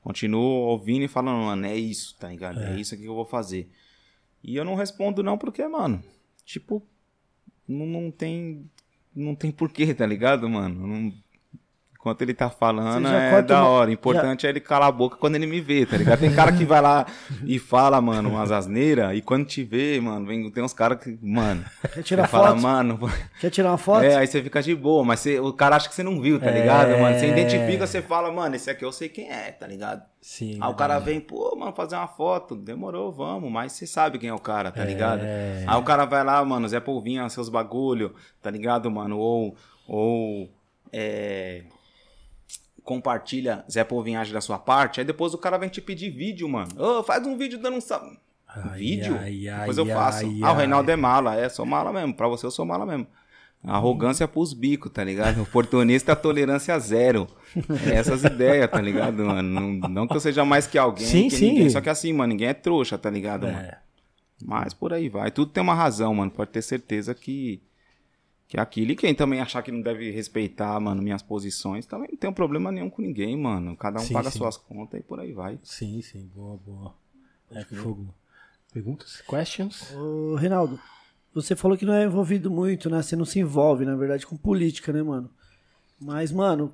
[SPEAKER 3] Continuo ouvindo e falando, mano, é isso, tá ligado? É, isso aqui que eu vou fazer. E eu não respondo, não, porque, mano, tipo, não, não tem. Não tem porquê, tá ligado, mano? Não- enquanto ele tá falando,
[SPEAKER 1] já
[SPEAKER 3] é da
[SPEAKER 1] uma-
[SPEAKER 3] hora. O importante é ele calar a boca quando ele me vê, tá ligado? Tem cara que vai lá e fala, mano, umas asneiras, e quando te vê, mano, vem, tem uns caras que, mano.
[SPEAKER 1] Quer tirar
[SPEAKER 3] você fala,
[SPEAKER 1] foto?
[SPEAKER 3] mano,
[SPEAKER 1] Quer tirar uma foto?
[SPEAKER 3] é, aí você fica de boa, mas você- o cara acha que você não viu, tá
[SPEAKER 2] É.
[SPEAKER 3] ligado, mano? Você identifica, você fala, mano, esse aqui eu sei quem é, tá ligado?
[SPEAKER 2] Sim.
[SPEAKER 3] Aí o cara vem, pô, mano, fazer uma foto, demorou, vamos, mas você sabe quem é o cara, tá ligado?
[SPEAKER 2] É.
[SPEAKER 3] Aí o cara vai lá, mano, Zé Polvinha, seus bagulho, tá ligado, mano? Ou, ou, é, compartilha Zé Polvinhagem da sua parte, aí depois o cara vem te pedir vídeo, mano. Ô, faz um vídeo dando um salve.
[SPEAKER 2] Ai,
[SPEAKER 3] vídeo?
[SPEAKER 2] ai,
[SPEAKER 3] depois
[SPEAKER 2] ai,
[SPEAKER 3] eu faço. ah, o. Reinaldo é mala, é, sou mala mesmo. Pra você eu sou mala mesmo. Arrogância pros bicos, tá ligado? Oportunista, tolerância zero. É essas ideias, tá ligado, mano? Não, não que eu seja mais que alguém,
[SPEAKER 2] Sim,
[SPEAKER 3] que
[SPEAKER 2] sim.
[SPEAKER 3] ninguém. Só que assim, mano, ninguém é trouxa, tá ligado, mano?
[SPEAKER 2] É.
[SPEAKER 3] Mas por aí vai. Tudo tem uma razão, mano. Pode ter certeza que Que é aquilo. E quem também achar que não deve respeitar, mano, minhas posições, também não tem um problema nenhum com ninguém, mano. Cada um
[SPEAKER 2] Sim,
[SPEAKER 3] paga
[SPEAKER 2] sim.
[SPEAKER 3] suas contas e por aí vai.
[SPEAKER 2] Sim, sim, boa, boa. É fogo. Perguntas? Questions?
[SPEAKER 1] Ô, Reinaldo, você falou que não é envolvido muito, né? Você não se envolve, na verdade, com política, né, mano? Mas, mano,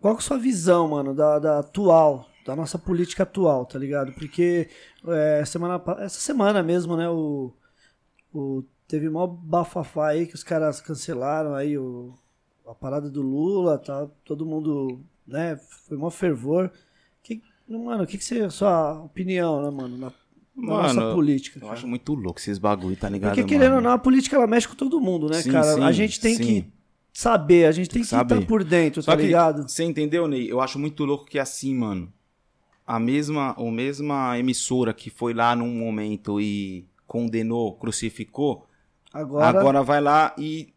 [SPEAKER 1] qual que é a sua visão, mano, da, da atual, da nossa política atual, tá ligado? Porque é, semana, essa semana mesmo, né, o, o, teve mó bafafá aí que os caras cancelaram aí o, a parada do Lula, tá? Todo mundo, né, foi mó fervor. Que, mano, o que, que você, sua opinião, né, mano, na, na
[SPEAKER 3] Mano,
[SPEAKER 1] nossa política?
[SPEAKER 3] Eu
[SPEAKER 1] cara?
[SPEAKER 3] acho muito louco esses bagulho, tá ligado?
[SPEAKER 1] Porque querendo ou
[SPEAKER 3] mano?
[SPEAKER 1] não, a política ela mexe com todo mundo, né,
[SPEAKER 3] Sim,
[SPEAKER 1] cara?
[SPEAKER 3] sim,
[SPEAKER 1] a gente tem
[SPEAKER 3] sim.
[SPEAKER 1] que saber, a gente tem,
[SPEAKER 3] que
[SPEAKER 1] que estar por dentro,
[SPEAKER 3] Só
[SPEAKER 1] tá
[SPEAKER 3] que,
[SPEAKER 1] ligado?
[SPEAKER 3] Você entendeu, Ney? Eu acho muito louco que assim, mano. A mesma, a mesma emissora que foi lá num momento e condenou, crucificou,
[SPEAKER 1] Agora,
[SPEAKER 3] agora, vai lá e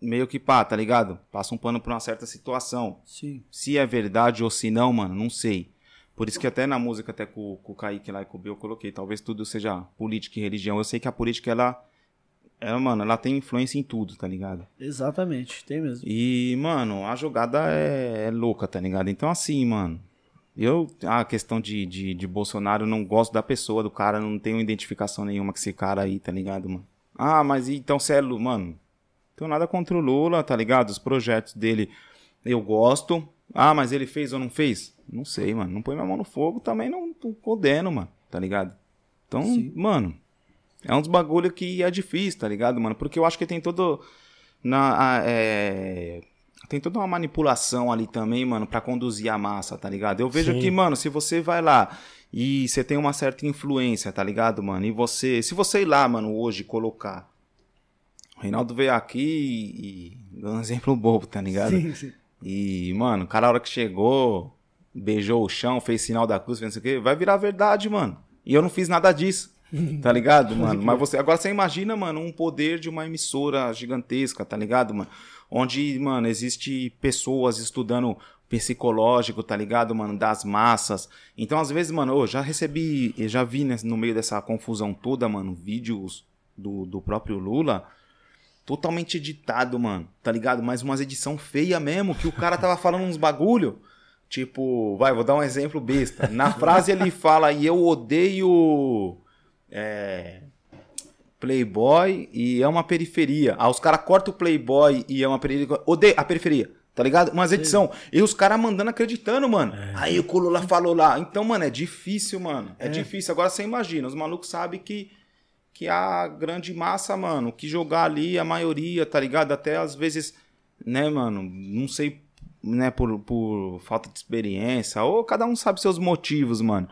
[SPEAKER 3] meio que pá, tá ligado? Passa um pano pra uma certa situação.
[SPEAKER 1] sim.
[SPEAKER 3] Se é verdade ou se não, mano, não sei. Por isso que até na música, até com, com o Kaique lá e com o Bill, eu coloquei, talvez tudo seja política e religião. Eu sei que a política, ela, ela, mano, ela tem influência em tudo, tá ligado?
[SPEAKER 1] Exatamente, tem mesmo.
[SPEAKER 3] E, mano, a jogada é, é louca, tá ligado? Então, assim, mano, eu, a questão de, de, de Bolsonaro, eu não gosto da pessoa, do cara, não tenho identificação nenhuma com esse cara aí, tá ligado, mano? Ah, mas então você é Lula, mano, não tenho nada contra o Lula, tá ligado? Os projetos dele eu gosto. Ah, mas ele fez ou não fez? Não sei, mano. Não põe minha mão no fogo, também não, não condeno, mano, tá ligado? Então,
[SPEAKER 1] Sim.
[SPEAKER 3] mano, é um dos bagulho que é difícil, tá ligado, mano? Porque eu acho que tem todo. Na, a- é, tem toda uma manipulação ali também, mano, pra conduzir a massa, tá ligado? Eu vejo
[SPEAKER 2] Sim.
[SPEAKER 3] que, mano, se você vai lá e você tem uma certa influência, tá ligado, mano? E você. Se você ir lá, mano, hoje colocar. O Reinaldo veio aqui e. deu um exemplo bobo, tá ligado?
[SPEAKER 1] Sim, sim.
[SPEAKER 3] E, mano, o cara, a hora que chegou, beijou o chão, fez sinal da cruz, fez não sei o quê, vai virar verdade, mano. E eu não fiz nada disso. Tá ligado, mano? Mas você. Agora você imagina, mano, um poder de uma emissora gigantesca, tá ligado, mano? Onde, mano, existe pessoas estudando psicológico, tá ligado, mano? Das massas. Então, às vezes, mano, eu já recebi, eu já vi né, no meio dessa confusão toda, mano, vídeos do, do próprio Lula totalmente editado, mano, tá ligado? Mas umas edição feia mesmo, que o cara tava falando uns bagulho. Tipo, vai, vou dar um exemplo besta. Na frase ele fala, e eu odeio é, Playboy e é uma periferia. Aí os caras cortam o Playboy e é uma periferia. Odeio a periferia. Tá ligado? Umas edição. E os caras mandando acreditando, mano. Aí o Lula falou lá. Então, mano, é difícil, mano. É, difícil. Agora você imagina, os malucos sabem que que a grande massa, mano, que jogar ali, a maioria, tá ligado? Até às vezes, né, mano, não sei, né, por, por falta de experiência, ou cada um sabe seus motivos, mano.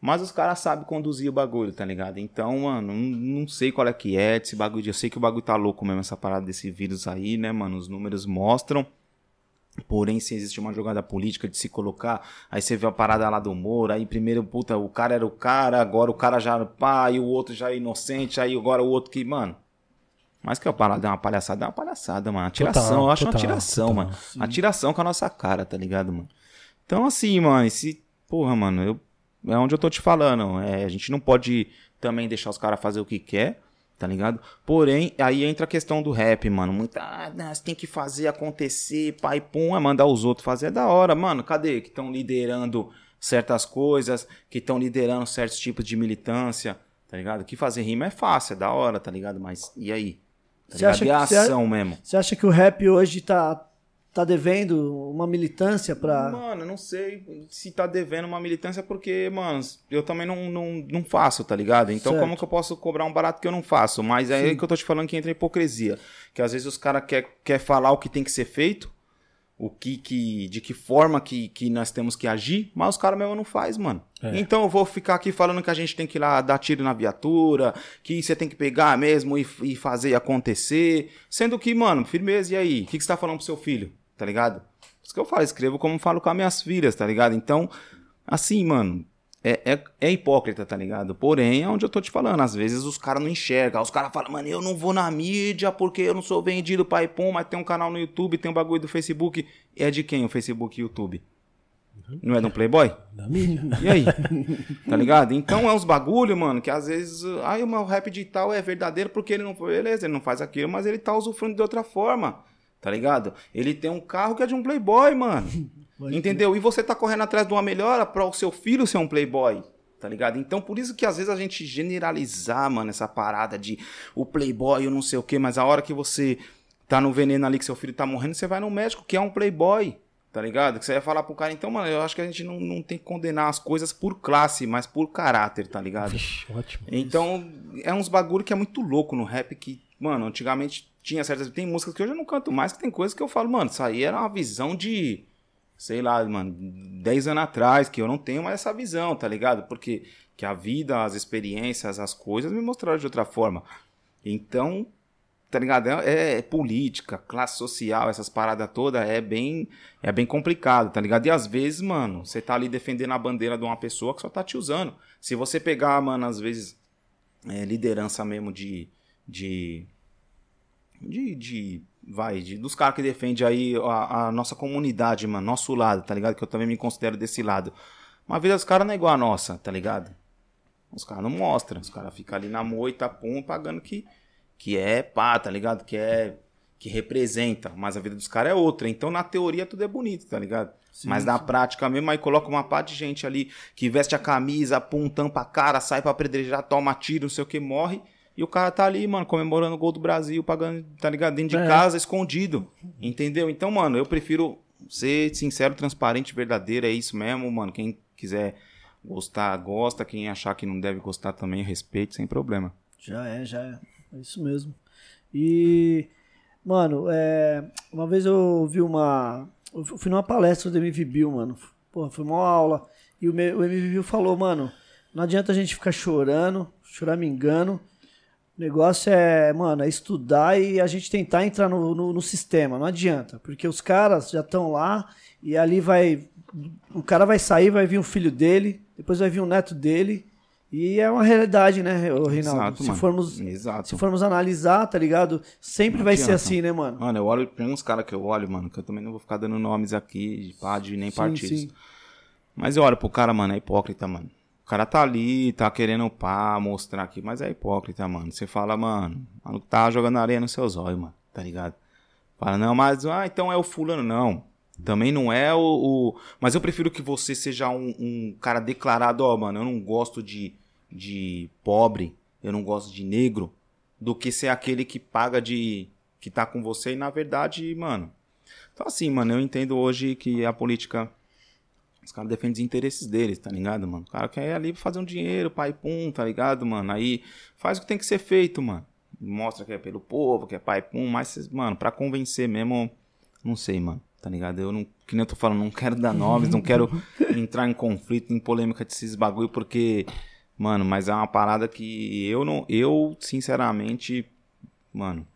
[SPEAKER 3] Mas os caras sabem conduzir o bagulho, tá ligado? Então, mano, não, não sei qual é que é desse bagulho. Eu sei que o bagulho tá louco mesmo, essa parada desse vírus aí, né, mano? Os números mostram. Porém, se existe uma jogada política de se colocar, aí você vê a parada lá do Moro, aí primeiro, puta, o cara era o cara, agora o cara já era o pai, o outro já é inocente, aí agora o outro que, mano. Mas que a parada é uma palhaçada, é uma palhaçada, mano. Atiração,
[SPEAKER 2] Total,
[SPEAKER 3] eu acho uma
[SPEAKER 2] total,
[SPEAKER 3] atiração,
[SPEAKER 2] total,
[SPEAKER 3] mano. Atiração com a nossa cara, tá ligado, mano? Então, assim, mano, esse. Porra, mano, eu, é onde eu tô te falando. É, a gente não pode também deixar os caras fazer o que quer, tá ligado? Porém, aí entra a questão do rap, mano. Muita. Ah, você tem que fazer acontecer, pai, pum, é mandar os outros fazer. É da hora, mano. Cadê? Que estão liderando certas coisas, que estão liderando certos tipos de militância, tá ligado? Que fazer rima é fácil, é da hora, tá ligado? Mas e aí? Tá
[SPEAKER 1] Você acha
[SPEAKER 3] a
[SPEAKER 1] que-
[SPEAKER 3] ação mesmo.
[SPEAKER 1] Você acha que o rap hoje tá, tá devendo uma militância pra.
[SPEAKER 3] Mano, eu não sei se tá devendo uma militância porque, mano, eu também não, não, não faço, tá ligado? Então
[SPEAKER 1] Certo.
[SPEAKER 3] como que eu posso cobrar um barato que eu não faço? Mas é aí que eu tô te falando que entra a hipocrisia. Que às vezes os caras querem quer falar o que tem que ser feito, o que, que de que forma que, que nós temos que agir, mas os caras mesmo não faz, mano.
[SPEAKER 2] É.
[SPEAKER 3] Então eu vou ficar aqui falando que a gente tem que ir lá dar tiro na viatura, que você tem que pegar mesmo e, e fazer acontecer. Sendo que, mano, firmeza, e aí? O que, que você tá falando pro seu filho? Tá ligado? Por isso que eu falo, escrevo como falo com as minhas filhas, tá ligado? Então, assim, mano, é, é, é hipócrita, tá ligado? Porém, é onde eu tô te falando. Às vezes os caras não enxergam. Os caras falam, mano, eu não vou na mídia porque eu não sou vendido pai pum, mas tem um canal no YouTube, tem um bagulho do Facebook. É de quem o Facebook e o YouTube? Não é de um playboy?
[SPEAKER 2] Da mídia.
[SPEAKER 3] E aí? tá ligado? Então é uns bagulho, mano, que às vezes. Ai, o meu rap digital é verdadeiro porque ele não. Beleza, ele não faz aquilo, mas ele tá usufruindo de outra forma. Tá ligado? Ele tem um carro que é de um playboy, mano. Entendeu? E você tá correndo atrás de uma melhora para o seu filho ser um playboy. Tá ligado? Então, por isso que às vezes a gente generalizar, mano, essa parada de o playboy, eu não sei o quê, mas a hora que você tá no veneno ali que seu filho tá morrendo, você vai no médico, que é um playboy. Tá ligado? Que você vai falar pro cara, então, mano, eu acho que a gente não, não tem que condenar as coisas por classe, mas por caráter, tá ligado?
[SPEAKER 2] Vixe, ótimo.
[SPEAKER 3] Então, é uns bagulho que é muito louco no rap que, mano, antigamente tinha certas. Tem músicas que hoje eu não canto mais, que tem coisas que eu falo, mano, isso aí era uma visão de. Sei lá, mano, 10 anos atrás, que eu não tenho mais essa visão, tá ligado? Porque que a vida, as experiências, as coisas me mostraram de outra forma. Então, tá ligado? É, é política, classe social, essas paradas todas é bem é bem complicado, tá ligado? E às vezes, mano, você tá ali defendendo a bandeira de uma pessoa que só tá te usando. Se você pegar, mano, às vezes é, liderança mesmo de de de, de vai, de, dos caras que defendem aí a, a, nossa comunidade, mano, nosso lado, tá ligado? Que eu também me considero desse lado. Uma vida dos caras não é igual a nossa, tá ligado? Os caras não mostram, os caras ficam ali na moita, pum, pagando que que é pá, tá ligado? Que é que representa, mas a vida dos caras é outra. Então, na teoria, tudo é bonito, tá ligado? Sim, mas na sim. prática mesmo, aí coloca uma pá de gente ali que veste a camisa, pum, tampa a cara, sai pra apedrejar, toma tiro, não sei o que, morre. E o cara tá ali, mano, comemorando o gol do Brasil, pagando, tá ligado? Dentro de é. casa, escondido. Entendeu? Então, mano, eu prefiro ser sincero, transparente, verdadeiro. É isso mesmo, mano. Quem quiser gostar, gosta. Quem achar que não deve gostar também, respeito, sem problema.
[SPEAKER 1] Já é, já é. É isso mesmo. E, mano, é, uma vez eu ouvi uma. Eu fui numa palestra do MV Bill, mano. Porra, foi uma aula. E o, o MV Bill falou, mano, não adianta a gente ficar chorando, chorar me engano. O negócio é, mano, é estudar e a gente tentar entrar no, no, no sistema. Não adianta, porque os caras já estão lá e ali vai. O cara vai sair, vai vir um filho dele, depois vai vir um neto dele, e é uma realidade, né, Reinaldo? Exato, se, formos, Exato. se formos analisar, tá ligado? Sempre não vai adianta. ser assim, né, mano?
[SPEAKER 3] Mano, eu olho, tem uns caras que eu olho, mano, que eu também não vou ficar dando nomes aqui de pádio nem sim, partidos. Sim. Mas eu olho pro cara, mano, é hipócrita, mano. O cara tá ali, tá querendo pá, mostrar aqui, mas é hipócrita, mano. Você fala, mano, mano tá jogando areia nos seus olhos, mano, tá ligado? Fala, não, mas, ah, então é o fulano. Não, também não é o, o... Mas eu prefiro que você seja um, um cara declarado, ó, oh, mano, eu não gosto de de pobre, eu não gosto de negro, do que ser aquele que paga de. que tá com você e na verdade, mano. Então, assim, mano, eu entendo hoje que a política. Os caras defendem os interesses deles, tá ligado, mano? O cara quer ir ali fazer um dinheiro, pai pum, tá ligado, mano? Aí faz o que tem que ser feito, mano. Mostra que é pelo povo, que é pai pum, mas, mano, pra convencer mesmo, não sei, mano tá ligado? Eu não, que nem eu tô falando, não quero dar nomes, não quero entrar em conflito, em polêmica desses bagulho, porque Mano, mas é uma parada que eu não. Eu, sinceramente, mano,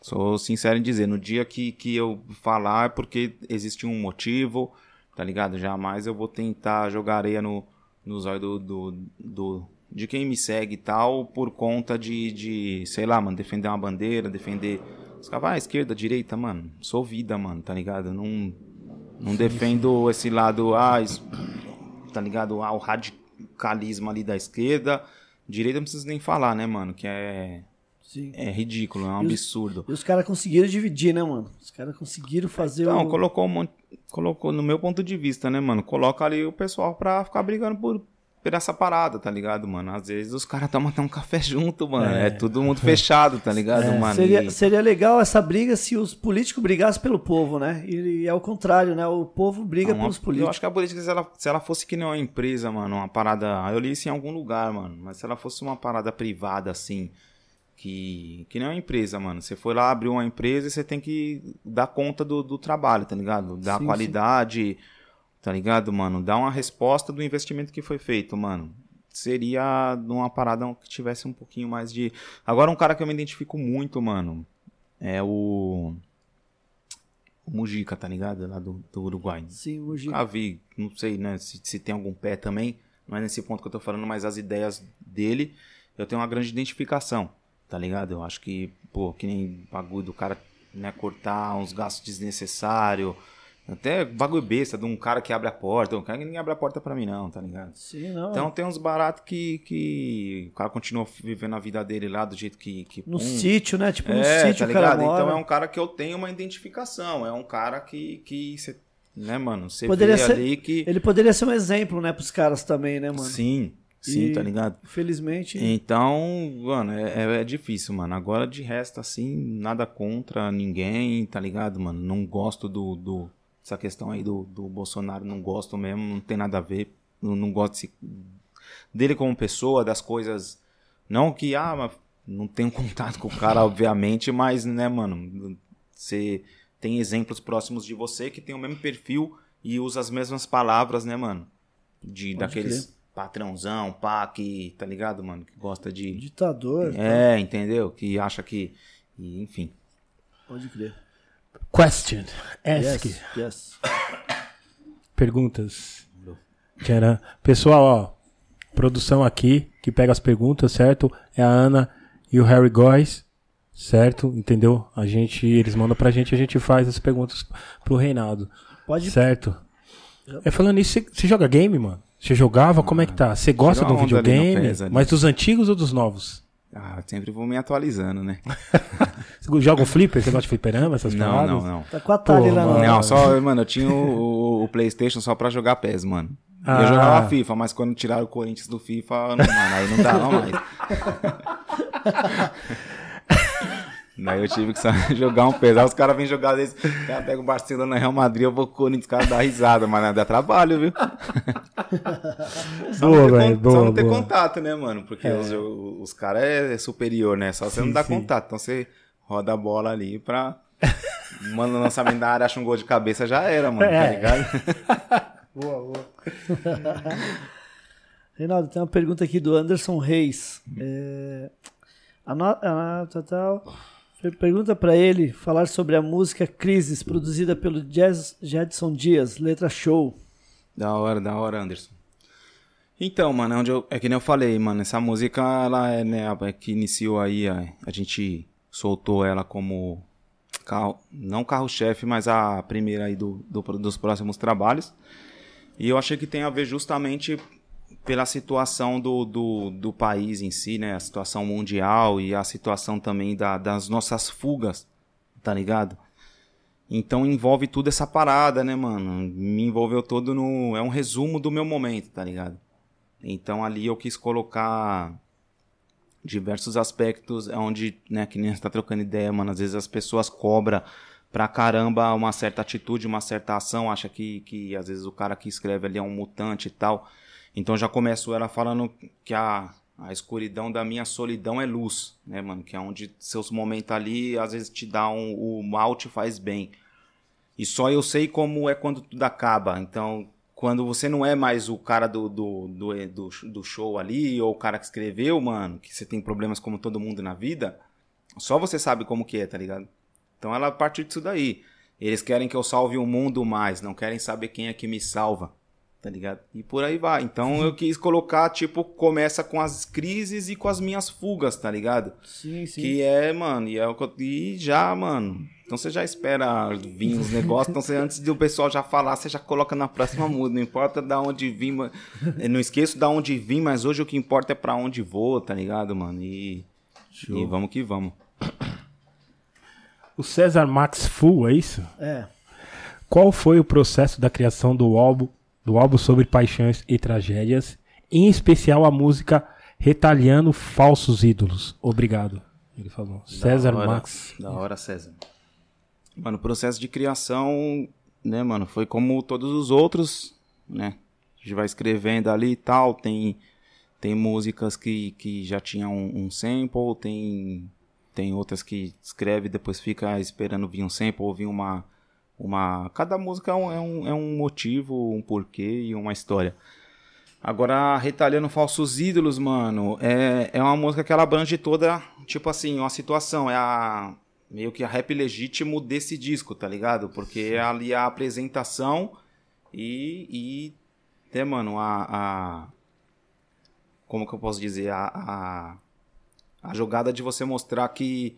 [SPEAKER 3] sou sincero em dizer, no dia que, que eu falar é porque existe um motivo, tá ligado? Jamais eu vou tentar jogar areia no, nos olhos do, do, do, de quem me segue e tal, por conta de, de, sei lá, mano, defender uma bandeira, defender. Os caras, ah, esquerda, direita, mano, sou vida, mano, tá ligado? Não, não defendo esse lado, ah, tá ligado? Ah, o radical radicalismo ali da esquerda. Direita não precisa nem falar, né, mano? Que é. Sim. É ridículo, é um e absurdo.
[SPEAKER 1] Os, e os caras conseguiram dividir, né, mano? Os caras conseguiram fazer
[SPEAKER 3] Não, o... colocou um monte, colocou, no meu ponto de vista, né, mano? Coloca ali o pessoal pra ficar brigando por, por essa parada, tá ligado, mano? Às vezes os caras tomam até um café junto, mano. É, é tudo muito fechado, tá ligado, é, mano?
[SPEAKER 1] Seria, seria legal essa briga se os políticos brigassem pelo povo, né? E, e é o contrário, né? O povo briga pelos políticos.
[SPEAKER 3] Eu acho que a política, se ela, se ela fosse que nem uma empresa, mano, uma parada. Eu li isso em algum lugar, mano. Mas se ela fosse uma parada privada, assim. Que, que nem uma empresa, mano. Você foi lá, abriu uma empresa e você tem que dar conta do, do trabalho, tá ligado? Dar sim, qualidade. Sim Tá ligado, mano? Dá uma resposta do investimento que foi feito, mano. Seria uma parada que tivesse um pouquinho mais de. Agora, um cara que eu me identifico muito, mano, é o. O Mujica, tá ligado? Lá do, do Uruguai.
[SPEAKER 1] Sim, o Mujica.
[SPEAKER 3] Ah, vi, não sei, né, se, se tem algum pé também. Não é nesse ponto que eu tô falando, mas as ideias dele, eu tenho uma grande identificação, tá ligado? Eu acho que, pô, que nem bagulho do cara, né, cortar uns gastos desnecessários Até bagulho besta de um cara que abre a porta. Um cara que ninguém abre a porta pra mim, não, tá ligado?
[SPEAKER 1] Sim, não.
[SPEAKER 3] Então tem uns baratos que, que o cara continua vivendo a vida dele lá do jeito que. que
[SPEAKER 1] no
[SPEAKER 3] pum.
[SPEAKER 1] sítio, né? Tipo, no
[SPEAKER 3] É,
[SPEAKER 1] sítio
[SPEAKER 3] tá
[SPEAKER 1] cara
[SPEAKER 3] ligado?
[SPEAKER 1] mora.
[SPEAKER 3] Então é um cara que eu tenho uma identificação. É um cara que. que cê, né, mano? Você
[SPEAKER 1] Poderia ser-
[SPEAKER 3] ali que.
[SPEAKER 1] Ele poderia ser um exemplo, né, pros caras também, né, mano?
[SPEAKER 3] Sim, sim,
[SPEAKER 1] E-
[SPEAKER 3] tá ligado?
[SPEAKER 1] Infelizmente.
[SPEAKER 3] Então, mano, é, é- é difícil, mano. Agora, de resto, assim, nada contra ninguém, tá ligado, mano? Não gosto do. do essa questão aí do, do Bolsonaro, não gosto mesmo, não tem nada a ver. Não, não gosto desse- dele como pessoa, das coisas. Não que, ah, mas não tenho contato com o cara, obviamente, mas, né, mano, você tem exemplos próximos de você que tem o mesmo perfil e usa as mesmas palavras, né, mano? De,
[SPEAKER 1] Pode
[SPEAKER 3] daqueles patrãozão, pá, que, tá ligado, mano? Que gosta de.
[SPEAKER 1] Ditador.
[SPEAKER 3] É, entendeu? Que acha que. e, enfim.
[SPEAKER 1] Pode crer.
[SPEAKER 2] Question. Ask.
[SPEAKER 1] Yes, yes.
[SPEAKER 2] Perguntas. Tcharam. Pessoal, ó. Produção aqui, que pega as perguntas, certo? É a Ana e o Harry Góes, certo? Entendeu? A gente, eles mandam pra gente, a gente faz as perguntas pro Reinaldo.
[SPEAKER 1] Pode
[SPEAKER 2] Certo? É falando isso, você joga game, mano? Você jogava? Como é que tá? Você gosta um
[SPEAKER 3] no
[SPEAKER 2] videogame?
[SPEAKER 3] Ali.
[SPEAKER 2] Mas dos antigos ou dos novos?
[SPEAKER 3] Ah, sempre vou me atualizando, né?
[SPEAKER 2] Você joga um flipper? Você gosta de fliperama, essas
[SPEAKER 3] Não,
[SPEAKER 2] paradas?
[SPEAKER 3] não, não.
[SPEAKER 1] Tá com a Thalia
[SPEAKER 2] Pô,
[SPEAKER 1] lá
[SPEAKER 2] mano.
[SPEAKER 1] no.
[SPEAKER 3] Não, só, mano, eu tinha o, o- o PlayStation só pra jogar PES, mano.
[SPEAKER 2] Ah.
[SPEAKER 3] Eu jogava FIFA, mas quando tiraram o Corinthians do FIFA, não, mano, aí não dava mais. Daí eu tive que jogar um PES. Aí os caras vêm jogar desse. O cara pega o Barcelona Real Madrid, eu vou com o Corinthians, os caras dão risada, mas dá trabalho, viu? Só
[SPEAKER 2] Boa,
[SPEAKER 3] não ter,
[SPEAKER 2] velho,
[SPEAKER 3] só não ter
[SPEAKER 2] boa.
[SPEAKER 3] contato, né, mano? Porque os, os caras é superior, né? Só você
[SPEAKER 2] Sim,
[SPEAKER 3] não dá
[SPEAKER 2] sim.
[SPEAKER 3] contato. Então você roda a bola ali pra. Manda o lançamento da área, acha um gol de cabeça, já era, mano,
[SPEAKER 2] É.
[SPEAKER 3] tá ligado?
[SPEAKER 2] Boa, boa.
[SPEAKER 1] Reinaldo, tem uma pergunta aqui do Anderson Reis. É, a no- a- tal, tal. Pergunta pra ele falar sobre a música Crises, produzida pelo Jazz, Jedson Dias, letra show.
[SPEAKER 3] Da hora, da hora, Anderson. Então, mano, é, onde eu, é que nem eu falei, mano, essa música, ela é, né, é que iniciou aí, a, a gente soltou ela como, carro, não carro-chefe, mas a primeira aí do, do- dos próximos trabalhos. E eu achei que tem a ver justamente pela situação do, do, do país em si, né, a situação mundial e a situação também da, das nossas fugas, tá ligado? Então envolve tudo essa parada, né, mano? Me envolveu todo no. É um resumo do meu momento, tá ligado? Então ali eu quis colocar diversos aspectos onde, né, que nem gente tá trocando ideia, mano. Às vezes as pessoas cobram pra caramba uma certa atitude, uma certa ação, acha que, que às vezes o cara que escreve ali é um mutante e tal. Então já começo ela falando que a, a escuridão da minha solidão é luz, né, mano? Que é onde seus momentos ali, às vezes te dá um. O mal te faz bem. E só eu sei como é quando tudo acaba. Então, quando você não é mais o cara do, do, do, do, do show ali, ou o cara que escreveu, mano, que você tem problemas como todo mundo na vida, só você sabe como que é, tá ligado? Então ela parte disso daí. Eles querem que eu salve o mundo mais, não querem saber quem é que me salva. Tá ligado? E por aí vai. Então eu quis colocar, tipo, começa com as crises e com as minhas fugas, tá ligado?
[SPEAKER 1] Sim, sim.
[SPEAKER 3] Que é, mano, e, é o que eu- e já, mano. Então você já espera vir os negócios. Então você, antes do pessoal já falar, você já coloca na próxima música. Não importa da onde vim, não esqueço da onde vim, mas hoje o que importa é pra onde vou, tá ligado, mano? E, e vamos que vamos.
[SPEAKER 2] O César Max Full, é isso?
[SPEAKER 1] É.
[SPEAKER 2] Qual foi o processo da criação do álbum, do álbum sobre paixões e tragédias, em especial a música Retalhando Falsos Ídolos? Obrigado. Ele falou. César
[SPEAKER 3] Da hora,
[SPEAKER 2] Max.
[SPEAKER 3] Da hora, César. Mano, o processo de criação, né, mano, foi como todos os outros, né? A gente vai escrevendo ali e tal, tem, tem músicas que, que já tinham um, um sample, tem, tem outras que escreve e depois fica esperando vir um sample ou vir uma. Uma cada música é um, é um, é um motivo, um porquê e uma história. Agora, Retalhando Falsos Ídolos, mano, é, é uma música que ela abrange toda, tipo assim, uma situação. É a. Meio que a rap legítimo desse disco, tá ligado? Porque é ali a apresentação e. e né, mano, a. a- como que eu posso dizer? A, a, a jogada de você mostrar que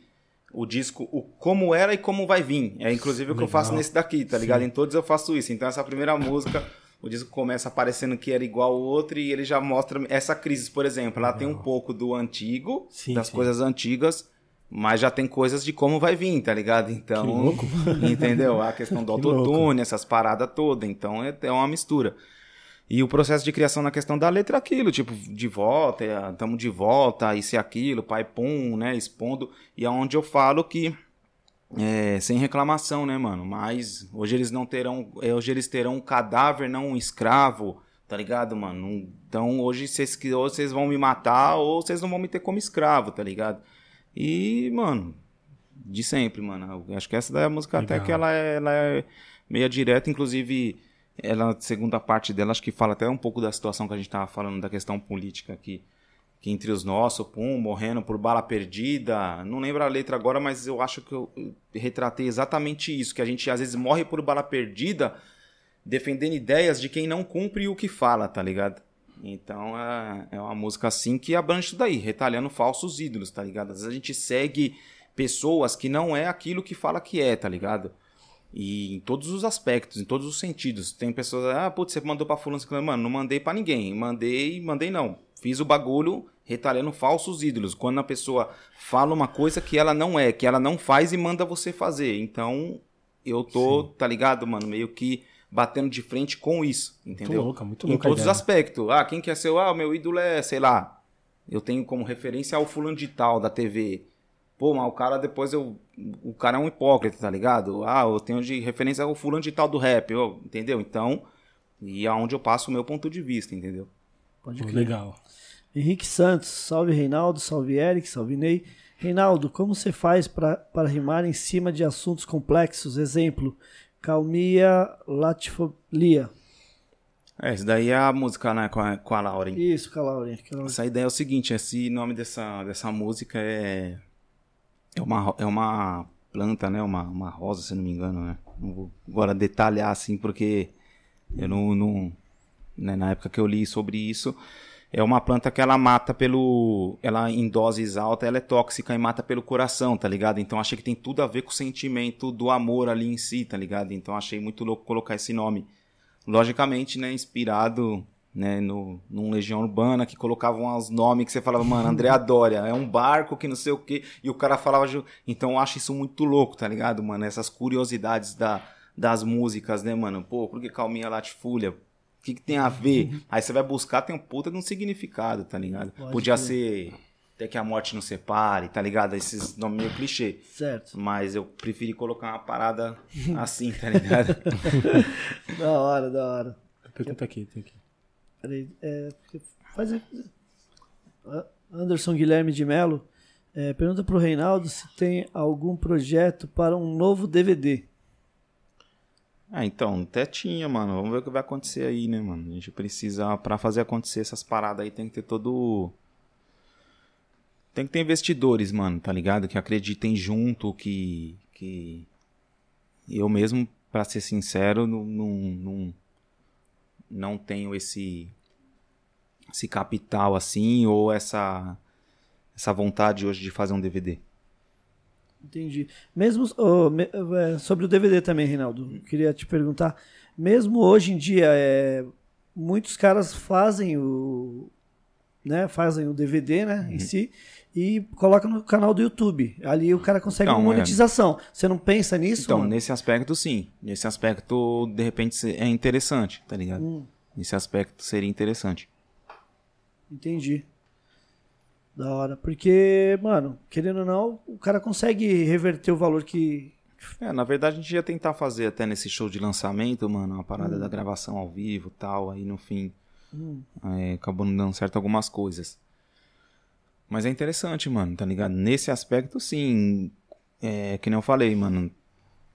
[SPEAKER 3] o disco, o como era e como vai vir. É inclusive o que eu faço
[SPEAKER 2] Legal.
[SPEAKER 3] nesse daqui, tá ligado?
[SPEAKER 2] Sim.
[SPEAKER 3] Em todos eu faço isso. Então essa primeira música, o disco começa aparecendo que era igual ao outro e ele já mostra essa crise, por exemplo. Ela tem um pouco do antigo,
[SPEAKER 2] Sim,
[SPEAKER 3] das
[SPEAKER 2] sim.
[SPEAKER 3] coisas antigas, mas já tem coisas de como vai vir, tá ligado? Então,
[SPEAKER 2] Que louco.
[SPEAKER 3] entendeu? A questão do autotune, essas paradas todas. Então é, é uma mistura. E o processo de criação na questão da letra é aquilo, tipo, de volta, estamos de volta, isso e aquilo, pai pum, né, expondo. E é onde eu falo que, é, sem reclamação, né, mano, mas hoje eles não terão, é, hoje eles terão um cadáver, não um escravo, tá ligado, mano? Então hoje vocês, ou vocês vão me matar ou vocês não vão me ter como escravo, tá ligado? E, mano, de sempre, mano. Eu acho que essa daí é a música até
[SPEAKER 2] Legal.
[SPEAKER 3] que ela é, ela é meia direta, inclusive ela, segunda parte dela, acho que fala até um pouco da situação que a gente tava falando, da questão política aqui. Que entre os nossos, pum, morrendo por bala perdida. Não lembro a letra agora, mas eu acho que eu retratei exatamente isso. Que a gente às vezes morre por bala perdida, defendendo ideias de quem não cumpre o que fala, tá ligado? Então é, é uma música assim que abrange isso daí, retalhando falsos ídolos, tá ligado? Às vezes a gente segue pessoas que não é aquilo que fala que é, tá ligado? E em todos os aspectos, em todos os sentidos. Tem pessoas, ah, putz, você mandou pra fulano, mano, não mandei pra ninguém. Mandei, mandei não. Fiz o bagulho retalhando falsos ídolos. Quando a pessoa fala uma coisa que ela não é, que ela não faz e manda você fazer. Então, eu tô, tá ligado, mano, meio que batendo de frente com isso,
[SPEAKER 2] Muito
[SPEAKER 3] entendeu?
[SPEAKER 2] louca, muito
[SPEAKER 3] em
[SPEAKER 2] louca. a
[SPEAKER 3] todos os
[SPEAKER 2] ideia.
[SPEAKER 3] aspectos. Ah, quem quer ser? Ah, o meu ídolo é, sei lá. Eu tenho como referência o fulano de tal da TV. Pô, mas o cara depois eu. O cara é um hipócrita, tá ligado? Ah, eu tenho de referência o fulano de tal do rap, eu- entendeu? Então. E é onde eu passo o meu ponto de vista, entendeu?
[SPEAKER 1] Pode crer.
[SPEAKER 2] Legal.
[SPEAKER 1] Henrique Santos, salve Reinaldo, salve Eric, salve Ney. Reinaldo, como você faz pra- para rimar em cima de assuntos complexos? Exemplo, calmia, latifolia.
[SPEAKER 3] É, isso daí é a música, né, com a, com a Lauren.
[SPEAKER 1] Isso, Calaurinha. Calaurinha.
[SPEAKER 3] Essa ideia é o seguinte, esse nome dessa, dessa música é é uma, é uma planta, né, uma, uma rosa, se não me engano, né? Não vou agora detalhar assim porque eu não, não né, na época que eu li sobre isso, é uma planta que ela mata pelo ela em doses altas, ela é tóxica e mata pelo coração, tá ligado? Então achei que tem tudo a ver com o sentimento do amor ali em si, tá ligado? Então achei muito louco colocar esse nome logicamente, né, inspirado né, no, num Legião Urbana que colocavam os nomes que você falava, mano, André Dória, é um barco que não sei o que, e o cara falava, então eu acho isso muito louco, tá ligado, mano, essas curiosidades da, das músicas, né, mano, pô, por que Calminha Latifúlia? O que, que tem a ver? Aí você vai buscar, tem um puta de um significado, tá ligado?
[SPEAKER 1] Pode
[SPEAKER 3] Podia ser até que a morte nos separe, tá ligado? Esses nomes meio clichê.
[SPEAKER 1] Certo.
[SPEAKER 3] Mas eu preferi colocar uma parada assim, tá ligado?
[SPEAKER 1] Da hora, da hora.
[SPEAKER 2] Pergunta aqui, tem aqui.
[SPEAKER 1] Peraí, é, faz aí. Anderson Guilherme de Melo é, pergunta pro Reinaldo se tem algum projeto para um novo DVD.
[SPEAKER 3] Ah, então, até tinha, mano. Vamos ver o que vai acontecer aí, né, mano? A gente precisa, pra fazer acontecer essas paradas aí, tem que ter todo. Tem que ter investidores, mano, tá ligado? Que acreditem junto, que. que... Eu mesmo, pra ser sincero, não, não, não, não tenho esse. esse capital assim, ou essa. essa vontade hoje de fazer um DVD.
[SPEAKER 1] Entendi. Mesmo oh, me- é, sobre o DVD também, Reinaldo, queria te perguntar. Mesmo hoje em dia, é, muitos caras fazem o, né, fazem o DVD, né, em si e colocam no canal do YouTube. Ali o cara consegue
[SPEAKER 3] Então,
[SPEAKER 1] uma
[SPEAKER 3] é.
[SPEAKER 1] monetização. Você não pensa nisso?
[SPEAKER 3] Então,
[SPEAKER 1] mano?
[SPEAKER 3] nesse aspecto, sim. Nesse aspecto, de repente, é interessante, tá ligado?
[SPEAKER 1] Hum.
[SPEAKER 3] Nesse aspecto seria interessante.
[SPEAKER 1] Entendi. Da hora. Porque, mano, querendo ou não, o cara consegue reverter o valor que.
[SPEAKER 3] É, na verdade, a gente ia tentar fazer até nesse show de lançamento, mano, uma parada
[SPEAKER 1] Hum.
[SPEAKER 3] da gravação ao vivo e tal. Aí no fim,
[SPEAKER 1] Hum,
[SPEAKER 3] é, acabou não dando certo algumas coisas. Mas é interessante, mano, tá ligado? Nesse aspecto, sim. É, que nem eu falei, mano.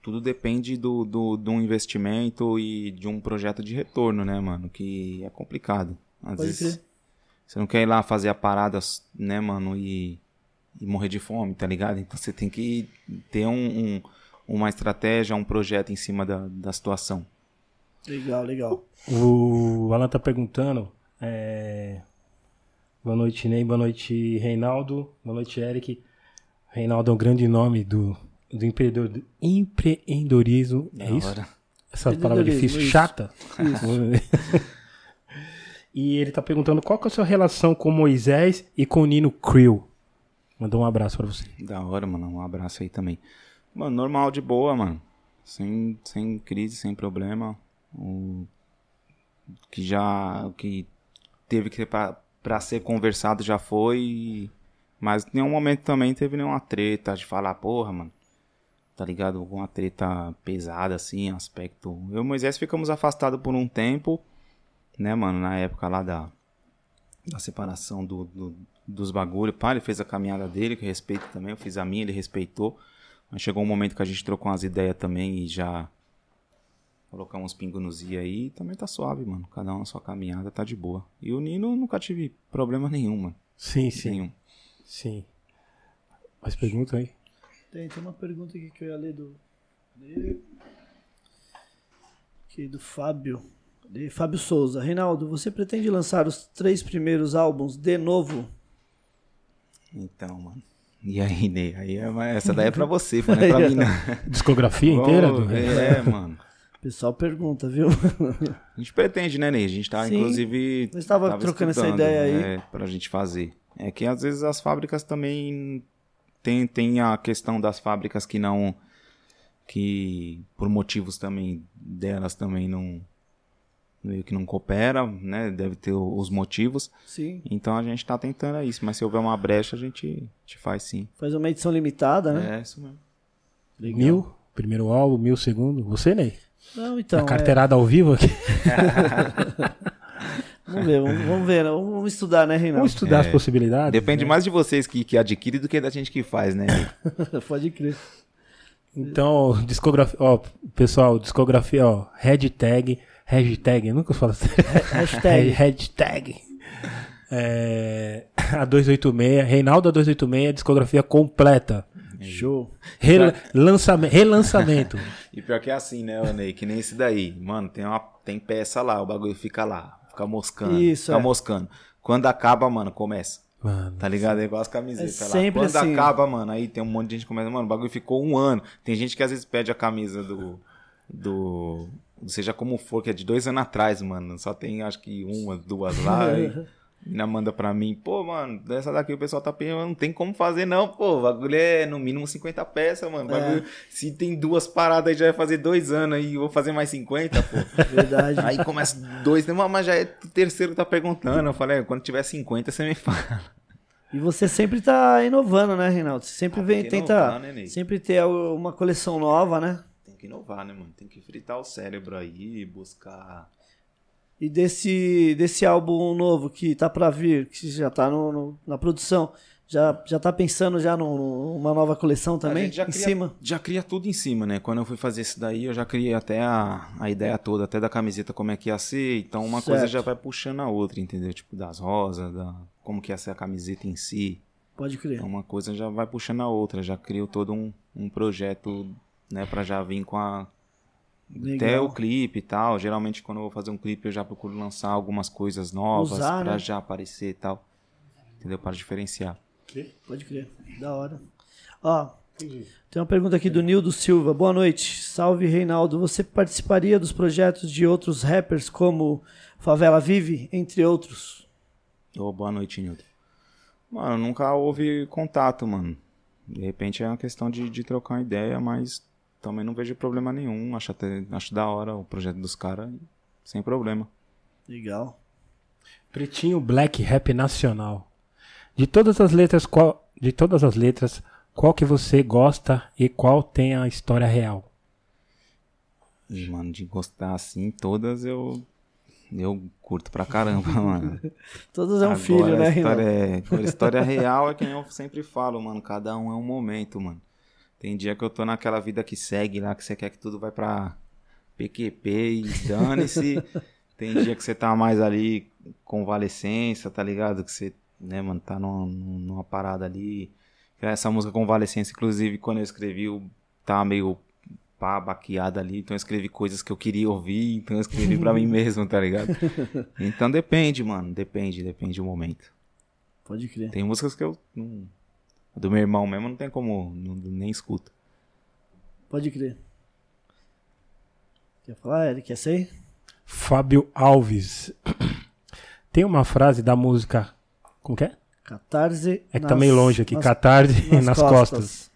[SPEAKER 3] Tudo depende do, do, de um investimento e de um projeto de retorno, né, mano? Que é complicado. Às
[SPEAKER 1] pode
[SPEAKER 3] vezes.
[SPEAKER 1] crer.
[SPEAKER 3] Você não quer ir lá fazer a parada, né, mano, e, e morrer de fome, tá ligado? Então você tem que ter um, um- uma estratégia, um projeto em cima da, da situação.
[SPEAKER 1] Legal, legal.
[SPEAKER 2] O Alan tá perguntando. é, Boa noite, Ney. Boa noite, Reinaldo. Boa noite, Eric. Reinaldo é um grande nome do, do empreendedor, empreendedorismo. É
[SPEAKER 3] Da
[SPEAKER 2] isso?
[SPEAKER 3] hora.
[SPEAKER 2] Essa palavra difícil,
[SPEAKER 1] isso.
[SPEAKER 2] chata. e ele tá perguntando qual que é a sua relação com Moisés e com o Nino Creel. Mandou um abraço pra você.
[SPEAKER 3] Da hora, mano. Um abraço aí também. Mano, normal, de boa, mano. Sem, sem crise, sem problema. O que já. O que teve que ser pra, pra ser conversado já foi. Mas em nenhum momento também teve nenhuma treta de falar, porra, mano. Tá ligado? Alguma treta pesada, assim, aspecto. Eu e o Moisés ficamos afastados por um tempo, né, mano? Na época lá da, da separação do, do- dos bagulho. Pá, ele fez a caminhada dele, que eu respeito também. Eu fiz a minha, ele respeitou. Mas chegou um momento que a gente trocou umas ideias também e já colocamos uns pingos nos i aí. Também tá suave, mano. Cada um na sua caminhada, tá de boa. E o Nino nunca tive problema nenhum, mano.
[SPEAKER 2] Sim, sim.
[SPEAKER 3] Nenhum.
[SPEAKER 2] Sim. Mais pergunta aí?
[SPEAKER 1] Tem, tem uma pergunta aqui que eu ia ler do. Aqui do Fábio. De Fábio Souza. Reinaldo, você pretende lançar os três primeiros álbuns de novo?
[SPEAKER 3] Então, mano. E aí, Ney? Aí é, essa daí é pra você, não é pra mim, não.
[SPEAKER 2] Discografia inteira? Do-
[SPEAKER 3] É, mano.
[SPEAKER 1] O pessoal pergunta, viu?
[SPEAKER 3] A gente pretende, né, Ney? A gente tá,
[SPEAKER 1] Sim.
[SPEAKER 3] inclusive.
[SPEAKER 1] Nós tava trocando essa ideia aí.
[SPEAKER 3] É, pra gente fazer. É que às vezes as fábricas também. Tem, tem a questão das fábricas que não. Que por motivos também delas também não. Meio que não coopera, né? Deve ter os motivos.
[SPEAKER 1] Sim.
[SPEAKER 3] Então a gente tá tentando é isso. Mas se houver uma brecha, a gente, a gente faz sim.
[SPEAKER 1] Faz uma edição limitada, né?
[SPEAKER 3] É isso mesmo.
[SPEAKER 1] Legal.
[SPEAKER 2] Mil, primeiro álbum, mil segundo. Você, Ney?
[SPEAKER 1] Não, então.
[SPEAKER 2] a carteirada ao vivo aqui.
[SPEAKER 1] é, vamos ver, vamos, vamos ver. né? Vamos, estudar, né, Reinaldo?
[SPEAKER 2] Vamos estudar as possibilidades.
[SPEAKER 3] Depende
[SPEAKER 2] né?
[SPEAKER 3] mais de vocês que, que adquire do que da gente que faz, né?
[SPEAKER 1] Pode crer.
[SPEAKER 2] Então, discografia, ó, pessoal, discografia, ó, hashtag, hashtag, eu nunca falo assim.
[SPEAKER 1] Hashtag.
[SPEAKER 2] hashtag. É, a 286, Reinaldo a 286, discografia completa.
[SPEAKER 1] Show.
[SPEAKER 2] Rela- lançame- relançamento.
[SPEAKER 3] E pior que é assim, né, ô Ney? Que nem esse daí. Mano, tem, uma, tem peça lá, o bagulho fica lá. Fica moscando.
[SPEAKER 1] Isso,
[SPEAKER 3] Fica
[SPEAKER 1] é.
[SPEAKER 3] moscando. Quando acaba, mano, começa.
[SPEAKER 2] Mano,
[SPEAKER 3] Tá ligado? É igual as camisetas
[SPEAKER 1] É
[SPEAKER 3] lá.
[SPEAKER 1] sempre
[SPEAKER 3] Quando
[SPEAKER 1] assim.
[SPEAKER 3] acaba, mano, aí tem um monte de gente que começa, mano, o bagulho ficou um ano. Tem gente que às vezes pede a camisa do. do. Seja como for, que é de dois anos atrás, mano. Só tem acho que uma, duas lá. e ainda manda pra mim, pô, mano, dessa daqui o pessoal tá pedindo, não tem como fazer, não, pô. O bagulho é no mínimo 50 peças, mano.
[SPEAKER 1] É.
[SPEAKER 3] Bagulho, Se tem duas paradas aí, já vai fazer dois anos aí, vou fazer mais 50, pô.
[SPEAKER 1] Verdade.
[SPEAKER 3] Aí começa dois, né, mas já é o terceiro que tá perguntando. Eu falei, é, quando tiver 50, você me fala.
[SPEAKER 1] E você sempre tá inovando, né, Reinaldo? Você sempre
[SPEAKER 3] Ah,
[SPEAKER 1] vem, tenta
[SPEAKER 3] inovar, né,
[SPEAKER 1] sempre ter uma coleção nova, né?
[SPEAKER 3] Tem que inovar, né, mano? Tem que fritar o cérebro aí, buscar.
[SPEAKER 1] E desse, desse álbum novo que tá pra vir, que já tá no, no- na produção, já, já tá pensando já num- numa nova coleção também?
[SPEAKER 3] já
[SPEAKER 1] em
[SPEAKER 3] cria,
[SPEAKER 1] cima?
[SPEAKER 3] Já cria tudo em cima, né? Quando eu fui fazer isso daí, eu já criei até a, a ideia toda, até da camiseta como é que ia ser. Então uma coisa
[SPEAKER 1] Certo.
[SPEAKER 3] já vai puxando a outra, entendeu? Tipo, das rosas, da, como que ia ser a camiseta em si.
[SPEAKER 1] Pode crer.
[SPEAKER 3] Então uma coisa já vai puxando a outra. Já crio todo um, um projeto, né, pra já vir com a. Até
[SPEAKER 1] Legal.
[SPEAKER 3] o clipe e tal. Geralmente quando eu vou fazer um clipe eu já procuro lançar algumas coisas novas
[SPEAKER 1] Usar,
[SPEAKER 3] pra
[SPEAKER 1] né?
[SPEAKER 3] já aparecer e tal. Entendeu? Para diferenciar.
[SPEAKER 1] Pode crer. Da hora. Ó, tem uma pergunta aqui do Nildo Silva. Boa noite. Salve, Reinaldo. Você participaria dos projetos de outros rappers como Favela Vive, entre outros?
[SPEAKER 3] Ô, boa noite, Nilton. Mano, nunca houve contato, mano. De repente é uma questão de, de trocar uma ideia, mas também não vejo problema nenhum. Acho, até, acho da hora o projeto dos caras, sem problema.
[SPEAKER 1] Legal.
[SPEAKER 2] Pretinho Black Rap Nacional. De todas as letras, qual, de todas as letras, qual que você gosta e qual tem a história real?
[SPEAKER 3] Mano, de gostar assim, todas eu. Eu curto pra caramba, mano.
[SPEAKER 1] Todos é um
[SPEAKER 3] Agora,
[SPEAKER 1] filho, né,
[SPEAKER 3] a história, é, a história real é que nem eu sempre falo, mano. Cada um é um momento, mano. Tem dia que eu tô naquela vida que segue lá, que você quer que tudo vai pra PQP e dane-se. Tem dia que você tá mais ali convalescência, tá ligado? Que você, né, mano, tá numa, numa parada ali. Essa música Convalescência, inclusive, quando eu escrevi, eu tava meio pá, baqueada ali, então eu escrevi coisas que eu queria ouvir, então eu escrevi pra mim mesmo, tá ligado? Então depende, mano, depende, depende do momento.
[SPEAKER 1] Pode crer.
[SPEAKER 3] Tem músicas que eu não, do meu irmão mesmo não tem como, não- nem escuta.
[SPEAKER 1] Pode crer. Quer falar, Eric? Essa aí?
[SPEAKER 2] Fábio Alves. Tem uma frase da música. Como que é?
[SPEAKER 1] Catarse.
[SPEAKER 2] É que tá meio longe aqui.
[SPEAKER 1] nas-
[SPEAKER 2] Catarse nas,
[SPEAKER 1] nas
[SPEAKER 2] costas.
[SPEAKER 1] costas.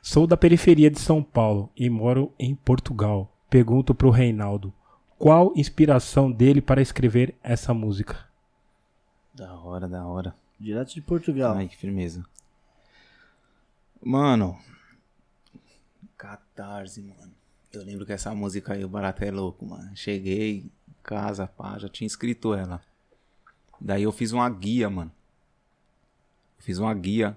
[SPEAKER 2] Sou da periferia de São Paulo e moro em Portugal. Pergunto pro Reinaldo. Qual inspiração dele para escrever essa música?
[SPEAKER 3] Da hora, da hora.
[SPEAKER 1] Direto de Portugal.
[SPEAKER 3] Ai, que firmeza. Mano. Catarse, mano. Eu lembro que essa música aí, o barato é louco, mano. Cheguei em casa, pá, já tinha escrito ela. Daí eu fiz uma guia, mano. Fiz uma guia.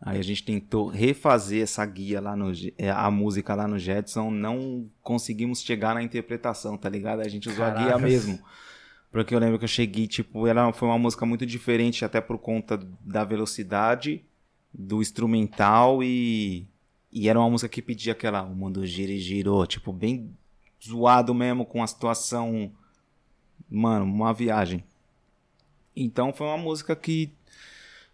[SPEAKER 3] Aí a gente tentou refazer essa guia lá no. É, A música lá no Jetson. Não conseguimos chegar na interpretação, tá ligado? A gente usou a guia mesmo. Porque eu lembro que eu cheguei, tipo, ela foi uma música muito diferente, até por conta da velocidade, do instrumental e. E era uma música que pedia aquela. O mundo gira e girou, tipo, bem zoado mesmo, com a situação. Mano, uma viagem. Então foi uma música que.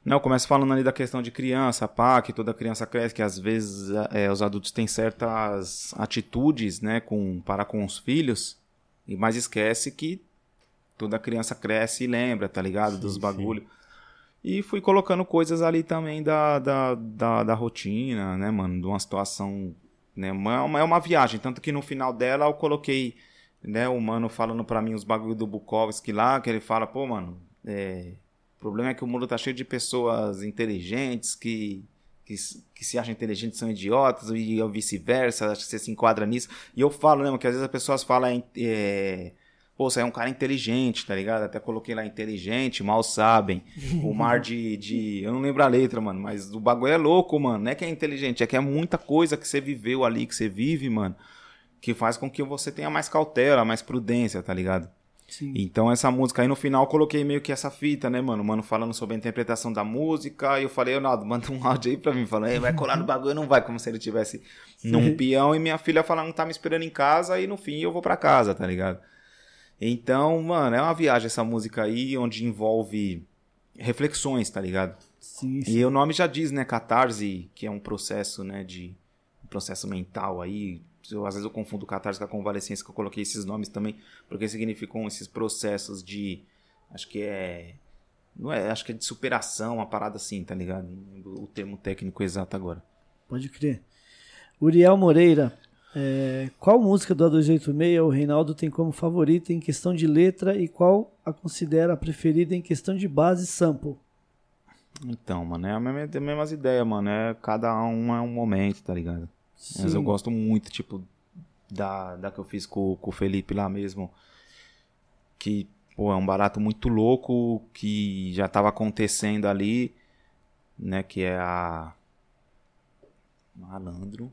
[SPEAKER 3] Né, eu começo falando ali da questão de criança, pá, que toda criança cresce, que às vezes é, os adultos têm certas atitudes, né, com, para com os filhos, e mas esquece que toda criança cresce e lembra, tá ligado?
[SPEAKER 2] Sim,
[SPEAKER 3] Dos
[SPEAKER 2] sim.
[SPEAKER 3] E fui colocando coisas ali também da, da, da, da rotina, né, mano? De uma situação. Né? Uma, é uma viagem. Tanto que no final dela eu coloquei, né, o mano falando pra mim os bagulho do Bukowski lá, que ele fala, pô, mano, é, o problema é que o mundo tá cheio de pessoas inteligentes que. Que, que se acham inteligentes são idiotas, e vice-versa, acho que você se enquadra nisso. E eu falo, né, mano, que às vezes as pessoas falam, é, Pô, você é um cara inteligente, tá ligado? Até coloquei lá inteligente, mal sabem. O mar de, de. Eu não lembro a letra, mano, mas o bagulho é louco, mano. Não é que é inteligente, é que é muita coisa que você viveu ali, que você vive, mano, que faz com que você tenha mais cautela, mais prudência, tá ligado?
[SPEAKER 1] Sim.
[SPEAKER 3] Então essa música aí no final eu coloquei meio que essa fita, né, mano? Mano falando sobre a interpretação da música. E eu falei, Ronaldo, manda um áudio aí pra mim. Falando, "Ei, vai colar no bagulho, não vai, como se ele tivesse num peão. E minha filha falando, tá me esperando em casa. E no fim eu vou pra casa, tá ligado? Então, mano, é uma viagem essa música aí, onde envolve reflexões, tá ligado?
[SPEAKER 1] Sim, sim.
[SPEAKER 3] E o nome já diz, né, catarse, que é um processo, né, de um processo mental aí. Eu, às vezes eu confundo catarse com a convalescência, que eu coloquei esses nomes também, porque significam esses processos de, acho que é, não é, acho que é de superação, uma parada assim, tá ligado? O termo técnico exato agora.
[SPEAKER 1] Pode crer. Uriel Moreira. É, qual música do A286 o Reinaldo tem como favorita em questão de letra e qual a considera a preferida em questão de base sample?
[SPEAKER 3] Então, mano, é a mesma, é a mesmas ideias, mano, é cada um é um momento, tá ligado? Mas eu
[SPEAKER 1] Sim.
[SPEAKER 3] gosto muito, tipo, da, da que eu fiz com, com o Felipe lá mesmo. Que, pô, é um barato muito louco que já tava acontecendo ali, né? Que é a. Malandro.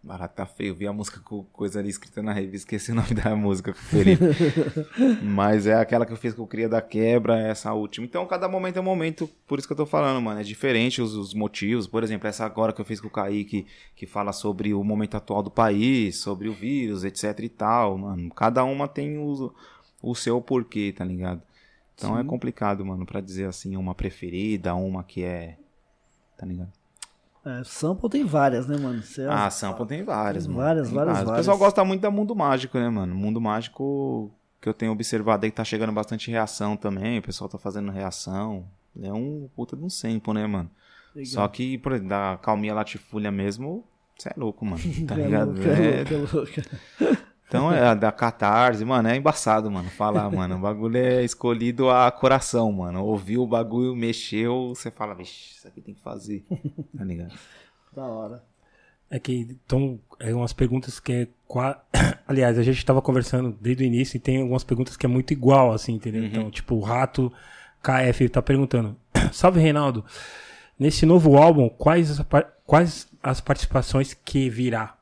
[SPEAKER 3] Barato tá feio. Vi a música com coisa ali escrita na revista, esqueci o nome da música com o Felipe. Mas é aquela que eu fiz com o Cria da Quebra, essa última. Então, cada momento é um momento, por isso que eu tô falando, mano. É diferente os, os motivos. Por exemplo, essa agora que eu fiz com o Kaique, que fala sobre o momento atual do país, sobre o vírus, etc e tal, mano. Cada uma tem o, o seu porquê, tá ligado? Então é
[SPEAKER 1] Sim.
[SPEAKER 3] complicado, mano, pra dizer assim, uma preferida, uma que é. Tá ligado?
[SPEAKER 1] É, sample tem várias, né, mano? Você-
[SPEAKER 3] Ah, sample tem várias,
[SPEAKER 1] Tem
[SPEAKER 3] mano.
[SPEAKER 1] várias,
[SPEAKER 3] Tem
[SPEAKER 1] várias,
[SPEAKER 3] O
[SPEAKER 1] várias.
[SPEAKER 3] pessoal gosta muito da Mundo Mágico, né, mano? Mundo Mágico que eu tenho observado aí que tá chegando bastante reação também. O pessoal tá fazendo reação. É um puta de um sample, né, mano?
[SPEAKER 1] Legal.
[SPEAKER 3] Só que, por exemplo, da Calminha Latifúlia mesmo, você é louco, mano. Tá
[SPEAKER 1] É
[SPEAKER 3] ligado?
[SPEAKER 1] é
[SPEAKER 3] É-
[SPEAKER 1] louco, é louco.
[SPEAKER 3] Então é a da Catarse, mano, é embaçado, mano. Falar, mano. O bagulho é escolhido a coração, mano. Ouviu o bagulho, mexeu, você fala, vixe, isso aqui tem que fazer. Tá ligado?
[SPEAKER 1] Da hora.
[SPEAKER 2] É que então é umas perguntas que é qua... aliás a gente estava conversando desde o início e tem algumas perguntas que é muito igual assim, entendeu? Então tipo o rato KF tá perguntando, salve Reinaldo, nesse novo álbum quais as, quais as participações que virá?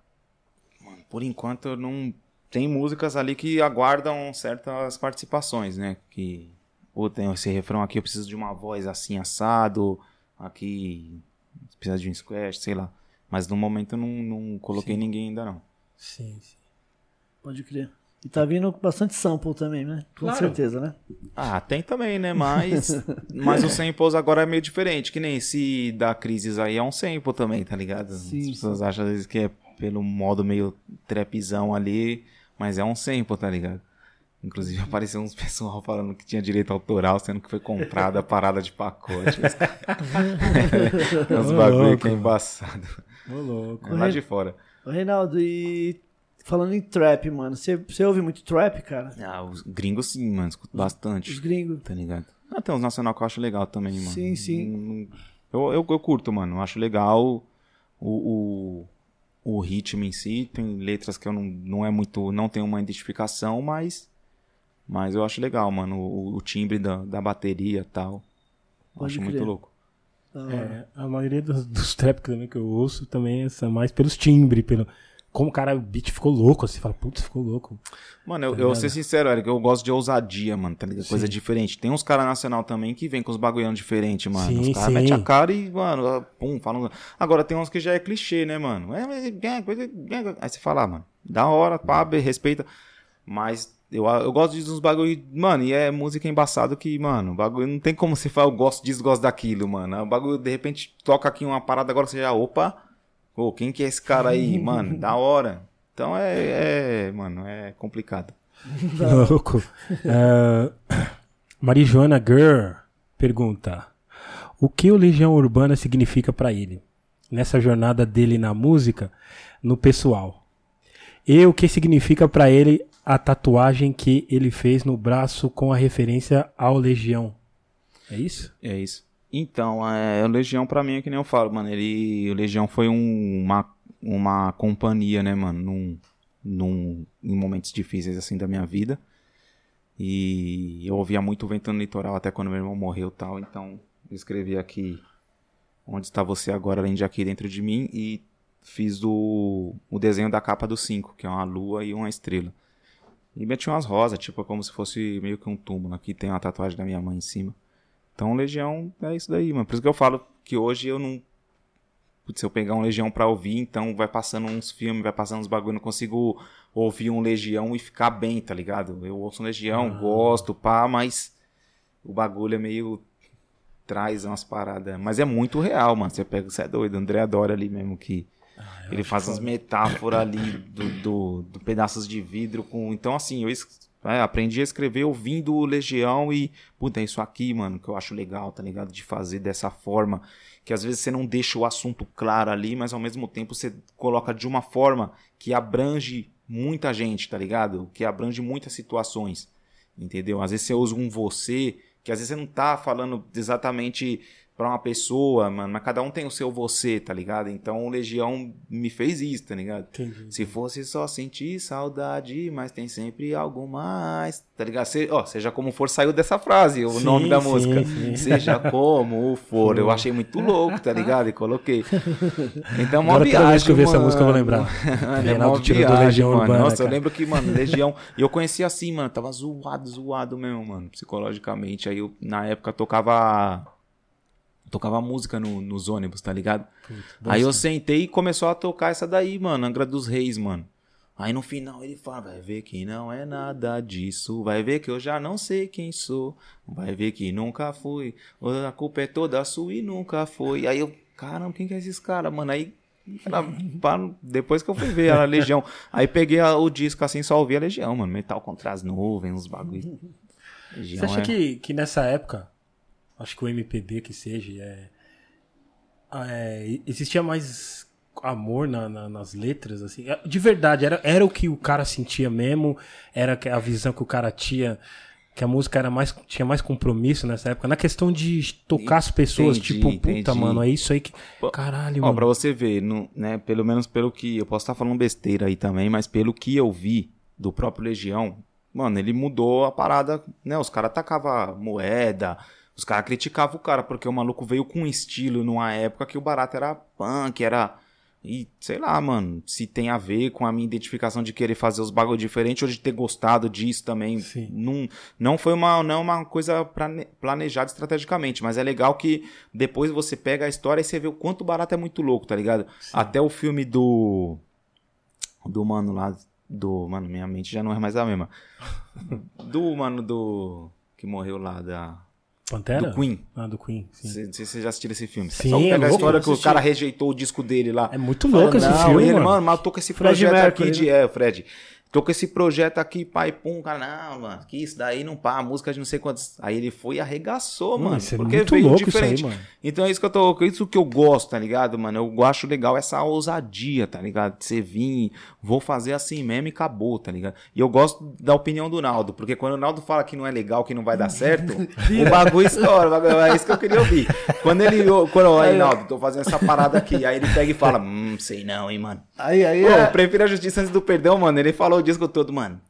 [SPEAKER 3] Por enquanto eu não tem músicas ali que aguardam certas participações, né? Que ou tem esse refrão aqui, eu preciso de uma voz assim assado, aqui precisa de um squash, sei lá. Mas no momento eu não, não coloquei ninguém ainda não.
[SPEAKER 2] Sim, sim.
[SPEAKER 1] Pode crer. E tá vindo bastante sample também, né? Com
[SPEAKER 2] Claro.
[SPEAKER 1] certeza, né?
[SPEAKER 3] Ah, tem também, né? Mas, mas o samples agora é meio diferente. Que nem esse da Crisis aí é um sample também, tá ligado?
[SPEAKER 1] Sim,
[SPEAKER 3] As pessoas acham às vezes que é pelo modo meio trapzão ali, mas é um sample, tá ligado? Inclusive apareceu uns pessoal falando que tinha direito autoral, sendo que foi comprada a parada de pacote. Os
[SPEAKER 2] Ô,
[SPEAKER 3] bagulho que é embaçado.
[SPEAKER 2] Ô, louco.
[SPEAKER 3] É lá de fora.
[SPEAKER 1] Ô, Reinaldo, e falando em trap, mano, você, você ouve muito trap, cara?
[SPEAKER 3] Ah, os gringos sim, mano, escuto
[SPEAKER 1] Os
[SPEAKER 3] bastante.
[SPEAKER 1] gringos.
[SPEAKER 3] Tá ligado? Ah, tem uns nacional que eu acho legal também, mano.
[SPEAKER 1] Sim, sim.
[SPEAKER 3] Eu, eu, eu curto, mano. Eu acho legal o, o, o ritmo em si. Tem letras que eu não, não é muito. Não tenho uma identificação, mas. Mas eu acho legal, mano. O, o timbre da, da bateria e tal. Eu
[SPEAKER 1] Pode
[SPEAKER 3] acho
[SPEAKER 1] crer.
[SPEAKER 3] muito louco.
[SPEAKER 1] Hora.
[SPEAKER 2] É, a maioria dos, dos trap que também que eu ouço também é são mais pelos timbres, pelo. Como o cara, o beat ficou louco, você fala, putz, ficou louco.
[SPEAKER 3] Mano, eu,
[SPEAKER 2] Tá
[SPEAKER 3] eu ser sincero, Eric, eu gosto de ousadia, mano, tá ligado? Coisa diferente. Tem uns caras nacional também que vem com os bagulhão diferentes, mano.
[SPEAKER 2] Sim,
[SPEAKER 3] os caras metem a cara e, mano, ah, pum, falam. Agora tem uns que já é clichê, né, mano? É, mas é coisa. é- Aí você fala, ah, mano, da hora, pá, respeita. Mas eu, eu gosto de uns bagulho. Mano, e é música embaçado que, mano, o bagulho não tem como você falar, eu gosto disso, gosto daquilo, mano. O bagulho, de repente, toca aqui uma parada, agora você já, opa, ô, quem que é esse cara aí, mano? Da hora. Então é, é, mano, é complicado.
[SPEAKER 2] Louco. Ah, Marijoana Girl pergunta: O que o Legião Urbana significa pra ele? Nessa jornada dele na música, no pessoal. E o que significa pra ele a tatuagem que ele fez no braço com a referência ao Legião? É isso?
[SPEAKER 3] É isso. Então, é, o Legião pra mim é que nem eu falo, mano. Ele, o Legião foi um- uma, uma companhia, né, mano? Num, num, em momentos difíceis assim da minha vida. E eu ouvia muito Vento no Litoral até quando meu irmão morreu e tal. Então, eu escrevi aqui Onde está você agora, além de aqui dentro de mim. E fiz o, o desenho da capa do 5, que é uma lua e uma estrela. E meti umas rosas, tipo, como se fosse meio que um túmulo. Aqui tem uma tatuagem da minha mãe em cima. Então, Legião é isso daí, mano. Por isso que eu falo que hoje eu não. Putz, se eu pegar um Legião pra ouvir, então vai passando uns filmes, vai passando uns bagulho, eu não consigo ouvir um Legião e ficar bem, tá ligado? Eu ouço um Legião,
[SPEAKER 2] Ah.
[SPEAKER 3] gosto, pá, mas o bagulho é meio. traz umas paradas. Mas é muito real, mano. Você pega, você é doido. André adora ali mesmo que. Ele faz umas metáforas ali do, do, do pedaços de vidro com. Então, assim, eu é, aprendi a escrever ouvindo o Legião e. Puta, é isso aqui, mano, que eu acho legal, tá ligado? De fazer dessa forma. Que às vezes você não deixa o assunto claro ali, mas ao mesmo tempo você coloca de uma forma que abrange muita gente, tá ligado? Que abrange muitas situações. Entendeu? Às vezes você usa um você, que às vezes você não tá falando exatamente pra uma pessoa, mano, mas cada um tem o seu você, tá ligado? Então o Legião me fez isso, tá ligado?
[SPEAKER 2] Entendi.
[SPEAKER 3] Se fosse só sentir saudade, mas tem sempre algo mais, tá ligado? Se, ó, seja como for, saiu dessa frase, o
[SPEAKER 2] Sim,
[SPEAKER 3] nome da
[SPEAKER 2] sim,
[SPEAKER 3] música.
[SPEAKER 2] sim.
[SPEAKER 3] Seja como for. Eu achei muito louco, tá ligado? E coloquei. Então, uma
[SPEAKER 2] Agora,
[SPEAKER 3] viagem,
[SPEAKER 2] toda vez que eu ver essa música, eu vou lembrar.
[SPEAKER 3] Mano, é uma viagem,
[SPEAKER 2] Legião
[SPEAKER 3] mano.
[SPEAKER 2] Urbana,
[SPEAKER 3] Nossa, eu
[SPEAKER 2] cara.
[SPEAKER 3] lembro que, mano, Legião. E eu conhecia assim, mano. Tava zoado, zoado mesmo, mano. Psicologicamente. Aí eu, na época, tocava. Tocava música no- nos ônibus, tá ligado? Aí eu sentei e começou a tocar essa daí, mano, Angra dos Reis, mano. Aí no final ele fala, vai ver que não é nada disso, vai ver que eu já não sei quem sou, vai ver que nunca fui, a culpa é toda sua e nunca foi. Aí eu, caramba, quem que é esses caras, mano? Aí, depois que eu fui ver a Legião, aí peguei a- o disco assim, só ouvi a Legião, mano, metal contra as nuvens, uns bagulho. Legião
[SPEAKER 2] Você acha
[SPEAKER 3] é-
[SPEAKER 2] que, que nessa época, acho que o MPB que seja, é, é, existia mais amor na- na- nas letras, assim? É, De verdade, era, era o que o cara sentia mesmo? Era a visão que o cara tinha, que a música era mais, tinha mais compromisso nessa época? Na questão de tocar as pessoas,
[SPEAKER 3] Entendi,
[SPEAKER 2] tipo, puta,
[SPEAKER 3] entendi.
[SPEAKER 2] mano, é isso aí que... Caralho,
[SPEAKER 3] Ó,
[SPEAKER 2] mano.
[SPEAKER 3] pra você ver, no- né, pelo menos pelo que. Eu posso estar falando besteira aí também, mas pelo que eu vi do próprio Legião, mano, ele mudou a parada, né? Os caras tacavam moeda, os caras criticavam o cara, porque o maluco veio com um estilo numa época que o barato era punk, era. E sei lá, mano, se tem a ver com a minha identificação de querer fazer os bagulho diferentes ou de ter gostado disso também.
[SPEAKER 2] Sim.
[SPEAKER 3] Não, não foi uma, não é uma coisa plane- planejada estrategicamente, mas é legal que depois você pega a história e você vê o quanto o barato é muito louco, tá ligado? Até o filme do. Do mano lá. Do. Mano, minha mente já não é mais a mesma. Do, mano, do. Que morreu lá da.
[SPEAKER 2] Pantera?
[SPEAKER 3] Do Queen.
[SPEAKER 2] Ah, do Queen, sim.
[SPEAKER 3] Não sei se você já assistiu esse filme.
[SPEAKER 2] Sim,
[SPEAKER 3] Só
[SPEAKER 2] é
[SPEAKER 3] pega a
[SPEAKER 2] louco,
[SPEAKER 3] história que o cara rejeitou o disco dele lá.
[SPEAKER 2] É muito louco esse
[SPEAKER 3] não,
[SPEAKER 2] filme,
[SPEAKER 3] ele,
[SPEAKER 2] mano.
[SPEAKER 3] mano, mas eu tô com esse
[SPEAKER 1] Fred
[SPEAKER 3] projeto
[SPEAKER 1] Mercury,
[SPEAKER 3] aqui de. É, Fred. Tô com esse projeto aqui, pai, pum, cara, não, mano, que isso daí não pá, música de não sei quantos. Aí ele foi e arregaçou,
[SPEAKER 2] Mano,
[SPEAKER 3] mano.
[SPEAKER 2] isso é
[SPEAKER 3] porque
[SPEAKER 2] muito
[SPEAKER 3] veio
[SPEAKER 2] louco
[SPEAKER 3] diferente.
[SPEAKER 2] isso aí, mano.
[SPEAKER 3] Então é isso que eu tô. Isso que eu gosto, tá ligado, mano? Eu acho legal essa ousadia, tá ligado? De você vir, vou fazer assim mesmo e acabou, tá ligado? E eu gosto da opinião do Naldo, porque quando o Naldo fala que não é legal, que não vai dar certo, o bagulho estoura, o bagulho- é isso que eu queria ouvir. Quando ele. Quando, aí, Naldo, tô fazendo essa parada aqui. Aí ele pega e fala, hum, sei não, hein, mano.
[SPEAKER 1] Aí, aí
[SPEAKER 3] Pô,
[SPEAKER 1] é...
[SPEAKER 3] prefiro a justiça antes do perdão, mano. Ele falou disco todo, mano.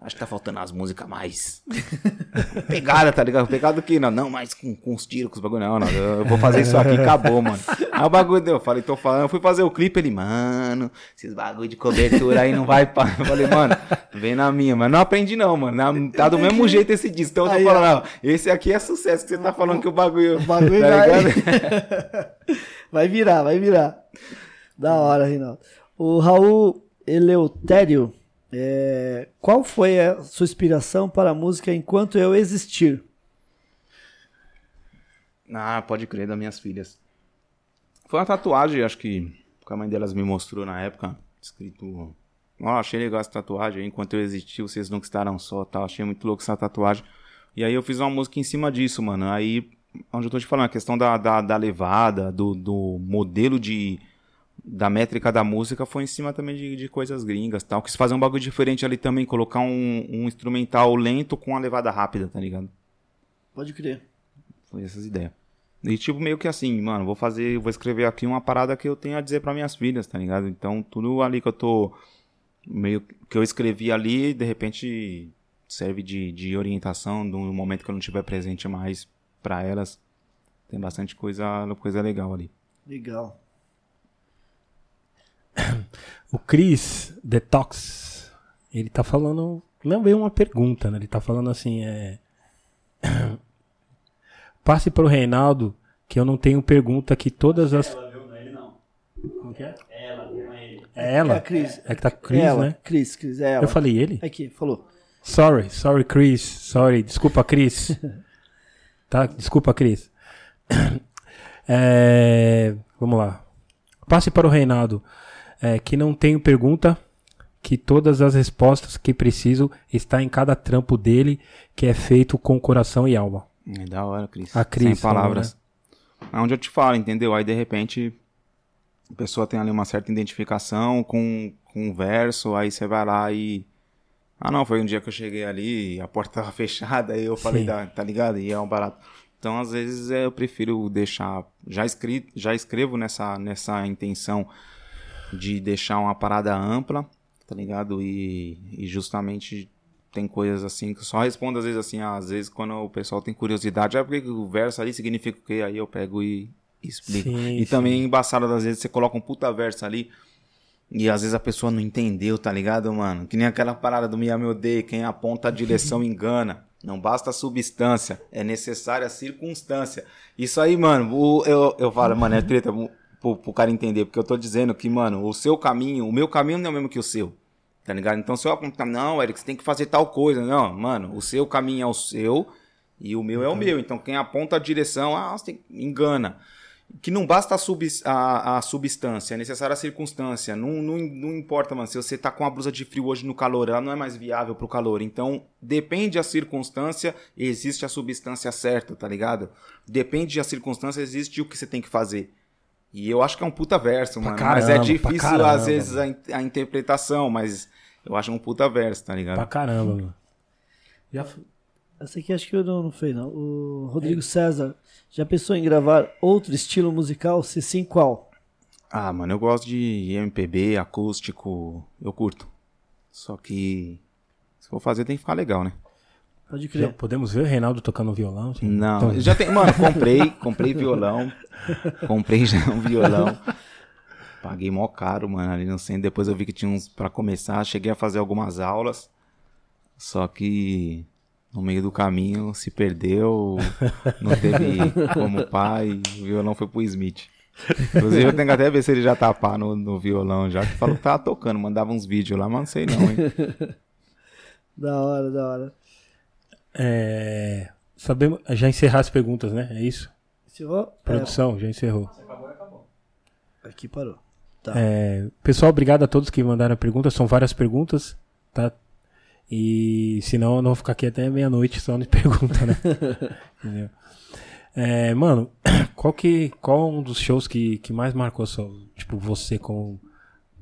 [SPEAKER 3] Acho que tá faltando as músicas mais. Pegada, tá ligado? Pegada do que? Não, não, mais com, com os tiros, com os bagulho. Não, não. Eu vou fazer isso aqui, acabou, mano. Aí o bagulho deu. Eu falei, tô falando. Eu fui fazer o clipe, ele, mano, esses bagulho de cobertura aí não vai pá. Eu falei, mano, vem na minha, mas não aprendi não, mano. Na- Tá do mesmo jeito esse disco. Então eu tô
[SPEAKER 1] Aí,
[SPEAKER 3] falando, não, esse aqui é sucesso, que você tá falando que o bagulho.
[SPEAKER 1] O bagulho
[SPEAKER 3] tá
[SPEAKER 1] vai... vai virar, vai virar. Da hora, Reinaldo. O Raul Eleutério, é, qual foi a sua inspiração para a música Enquanto Eu Existir?
[SPEAKER 3] Ah, pode crer, das minhas filhas. Foi uma tatuagem, acho que, que a mãe delas me mostrou na época, escrito. Ó, achei legal essa tatuagem, enquanto eu existir, vocês nunca estarão só, tal. Achei muito louco essa tatuagem. E aí eu fiz uma música em cima disso, mano. Aí, onde eu tô te falando, a questão da, da, da levada, do, do modelo de. Da métrica da música foi em cima também de, de coisas gringas tal. Quis fazer um bagulho diferente ali também, colocar um, um instrumental lento com a levada rápida, tá ligado?
[SPEAKER 1] Pode crer.
[SPEAKER 3] Foi essas ideias. E tipo, meio que assim, mano, vou fazer, vou escrever aqui uma parada que eu tenho a dizer pra minhas filhas, tá ligado? Então, tudo ali que eu tô. Meio que eu escrevi ali, de repente serve de, de orientação no momento que eu não estiver presente mais pra elas. Tem bastante coisa, coisa legal ali.
[SPEAKER 1] Legal.
[SPEAKER 2] O Chris Detox, ele tá falando. Não veio uma pergunta, né? Ele tá falando assim, é. Passe pro Reinaldo que eu não tenho pergunta que todas as.
[SPEAKER 4] Ela viu, não é ele não.
[SPEAKER 2] Como que é?
[SPEAKER 4] Ela, não é ele.
[SPEAKER 2] É ela?
[SPEAKER 1] É a Cris.
[SPEAKER 2] É que tá com Chris,
[SPEAKER 1] ela,
[SPEAKER 2] né?
[SPEAKER 1] Cris, Cris, é ela.
[SPEAKER 2] Eu falei ele?
[SPEAKER 1] Aqui, falou.
[SPEAKER 2] Sorry, sorry, Chris. Sorry, desculpa, Chris. tá? Desculpa, Chris. É, vamos lá. Passe para o Reinaldo, é, que não tenho pergunta, que todas as respostas que preciso está em cada trampo dele, que é feito com coração e alma.
[SPEAKER 3] É da hora, Cris.
[SPEAKER 2] A Cris
[SPEAKER 3] Sem
[SPEAKER 2] falou,
[SPEAKER 3] palavras. É onde eu te falo, entendeu? Aí de repente a pessoa tem ali uma certa identificação com, com um verso, aí você vai lá e. Ah não, foi um dia que eu cheguei ali, a porta tava fechada, aí eu falei, tá, tá ligado? E é um barato. Então, às vezes, é, eu prefiro deixar. Já, escri, já escrevo nessa, nessa intenção de deixar uma parada ampla, tá ligado? E, e justamente tem coisas assim que eu só respondo às vezes assim, ah, às vezes quando o pessoal tem curiosidade, ah, porque o verso ali significa o quê? Aí eu pego e, explico.
[SPEAKER 2] Sim,
[SPEAKER 3] e
[SPEAKER 2] sim.
[SPEAKER 3] também embaçado, às vezes você coloca um puta verso ali e às vezes a pessoa não entendeu, tá ligado, mano? Que nem aquela parada do Miami Odeio, quem aponta a direção engana. Não basta a substância, é necessária a circunstância. Isso aí, mano, eu, eu falo, mano, é treta pro, pro cara entender, porque eu tô dizendo que, mano, o seu caminho, o meu caminho não é o mesmo que o seu. Tá ligado? Então se eu apontar, não, Eric, você tem que fazer tal coisa. Não, mano, o seu caminho é o seu e o meu é o meu. Então quem aponta a direção, ah, você tem... engana. Que não basta a, subs- a- a substância, é necessária a circunstância. Não, não, não importa, mano. Se você tá com uma blusa de frio hoje no calor, ela não é mais viável pro calor. Então, depende a circunstância, existe a substância certa, tá ligado? Depende da circunstância, existe o que você tem que fazer. E eu acho que é um puta verso,
[SPEAKER 2] Pra
[SPEAKER 3] mano.
[SPEAKER 2] caramba,
[SPEAKER 3] mas é difícil,
[SPEAKER 2] caramba,
[SPEAKER 3] às vezes, a, in- a interpretação, mas eu acho um puta verso, tá ligado?
[SPEAKER 2] Pra caramba, mano. Já
[SPEAKER 1] Essa aqui acho que eu não, não fez, não. O Rodrigo César, já pensou em gravar outro estilo musical? Se sim, qual?
[SPEAKER 3] Ah, mano, eu gosto de MPB, acústico, eu curto. Só que se for fazer tem que ficar legal, né?
[SPEAKER 1] Pode
[SPEAKER 2] já
[SPEAKER 1] crer.
[SPEAKER 2] podemos ver o Reinaldo tocando violão? Sim.
[SPEAKER 3] Não,
[SPEAKER 2] Então,
[SPEAKER 3] já tem, mano, comprei, comprei violão. Comprei já um violão. Paguei mó caro, mano, ali no centro. Depois eu vi que tinha uns pra começar, cheguei a fazer algumas aulas. Só que no meio do caminho se perdeu, não teve como pai, o violão foi pro Smith. Inclusive, eu tenho que até ver se ele já tá pá no, no violão já. Que falou que tava tocando, mandava uns vídeos lá, mas não sei não, hein?
[SPEAKER 1] Da hora, da hora.
[SPEAKER 2] É, sabemos, já encerrar as perguntas, né? É isso?
[SPEAKER 1] Encerrou?
[SPEAKER 2] Produção, já encerrou.
[SPEAKER 1] É, aqui parou. Tá.
[SPEAKER 2] É, pessoal, obrigado a todos que mandaram perguntas. São várias perguntas, tá? E senão eu não vou ficar aqui até meia-noite só de pergunta, né? Entendeu? É, mano, qual que qual um dos shows que, que mais marcou só, tipo, você como,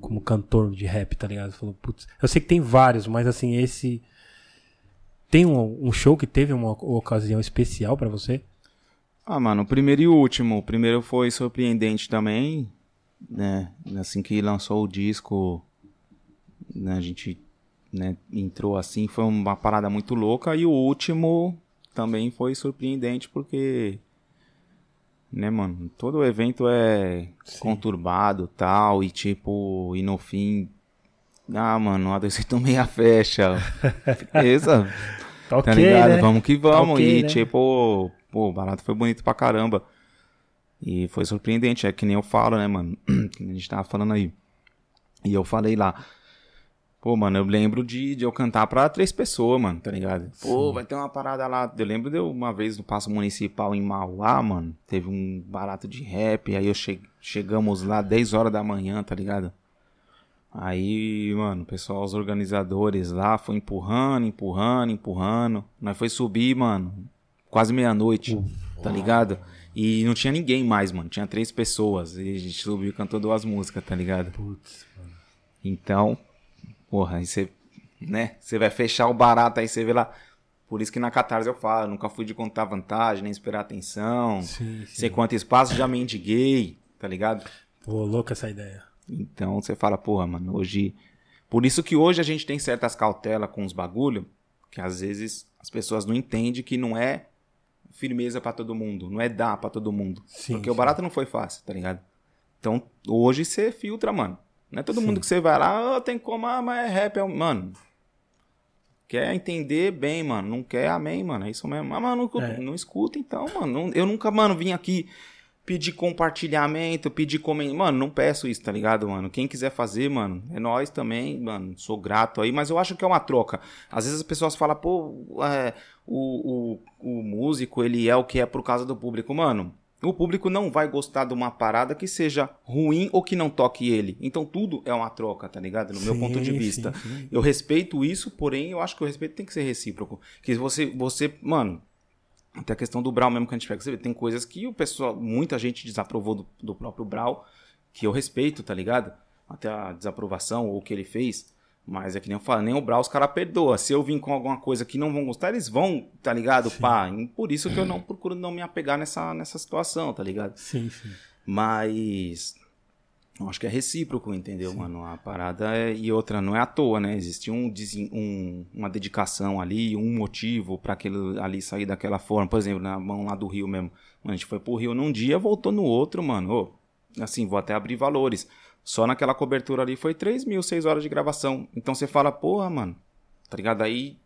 [SPEAKER 2] como cantor de rap, tá ligado? Falou, putz, eu sei que tem vários, mas assim, esse tem um, um show que teve uma ocasião especial pra você?
[SPEAKER 3] Ah, mano, o primeiro e o último. O primeiro foi surpreendente também, né? Assim que lançou o disco, né, a gente né, entrou assim, foi uma parada muito louca. E o último também foi surpreendente porque, né, mano, todo evento é conturbado tal, e tipo, e no fim, ah, mano, a DC tomei a fecha. Beleza,
[SPEAKER 2] Tá
[SPEAKER 3] tá
[SPEAKER 2] ok,
[SPEAKER 3] ligado?
[SPEAKER 2] né?
[SPEAKER 3] Vamos que vamos.
[SPEAKER 2] ok,
[SPEAKER 3] e
[SPEAKER 2] né?
[SPEAKER 3] tipo, pô, o barato foi bonito pra caramba. E foi surpreendente, é que nem eu falo, né, mano? Que a gente tava falando aí. E eu falei lá. Pô, mano, eu lembro de, de eu cantar pra três pessoas, mano, tá ligado? Pô, vai ter uma parada lá. Eu lembro de eu, uma vez no Passo Municipal em Mauá, mano. Teve um barato de rap. Aí eu che chegamos lá 10 horas da manhã, tá ligado? Aí, mano, o pessoal, os organizadores lá, foi empurrando, empurrando, empurrando. Nós foi subir, mano, quase meia-noite, tá ligado? E não tinha ninguém mais, mano. Tinha três pessoas. E a gente subiu e cantou duas músicas, tá ligado?
[SPEAKER 2] Putz, mano.
[SPEAKER 3] Então, porra, aí você, né? Você vai fechar o barato aí, você vê lá. Por isso que na Catarse eu falo, nunca fui de contar vantagem, nem esperar atenção.
[SPEAKER 2] Sim, sim.
[SPEAKER 3] Sei quanto espaço, já mendiguei, tá ligado?
[SPEAKER 2] Pô, louca essa ideia.
[SPEAKER 3] Então você fala, porra, mano, hoje. Por isso que hoje a gente tem certas cautelas com os bagulho, que às vezes as pessoas não entendem que não é firmeza pra todo mundo, não é dar pra todo mundo.
[SPEAKER 2] Sim,
[SPEAKER 3] porque o
[SPEAKER 2] sim.
[SPEAKER 3] barato não foi fácil, tá ligado? Então hoje você filtra, mano. Não é todo
[SPEAKER 2] Sim.
[SPEAKER 3] mundo que você vai lá, ah, tem como, ah, mas é rap, é... um-" mano. Quer entender bem, mano. Não quer, amém, mano. É isso mesmo. Ah, mano, não,
[SPEAKER 2] É.
[SPEAKER 3] não escuta então, mano. Eu nunca, mano, vim aqui pedir compartilhamento, pedir comentário. Mano, não peço isso, tá ligado, mano? Quem quiser fazer, mano, é nós também, mano. Sou grato aí, mas eu acho que é uma troca. Às vezes as pessoas falam, pô, é, o, o, o músico, ele é o que é por causa do público. Mano, o público não vai gostar de uma parada que seja ruim ou que não toque ele. Então tudo é uma troca, tá ligado? No meu
[SPEAKER 2] Sim,
[SPEAKER 3] ponto de
[SPEAKER 2] sim,
[SPEAKER 3] vista.
[SPEAKER 2] sim.
[SPEAKER 3] Eu respeito isso, porém eu acho que o respeito tem que ser recíproco. Que você, você, mano, até a questão do Brau mesmo que a gente pega, você vê, tem coisas que o pessoal, muita gente desaprovou do, do próprio Brau, que eu respeito, tá ligado? Até a desaprovação ou o que ele fez. Mas é que nem eu falo, nem o Brau os caras perdoa. Se eu vim com alguma coisa que não vão gostar, eles vão, tá ligado? Pá, e por isso que eu não procuro não me apegar nessa, nessa situação, tá ligado?
[SPEAKER 2] Sim, sim.
[SPEAKER 3] Mas eu acho que é recíproco, entendeu, mano? A parada é... E outra, não é à toa, né? Existe um, um- uma dedicação ali, um motivo pra aquele ali sair daquela forma. Por exemplo, na mão lá do Rio mesmo. Mano, a gente foi pro Rio num dia, voltou no outro, mano. Ô, assim, vou até abrir valores. Só naquela cobertura ali foi 3 mil, 6 horas de gravação. Então você fala, porra, mano, tá ligado? Aí,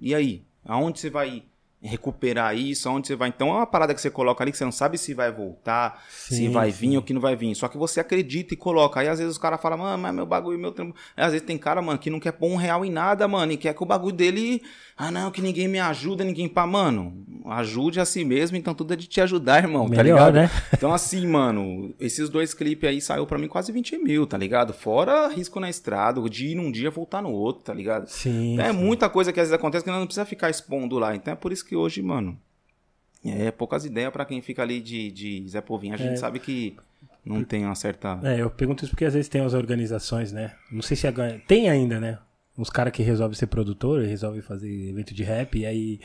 [SPEAKER 3] e aí? Aonde você vai recuperar isso? Aonde você vai? Então é uma parada que você coloca ali que você não sabe se vai voltar, se
[SPEAKER 2] Sim,
[SPEAKER 3] vai
[SPEAKER 2] sim.
[SPEAKER 3] vir ou que não vai vir. Só que você acredita e coloca. Aí às vezes os caras falam, mano, mas meu bagulho, meu trampo. Aí, às vezes tem cara, mano, que não quer pôr um real em nada, mano, e quer que o bagulho dele. Ah, não, que ninguém me ajuda, ninguém pá. Mano, ajude a si mesmo, então tudo é de te ajudar, irmão, tá
[SPEAKER 2] Melhor,
[SPEAKER 3] ligado?
[SPEAKER 2] né?
[SPEAKER 3] Então, assim, mano, esses dois clipes aí saiu pra mim quase 20 mil, tá ligado? Fora risco na estrada, de ir num dia voltar no outro, tá ligado?
[SPEAKER 2] Sim.
[SPEAKER 3] É
[SPEAKER 2] sim.
[SPEAKER 3] muita coisa que às vezes acontece que não precisa ficar expondo lá. Então é por isso que hoje, mano, é poucas ideias pra quem fica ali de, de Zé Povinho. A gente
[SPEAKER 2] É.
[SPEAKER 3] sabe que não tem uma certa.
[SPEAKER 2] É, eu pergunto isso porque às vezes tem as organizações, né? Não sei se agora. Tem ainda, né? Uns caras que resolvem ser produtor, resolvem fazer evento de rap, e aí.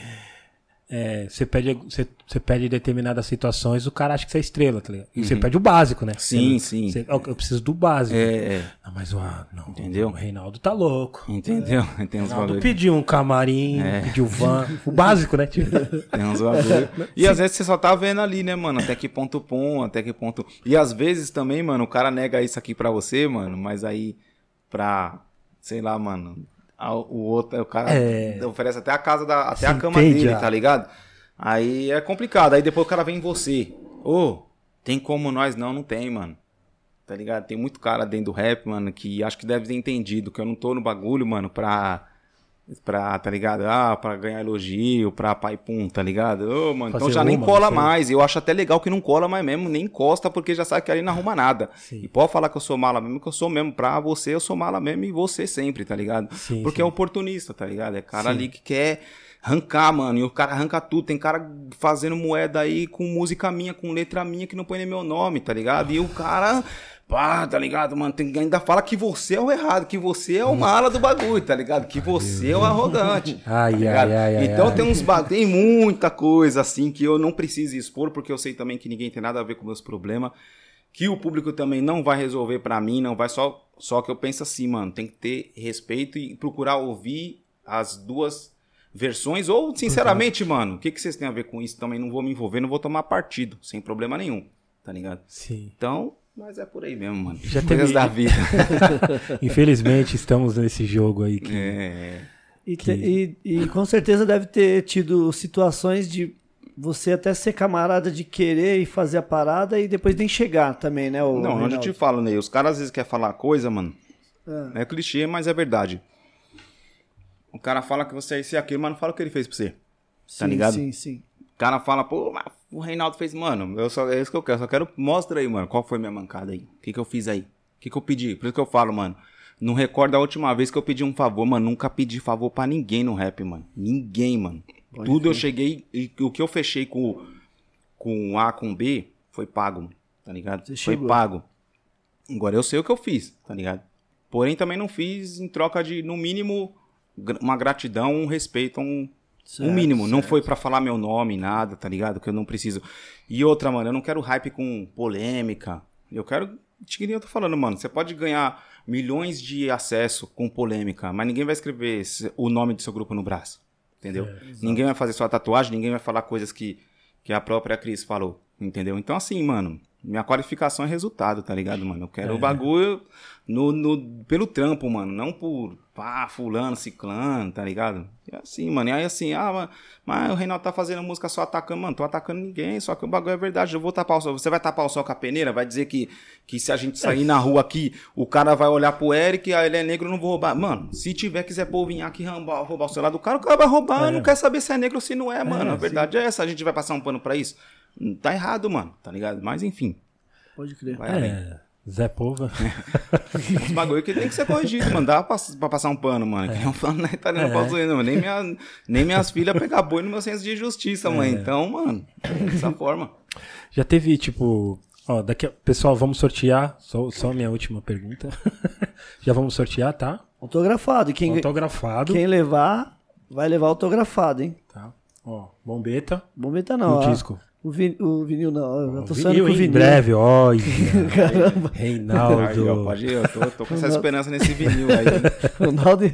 [SPEAKER 2] É, você pede, você, você pede determinadas situações, o cara acha que você é estrela, tá ligado? E você pede o básico, né?
[SPEAKER 3] Uhum. Sim,
[SPEAKER 2] Você-
[SPEAKER 3] sim.
[SPEAKER 2] você- eu preciso do básico.
[SPEAKER 3] É, é.
[SPEAKER 2] Não, mas o ah, não,
[SPEAKER 3] Entendeu?
[SPEAKER 2] O Reinaldo tá louco.
[SPEAKER 3] Entendeu? Tem
[SPEAKER 2] O
[SPEAKER 3] uns
[SPEAKER 2] Reinaldo pediu um camarim,
[SPEAKER 3] É.
[SPEAKER 2] pediu van. O básico, né? Tipo,
[SPEAKER 3] Tem uns bagulho. E às vezes você só tá vendo ali, né, mano? Até que ponto pum, até que ponto. E às vezes também, mano, o cara nega isso aqui pra você, mano, mas aí pra. Sei lá, mano. O outro, o cara
[SPEAKER 2] É.
[SPEAKER 3] oferece até a casa da. Até a cama
[SPEAKER 2] entende,
[SPEAKER 3] dele,
[SPEAKER 2] ah.
[SPEAKER 3] tá ligado? Aí é complicado. Aí depois o cara vem em você. Ô, Tem como nós não, não tem, mano. Tá ligado? Tem muito cara dentro do rap, mano, que acho que deve ter entendido que eu não tô no bagulho, mano, pra. Pra, tá ligado? Ah, pra ganhar elogio, pra pai pum, tá ligado? Ô, mano, então
[SPEAKER 2] Fazer
[SPEAKER 3] já nem
[SPEAKER 2] uma,
[SPEAKER 3] cola
[SPEAKER 2] não sei.
[SPEAKER 3] mais. Eu acho até legal que não cola mais mesmo, nem encosta, porque já sabe que ali não arruma nada.
[SPEAKER 2] Sim.
[SPEAKER 3] E pode falar que eu sou mala mesmo, que eu sou mesmo. Pra você, eu sou mala mesmo e você sempre, tá ligado?
[SPEAKER 2] Sim,
[SPEAKER 3] porque
[SPEAKER 2] sim.
[SPEAKER 3] é oportunista, tá ligado? É cara ali que quer arrancar, mano. E o cara arranca tudo. Tem cara fazendo moeda aí com música minha, com letra minha que não põe nem meu nome, tá ligado? E o cara. Pá, tá ligado, mano? Tem, ainda fala que você é o errado, que você é o mala do bagulho, tá ligado? Que você é o arrogante.
[SPEAKER 2] Ai,
[SPEAKER 3] tá
[SPEAKER 2] ai, ai, ai,
[SPEAKER 3] então
[SPEAKER 2] ai.
[SPEAKER 3] tem uns ba- tem muita coisa assim que eu não preciso expor, porque eu sei também que ninguém tem nada a ver com meus problemas. Que o público também não vai resolver pra mim, não vai só. Só que eu penso assim, mano, tem que ter respeito e procurar ouvir as duas versões. Ou, sinceramente, mano, o que, que vocês têm a ver com isso? Também não vou me envolver, não vou tomar partido, sem problema nenhum, tá ligado?
[SPEAKER 2] Sim.
[SPEAKER 3] Então, mas é por aí mesmo, mano.
[SPEAKER 2] Já teve-
[SPEAKER 3] da vida.
[SPEAKER 2] Infelizmente estamos nesse jogo aí que.
[SPEAKER 3] é.
[SPEAKER 1] E, te- e- e com certeza deve ter tido situações de você até ser camarada de querer e fazer a parada e depois nem chegar também, né? o
[SPEAKER 3] Não, onde eu te falo, Ney, os caras às vezes querem falar coisa, mano.
[SPEAKER 1] Ah.
[SPEAKER 3] É clichê, mas é verdade. O cara fala que você é isso e aquilo, mas não fala o que ele fez pra você.
[SPEAKER 1] Sim,
[SPEAKER 3] ligado?
[SPEAKER 1] Sim, sim.
[SPEAKER 3] O cara fala, pô, mas o Reinaldo fez, mano, eu só, é isso que eu quero, só quero, mostra aí, mano, qual foi minha mancada aí, o que que eu fiz aí, o que que eu pedi, por isso que eu falo, mano, não recordo a última vez que eu pedi um favor, mano, nunca pedi favor pra ninguém no rap, mano, ninguém, mano, tudo eu cheguei, e o que eu fechei com, com A, com B, foi pago, tá ligado,
[SPEAKER 1] Você
[SPEAKER 3] foi
[SPEAKER 1] chegou.
[SPEAKER 3] pago, agora eu sei o que eu fiz, tá ligado, porém também não fiz em troca de, no mínimo, uma gratidão, um respeito, um,
[SPEAKER 1] Certo,
[SPEAKER 3] o mínimo, não
[SPEAKER 1] certo.
[SPEAKER 3] foi pra falar meu nome, nada, tá ligado? Que eu não preciso. E outra, mano, eu não quero hype com polêmica. Eu quero. Que nem eu tô falando, mano. Você pode ganhar milhões de acesso com polêmica, mas ninguém vai escrever o nome do seu grupo no braço. Entendeu? ninguém vai fazer sua tatuagem, ninguém vai falar coisas que, que a própria Cris falou. Entendeu? Então, assim, mano, minha qualificação é resultado, tá ligado, mano? Eu quero o bagulho no, no, pelo trampo, mano. Não por pá, fulano, ciclano, tá ligado? E assim, mano. E aí assim, ah, mas, mas o Reinaldo tá fazendo música só atacando, mano. Tô atacando ninguém, só que o bagulho é verdade. Eu vou tapar o sol. Você vai tapar o sol com a peneira? Vai dizer que, que se a gente sair na rua aqui, o cara vai olhar pro Eric, ah, ele é negro, eu não vou roubar. Mano, se tiver, quiser vir aqui roubar, roubar o celular do cara, o cara vai roubar. Não quer saber se é negro ou se não é, mano. a verdade é essa. A gente vai passar um pano pra isso? Hum, Tá errado, mano. Tá ligado? Mas enfim.
[SPEAKER 1] Pode crer.
[SPEAKER 3] Vai além.
[SPEAKER 2] É, Zé Pova.
[SPEAKER 3] Os bagulho que tem que ser corrigido, mano. Dá pra, pra passar um pano, mano. Que não falo, né? Tá nem
[SPEAKER 2] É.
[SPEAKER 3] é. não. Nem, minha, nem minhas filhas pegar boi no meu senso de justiça, mãe. Então, mano, dessa forma.
[SPEAKER 2] Já teve, tipo. Ó, daqui a... Pessoal, vamos sortear. Só, só a minha última pergunta. Já vamos sortear, tá?
[SPEAKER 1] Autografado. Quem,
[SPEAKER 2] Autografado.
[SPEAKER 1] quem levar, vai levar autografado, hein?
[SPEAKER 2] Tá. Ó, bombeta.
[SPEAKER 1] Bombeta não.
[SPEAKER 2] o
[SPEAKER 1] ó.
[SPEAKER 2] disco.
[SPEAKER 1] O, vi- o vinil não. Eu tô sonhando
[SPEAKER 2] Vinil
[SPEAKER 1] com o
[SPEAKER 2] em
[SPEAKER 1] vinil.
[SPEAKER 2] breve, olha.
[SPEAKER 1] Caramba.
[SPEAKER 2] Reinaldo.
[SPEAKER 3] Aí, ó, pode ir. Eu tô, tô com essa esperança nesse vinil aí.
[SPEAKER 1] Ronaldo.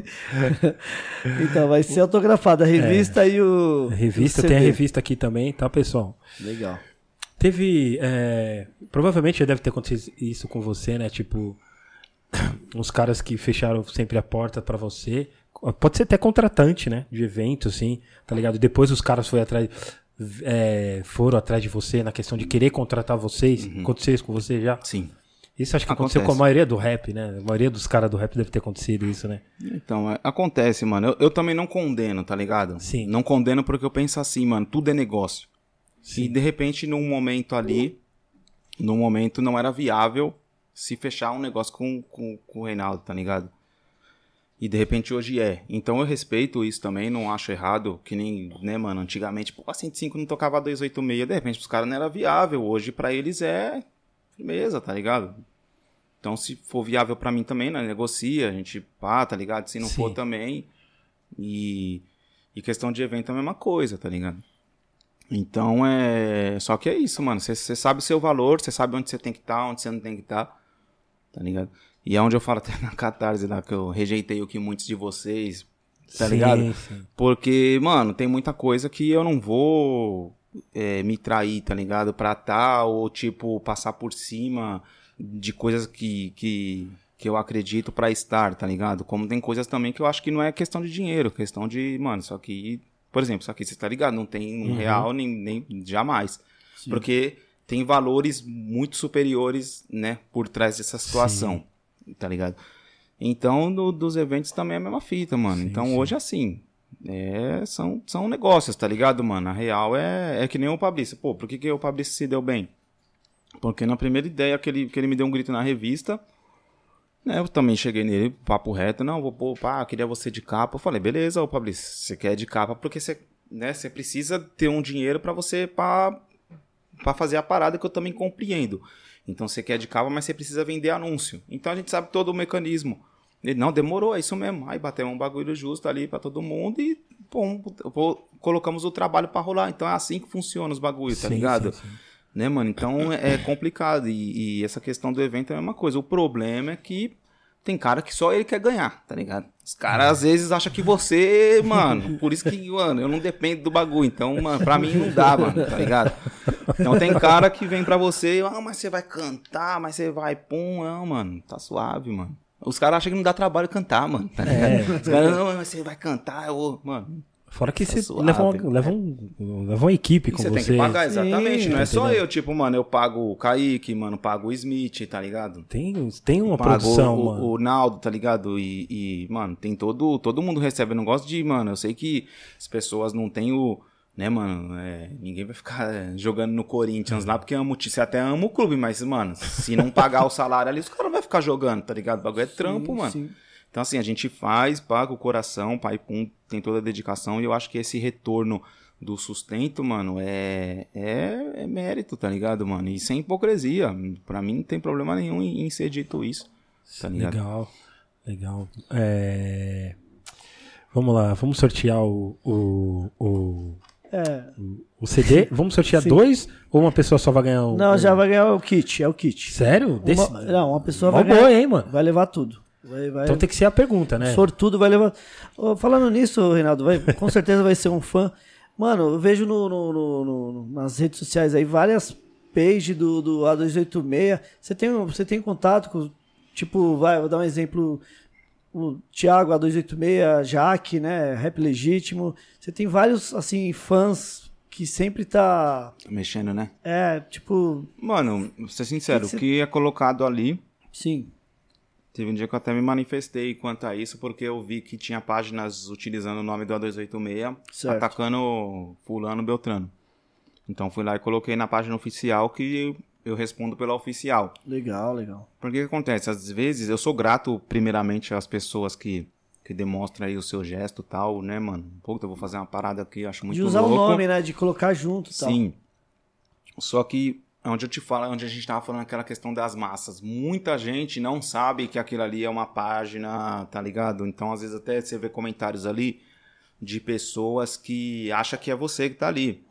[SPEAKER 1] então, vai ser autografado a revista e o.
[SPEAKER 2] É. Revista,
[SPEAKER 1] o
[SPEAKER 2] tem a revista aqui também, tá, pessoal?
[SPEAKER 1] Legal.
[SPEAKER 2] Teve. é, provavelmente já deve ter acontecido isso com você, né? Tipo, uns caras que fecharam sempre a porta pra você. Pode ser até contratante, né? De evento, assim, tá ligado? Depois os caras foram atrás. É, foram atrás de você na questão de querer contratar vocês. Aconteceu isso com você já?
[SPEAKER 3] Sim.
[SPEAKER 2] Isso acho que aconteceu
[SPEAKER 3] Acontece.
[SPEAKER 2] com a maioria do rap, né? A maioria dos caras do rap deve ter acontecido isso, né?
[SPEAKER 3] Então, é- acontece, mano. Eu, eu também não condeno, tá ligado?
[SPEAKER 2] Sim.
[SPEAKER 3] Não condeno porque eu penso assim, mano. Tudo é negócio. E de repente, num momento ali, num momento não era viável se fechar um negócio com, com, com o Reinaldo, tá ligado? E de repente hoje é. Então eu respeito isso também, não acho errado, que nem, né, mano, antigamente, pô, a 105 não tocava 286, de repente pros caras não era viável, hoje pra eles é firmeza, tá ligado? Então se for viável pra mim também, né, negocia, a gente pá, tá ligado? Se não
[SPEAKER 2] Sim.
[SPEAKER 3] for também. E, e questão de evento é a mesma coisa, tá ligado? Então é. Só que é isso, mano. Você sabe o seu valor, você sabe onde você tem que estar, onde você não tem que estar. Tá ligado? E é onde eu falo até na catarse lá que eu rejeitei o que muitos de vocês. Tá
[SPEAKER 2] Sim,
[SPEAKER 3] ligado?
[SPEAKER 2] sim.
[SPEAKER 3] Porque, mano, tem muita coisa que eu não vou é, me trair, tá ligado? Pra tá, ou tipo, passar por cima de coisas que, que, que eu acredito pra estar, tá ligado? Como tem coisas também que eu acho que não é questão de dinheiro, questão de, mano, isso aqui, por exemplo, isso aqui você tá ligado? Não tem um real nem, nem jamais. Porque tem valores muito superiores, né, por trás dessa situação, tá ligado? Então, dos eventos também é a mesma fita, mano.
[SPEAKER 2] Sim,
[SPEAKER 3] então,
[SPEAKER 2] sim.
[SPEAKER 3] hoje, assim, é, são, são negócios, tá ligado, mano? A real é, é que nem o Fabrício. Pô, por que, que o Fabrício se deu bem? Porque na primeira ideia que ele, que ele me deu um grito na revista, né, eu também cheguei nele, papo reto, não, vou pô, pá, queria você de capa. Eu falei, beleza, ô Fabrício, você quer de capa porque você, né, você precisa ter um dinheiro pra você, pra fazer a parada que eu também compreendo. Então você quer de capa, mas você precisa vender anúncio. Então a gente sabe todo o mecanismo. Ele, não, demorou, é isso mesmo. Aí batemos um bagulho justo ali pra todo mundo e, pô, colocamos o trabalho pra rolar. Então é assim que funciona os bagulhos, tá ligado?
[SPEAKER 2] sim, sim.
[SPEAKER 3] Né, mano? Então é complicado. E, e essa questão do evento é a mesma coisa. O problema é que tem cara que só ele quer ganhar, tá ligado? Os caras às vezes acham que você, mano, por isso que, mano, eu não dependo do bagulho. Então, mano, pra mim não dá, mano, tá ligado? Então tem cara que vem pra você, ah, mas você vai cantar, mas você vai, pum, não, mano, tá suave, mano. Os caras acham que não dá trabalho cantar, mano. Tá ligado? Os caras, não, mas você vai cantar, eu mano.
[SPEAKER 2] Fora que
[SPEAKER 3] Tá
[SPEAKER 2] você
[SPEAKER 3] suave,
[SPEAKER 2] leva, uma, leva, um, leva uma equipe
[SPEAKER 3] E
[SPEAKER 2] com
[SPEAKER 3] você
[SPEAKER 2] você.
[SPEAKER 3] tem que pagar, exatamente.
[SPEAKER 1] Sim,
[SPEAKER 3] não
[SPEAKER 2] tá
[SPEAKER 3] é só
[SPEAKER 2] entendendo?
[SPEAKER 3] eu, tipo, mano, eu pago o Kaique, mano, pago o Smith, tá ligado?
[SPEAKER 2] Tem, tem uma
[SPEAKER 3] Pago
[SPEAKER 2] produção,
[SPEAKER 3] o,
[SPEAKER 2] mano.
[SPEAKER 3] o Naldo, tá ligado? E, e, mano, tem todo. Todo mundo recebe. Eu não gosto de, mano. Eu sei que as pessoas não têm o. Né, mano? é, ninguém vai ficar jogando no Corinthians lá porque ama o time. Você até ama o clube, mas, mano, se não pagar o salário ali, os caras não vão ficar jogando, tá ligado? O bagulho é trampo, mano.
[SPEAKER 1] Sim.
[SPEAKER 3] Então, assim, a gente faz, paga o coração, pai pum, tem toda a dedicação, e eu acho que esse retorno do sustento, mano, é, é, é mérito, tá ligado, mano? E sem hipocrisia. Pra mim não tem problema nenhum em, em ser dito isso, tá ligado?
[SPEAKER 2] Legal, legal. É, Vamos lá, vamos sortear o, o, o,
[SPEAKER 1] É.
[SPEAKER 2] o CD. Vamos sortear
[SPEAKER 1] Sim.
[SPEAKER 2] dois ou uma pessoa só vai ganhar um?
[SPEAKER 1] Não,
[SPEAKER 2] um-
[SPEAKER 1] já vai ganhar o kit, é o kit.
[SPEAKER 2] Sério? Desse...
[SPEAKER 1] Uma, não, uma pessoa
[SPEAKER 2] Mó
[SPEAKER 1] vai ganhar.
[SPEAKER 2] boa, hein, mano?
[SPEAKER 1] Vai levar tudo. Vai, vai,
[SPEAKER 2] Então tem que ser a pergunta, né?
[SPEAKER 1] Sortudo vai levar. Ô, falando nisso, Reinaldo, vai, com certeza vai ser um fã. Mano, eu vejo no, no- no- no- nas redes sociais aí várias pages do, do A286. Você tem, você tem contato com. Tipo, vai, vou dar um exemplo. O Thiago A286, Jaque, né? Rap Legítimo. Você tem vários, assim, fãs que sempre tá.
[SPEAKER 3] Mexendo, né?
[SPEAKER 1] É, tipo.
[SPEAKER 3] Mano, vou ser sincero,
[SPEAKER 1] Que que
[SPEAKER 3] o que é colocado ali.
[SPEAKER 1] Sim.
[SPEAKER 3] Teve um dia que eu até me manifestei quanto a isso, porque eu vi que tinha páginas utilizando o nome do A286,
[SPEAKER 1] Certo.
[SPEAKER 3] atacando Fulano Beltrano. Então fui lá e coloquei na página oficial que eu respondo pela oficial.
[SPEAKER 1] Legal, legal.
[SPEAKER 3] Porque o que acontece? Às vezes eu sou grato, primeiramente, às pessoas que, que demonstram aí o seu gesto e tal, né, mano? Puta, eu vou fazer uma parada aqui, acho muito
[SPEAKER 1] de usar
[SPEAKER 3] louco.
[SPEAKER 1] o nome, né? De colocar junto e tal.
[SPEAKER 3] Sim. Só que onde eu te falo, onde a gente tava falando aquela questão das massas, muita gente não sabe que aquilo ali é uma página, tá ligado? Então, às vezes até você vê comentários ali de pessoas que acham que é você que tá ali.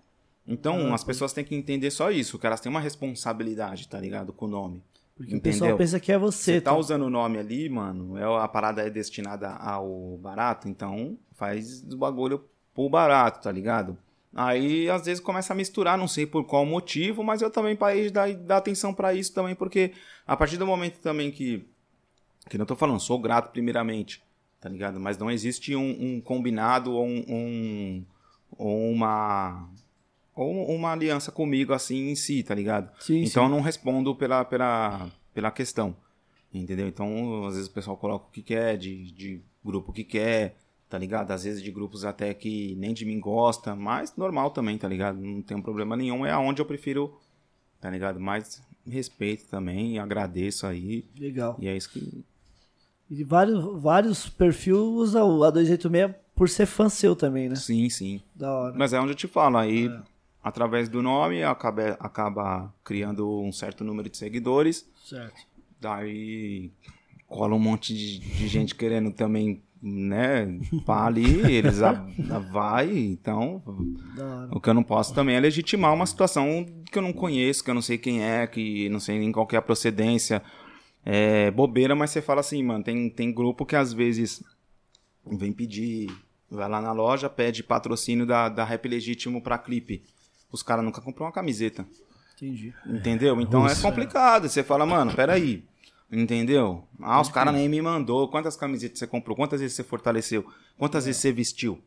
[SPEAKER 3] Então,
[SPEAKER 1] Ah,
[SPEAKER 3] as pessoas têm que entender só isso, que elas têm uma responsabilidade, tá ligado, com o nome.
[SPEAKER 1] Porque o
[SPEAKER 3] Entendeu?
[SPEAKER 1] pessoal pensa que é você.
[SPEAKER 3] Você tá
[SPEAKER 1] tá?
[SPEAKER 3] usando o nome ali, mano, é, a parada é destinada ao barato, então faz o bagulho pro barato, tá ligado? Aí, às vezes, começa a misturar, não sei por qual motivo, mas eu também parei de dar, dar atenção pra isso também, porque a partir do momento também que. Que não tô falando, sou grato primeiramente, tá ligado? Mas não existe um, um combinado ou um. um- ou uma. Ou uma aliança comigo assim em si, tá ligado?
[SPEAKER 1] Sim,
[SPEAKER 3] então eu
[SPEAKER 1] sim.
[SPEAKER 3] não respondo pela, pela, pela questão. Entendeu? Então, às vezes o pessoal coloca o que quer, de, de grupo que quer, tá ligado? Às vezes de grupos até que nem de mim gosta, mas normal também, tá ligado? Não tem problema nenhum, é aonde eu prefiro, tá ligado? Mas respeito também, agradeço aí,
[SPEAKER 1] Legal.
[SPEAKER 3] e é isso que.
[SPEAKER 1] E vários, vários perfis usam o A286 por ser fã seu também, né?
[SPEAKER 3] Sim, sim.
[SPEAKER 1] Da hora.
[SPEAKER 3] Mas é onde eu te falo, aí
[SPEAKER 1] É.
[SPEAKER 3] através do nome acaba, acaba criando um certo número de seguidores.
[SPEAKER 1] Certo.
[SPEAKER 3] Daí cola um monte de, de gente querendo também, né, pá ali, eles a, a- vai, então o que eu não posso também é legitimar uma situação que eu não conheço, que eu não sei quem é, que não sei nem qual que é a procedência. É bobeira, mas você fala assim, mano, tem, tem grupo que às vezes vem pedir, vai lá na loja, pede patrocínio da, da Rap Legítimo pra clipe. Os caras nunca compram uma camiseta.
[SPEAKER 1] Entendi.
[SPEAKER 3] Entendeu? Então é complicado. Você fala, mano, peraí. Entendeu? Ah, os caras nem me mandou. Quantas camisetas você comprou? Quantas vezes você fortaleceu? Quantas vezes você vestiu?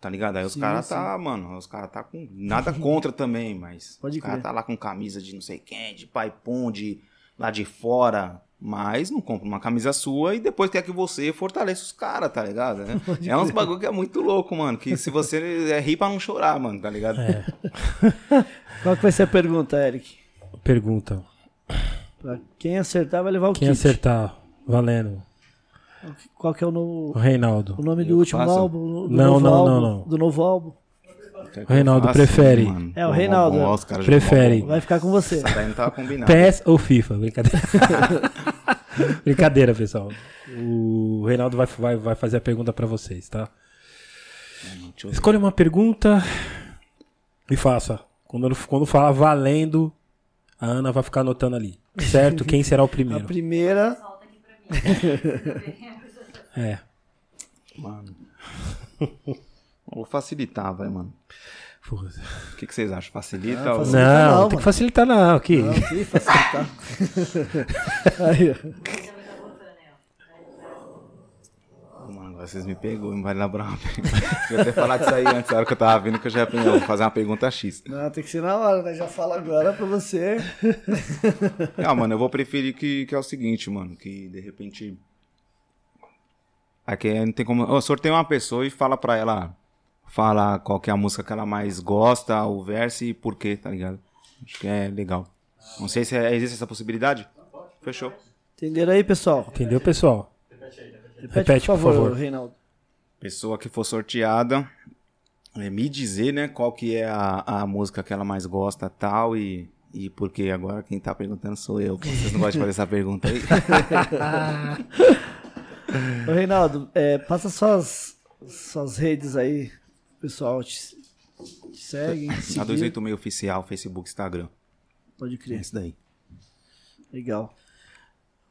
[SPEAKER 3] Tá ligado? Aí os caras tá, mano, os caras tá com nada contra também, mas
[SPEAKER 1] Pode
[SPEAKER 3] os caras tá lá com camisa de não sei quem, de pai pum, de lá de fora, mas não compra uma camisa sua e depois quer que você fortaleça os caras, tá ligado? É, é uns bagulho que é muito louco, mano, que se você é rir pra não chorar, mano, tá ligado?
[SPEAKER 2] É.
[SPEAKER 1] Qual que vai ser a pergunta, Eric?
[SPEAKER 2] Pergunta.
[SPEAKER 1] Pra quem acertar vai levar o
[SPEAKER 2] Quem
[SPEAKER 1] kit.
[SPEAKER 2] acertar, valendo.
[SPEAKER 1] Qual que é o,
[SPEAKER 2] O
[SPEAKER 1] no-
[SPEAKER 2] Reinaldo.
[SPEAKER 1] o nome do
[SPEAKER 3] Eu
[SPEAKER 1] último
[SPEAKER 3] faço?
[SPEAKER 1] álbum? Do
[SPEAKER 2] Não,
[SPEAKER 1] novo
[SPEAKER 2] não,
[SPEAKER 1] álbum,
[SPEAKER 2] não, não.
[SPEAKER 1] Do novo álbum.
[SPEAKER 2] O Reinaldo
[SPEAKER 3] eu faça?
[SPEAKER 2] prefere.
[SPEAKER 3] Mano,
[SPEAKER 1] É, o Reinaldo.
[SPEAKER 2] Prefere.
[SPEAKER 1] Vai ficar com você.
[SPEAKER 3] combinado.
[SPEAKER 2] PES ou FIFA? Brincadeira. Brincadeira, pessoal. O Reinaldo vai, vai, vai fazer a pergunta pra vocês, tá? Escolha uma pergunta e faça. Quando, quando falar valendo, a Ana vai ficar anotando ali. Certo? Quem será o
[SPEAKER 1] A
[SPEAKER 2] primeiro?
[SPEAKER 1] primeira.
[SPEAKER 5] Aqui pra mim.
[SPEAKER 2] É.
[SPEAKER 3] Mano. Vou facilitar, vai, mano. O que, que vocês acham? Facilita
[SPEAKER 1] Ah,
[SPEAKER 3] ou...
[SPEAKER 1] facilita.
[SPEAKER 2] Não,
[SPEAKER 1] não,
[SPEAKER 2] tem que
[SPEAKER 1] mano.
[SPEAKER 2] facilitar não. Aqui.
[SPEAKER 1] Não, que facilitar. Aí, ó.
[SPEAKER 5] Já vai tá botando aí, ó.
[SPEAKER 3] Mano, agora vocês me pegou, me vai lembrar uma pergunta. Eu ia até falar disso aí antes, na hora que eu tava vendo que eu já ia fazer uma pergunta X.
[SPEAKER 1] Não, tem que ser na hora, né? Já fala agora pra você.
[SPEAKER 3] Ah, mano, eu vou preferir que, que é o seguinte, mano, que de repente. Aqui não tem como. Ô, sorteia uma pessoa e fala pra ela. Fala qual que é a música que ela mais gosta, o verso e por quê, tá ligado? Acho que é legal. Não sei se é- existe essa possibilidade. Fechou.
[SPEAKER 1] Entenderam aí, pessoal?
[SPEAKER 2] Entendeu, pessoal?
[SPEAKER 1] Repete,
[SPEAKER 2] Repete,
[SPEAKER 1] por
[SPEAKER 2] por
[SPEAKER 1] favor,
[SPEAKER 2] favor.
[SPEAKER 1] Reinaldo.
[SPEAKER 3] Pessoa que for sorteada, é, me dizer, né, qual que é a, a música que ela mais gosta tal e, e por quê. Agora quem tá perguntando sou eu. Vocês não gostam de fazer essa pergunta aí?
[SPEAKER 1] Ô, Reinaldo, é, passa suas, suas redes aí. O pessoal te, te segue.
[SPEAKER 3] A
[SPEAKER 1] seguir.
[SPEAKER 3] 286 Oficial, Facebook, Instagram.
[SPEAKER 1] Pode
[SPEAKER 3] É
[SPEAKER 1] crer.
[SPEAKER 3] isso daí.
[SPEAKER 1] Legal.